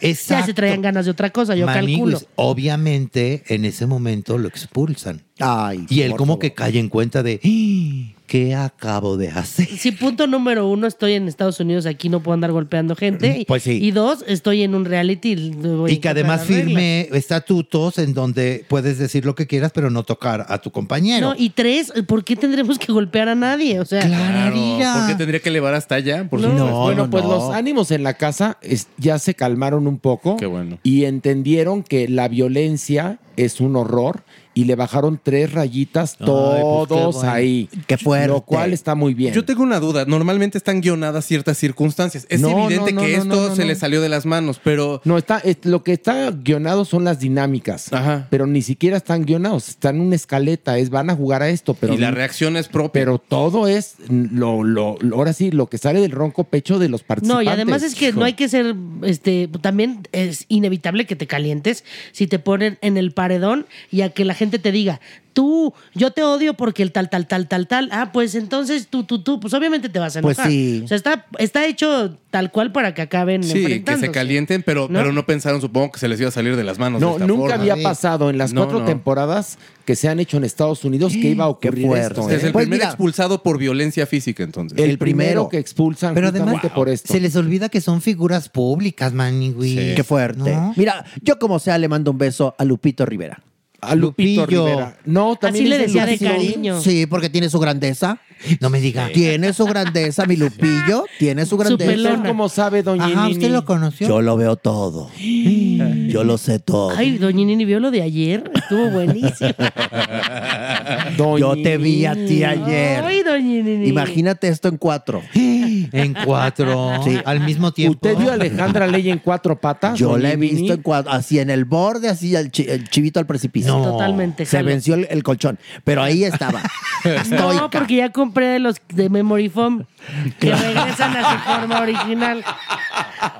Exacto. Ya se traían ganas de otra cosa, yo Maniguis, calculo. obviamente, en ese momento lo expulsan. Ay, Y él como favor. que cae en cuenta de, "¡Ah! ¿Qué acabo de hacer? Si punto número uno, estoy en Estados Unidos, aquí no puedo andar golpeando gente. Pues sí. Y dos, estoy en un reality. voy Y que además firme estatutos en donde puedes decir lo que quieras, pero no tocar a tu compañero. No, y tres, ¿por qué tendremos que golpear a nadie? O sea, ¿Por qué tendría que elevar hasta allá? Por No, supuesto. bueno, pues los ánimos en la casa es- ya se calmaron un poco Qué bueno. y entendieron que la violencia es un horror y le bajaron tres rayitas Ay, todos pues, qué bueno. ahí. Qué fuerte. Lo cual está muy bien. Yo tengo una duda. Normalmente están guionadas ciertas circunstancias. Es No, evidente no, no, que no, esto no, no, se no. le salió de las manos, pero No, está, es- lo que está guionado son las dinámicas. Pero ni siquiera están guionados. Están en una escaleta. Es van a jugar a esto. Pero y la no- reacción es propia. Pero todo es lo, lo, lo- ahora sí, lo que sale del ronco pecho de los No, participantes. y además es que no hay que ser, este, también es inevitable que te calientes si te ponen en el paredón y a que la gente te diga, tú, yo te odio porque el tal, tal, tal, tal, tal. Ah, pues entonces tú, tú, tú, pues obviamente te vas a Pues enojar. sí. O sea, está, está hecho tal cual para que acaben Sí, que se calienten, pero ¿No? pero no pensaron, supongo, que se les iba a salir de las manos. No, de esta nunca forma. había pasado en las No, cuatro no. temporadas que se han hecho en Estados Unidos que iba a ocurrir esto. Es ¿eh? el Pues primer mira. expulsado por violencia física, entonces. El, primero que expulsan Pero además justamente por esto. se les olvida que son figuras públicas, Maniguis. Qué fuerte. ¿No? Mira, yo como sea le mando un beso a Lupito Rivera. A Lupito Lupillo. Rivera. No, también Así le decía de cariño. Sí, porque tiene su grandeza. No me diga. Tiene su grandeza, mi Lupillo. Tiene su grandeza. pelona. ¿Cómo sabe, doña Ajá, Nini? ¿usted lo conoció? Yo lo veo todo. Yo lo sé todo. Ay, doña Nini vio lo de ayer, estuvo buenísimo. Yo te vi a ti ayer. Ay, doña Nini. Imagínate esto en cuatro. En cuatro. Sí. Al mismo tiempo. ¿Usted vio a Alejandra Ley en cuatro patas? Yo la he Nini? visto en cuatro, así en el borde, así el, chi- el chivito al precipicio. No. Totalmente, Se jalo. venció el, el colchón, pero ahí estaba. Estoica. No, porque ya compré de los de Memory Foam que regresan a su forma original.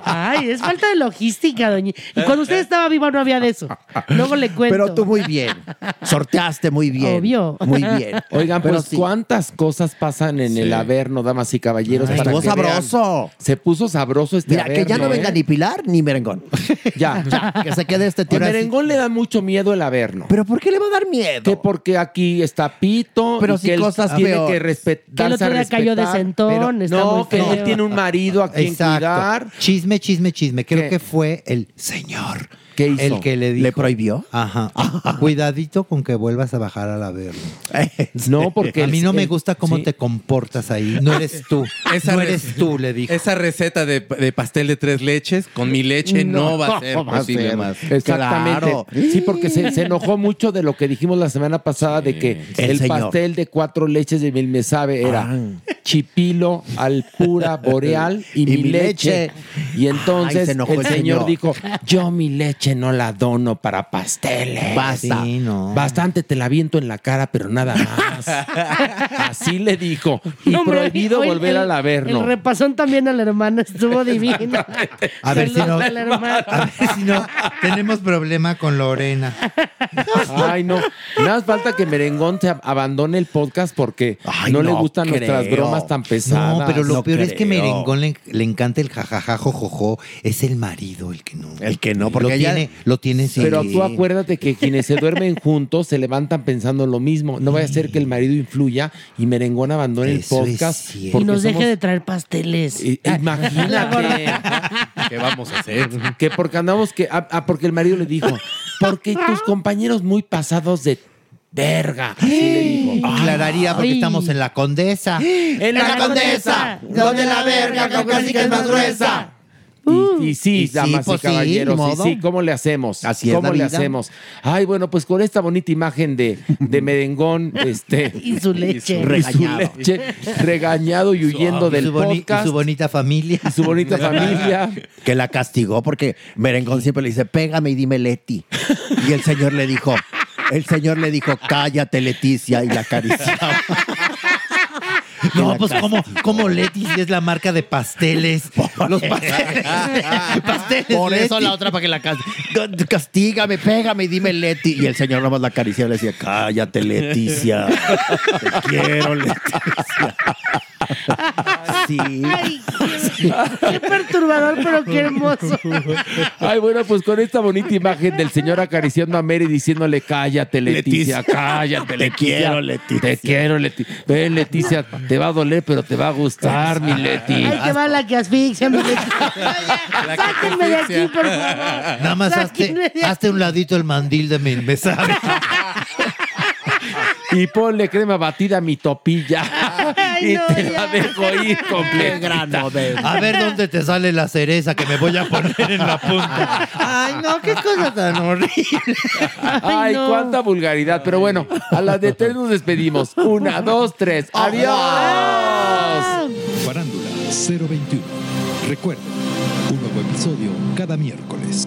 Ay, es falta de logística, doña. Y cuando usted estaba viva no había de eso. Luego le cuento. Pero tú muy bien. Sorteaste muy bien. Obvio. Muy bien. Oigan, Pero pues sí. cuántas cosas pasan en el Averno, damas y caballeros. Ay, para estuvo que vean. sabroso. Se puso sabroso este Mira, que ya no venga ¿eh? ni Pilar ni Merengón. Ya, Ya, que se quede este A tiempo. Merengón le da mucho miedo el Averno. ¿Pero por qué le va a dar miedo? Que porque aquí está Pito, Pero y si que él cosas tiene que Que el otro día cayó de sentón, está no, muy que feo. él tiene un marido a quien Exacto. cuidar. Chisme, chisme, chisme. Creo ¿Qué? que fue el señor. ¿Qué hizo? El que le dijo. ¿Le prohibió? Ajá. Cuidadito con que vuelvas a bajar al Averno. No, porque a mí el- no me gusta cómo sí. te comportas ahí. No eres tú. Esa no re- eres tú, le dijo. Esa receta de, de pastel de tres leches con mi leche no, va a ser no a posible ser. más. Exactamente. Claro. Sí, porque se, se enojó mucho de lo que dijimos la semana pasada de que El pastel de cuatro leches de mil me sabe era chipilo, alpura, boreal y, Y mi mi leche. leche. Y entonces Ay, se enojó el el señor, señor. dijo, yo mi leche no la dono para pasteles. Basta. Sí, no. Bastante te la viento en la cara, pero nada más. Así le dijo. Y No, prohibido hoy volver el- al Averno. El repasón también a la hermana estuvo divino. A ver si no. A la hermana. A ver si no. Tenemos problema con Lorena. Ay, no. Nada más falta que Merengón se ab- abandone el podcast porque Ay, no, le gustan nuestras creo. bromas tan pesadas. No, pero lo no peor es que. Merengón le, le encanta el jajaja jojojo. Es el marido el que no. El que no, porque lo ella- tiene, lo tiene sin- Pero tú acuérdate que quienes se duermen juntos se levantan pensando en lo mismo. No vaya a ser que el marido influya y Merengón abandone Eso el podcast. Y nos deje somos- de traer pasteles. Imagínate ¿Qué vamos a hacer? que porque andamos que ah, ah, porque el marido le dijo porque tus compañeros muy pasados de verga así le dijo Aclararía porque Ay. estamos en la condesa. en la Condesa, donde la verga caucásica es más gruesa. Y, y sí, Y sí, damas pues y sí, caballeros, ni y sí, ¿cómo le hacemos? Así es ¿Cómo la le vida. hacemos? Ay, bueno, pues con esta bonita imagen de, de merengón, este. Y su leche. y su Regañado. leche, regañado y huyendo Y del su, boni- y podcast. su bonita familia. y su bonita familia. que la castigó porque Merengón siempre le dice, pégame y dime Leti. Y el señor le dijo, el señor le dijo, cállate Leticia y la acariciaba. No, pues como, como Leti es la marca de pasteles. Los pasteles. pasteles. Por eso Leti. la otra para que la cas- castígame, pégame y dime Leti. Y el señor nomás la acariciaba y le decía, cállate Leticia. Te quiero Leticia. Sí. Ay, qué, qué perturbador, pero qué hermoso. Ay, bueno, pues con esta bonita imagen del señor acariciando a Mary diciéndole, cállate, Leticia, Leticia. cállate, Te Leticia. quiero, Leticia. Te quiero, Leticia. Ven, Leticia, te va a doler, pero te va a gustar, mi Leti. Ay, que va la que asfixia. mi leche. Sáquenme de aquí, por favor. Nada más hazte, hazte un ladito el mandil de mi me sabe. Y ponle crema batida a mi topilla. Ay, y no, te la ya. dejo ir completa. A ver dónde te sale la cereza que me voy a poner en la punta. Ay, no, qué cosa tan horrible. Ay, no. cuánta vulgaridad. Pero bueno, a las de tres nos despedimos. Una, dos, tres. ¡Adiós! Farándula 021. Recuerda, un nuevo episodio cada miércoles.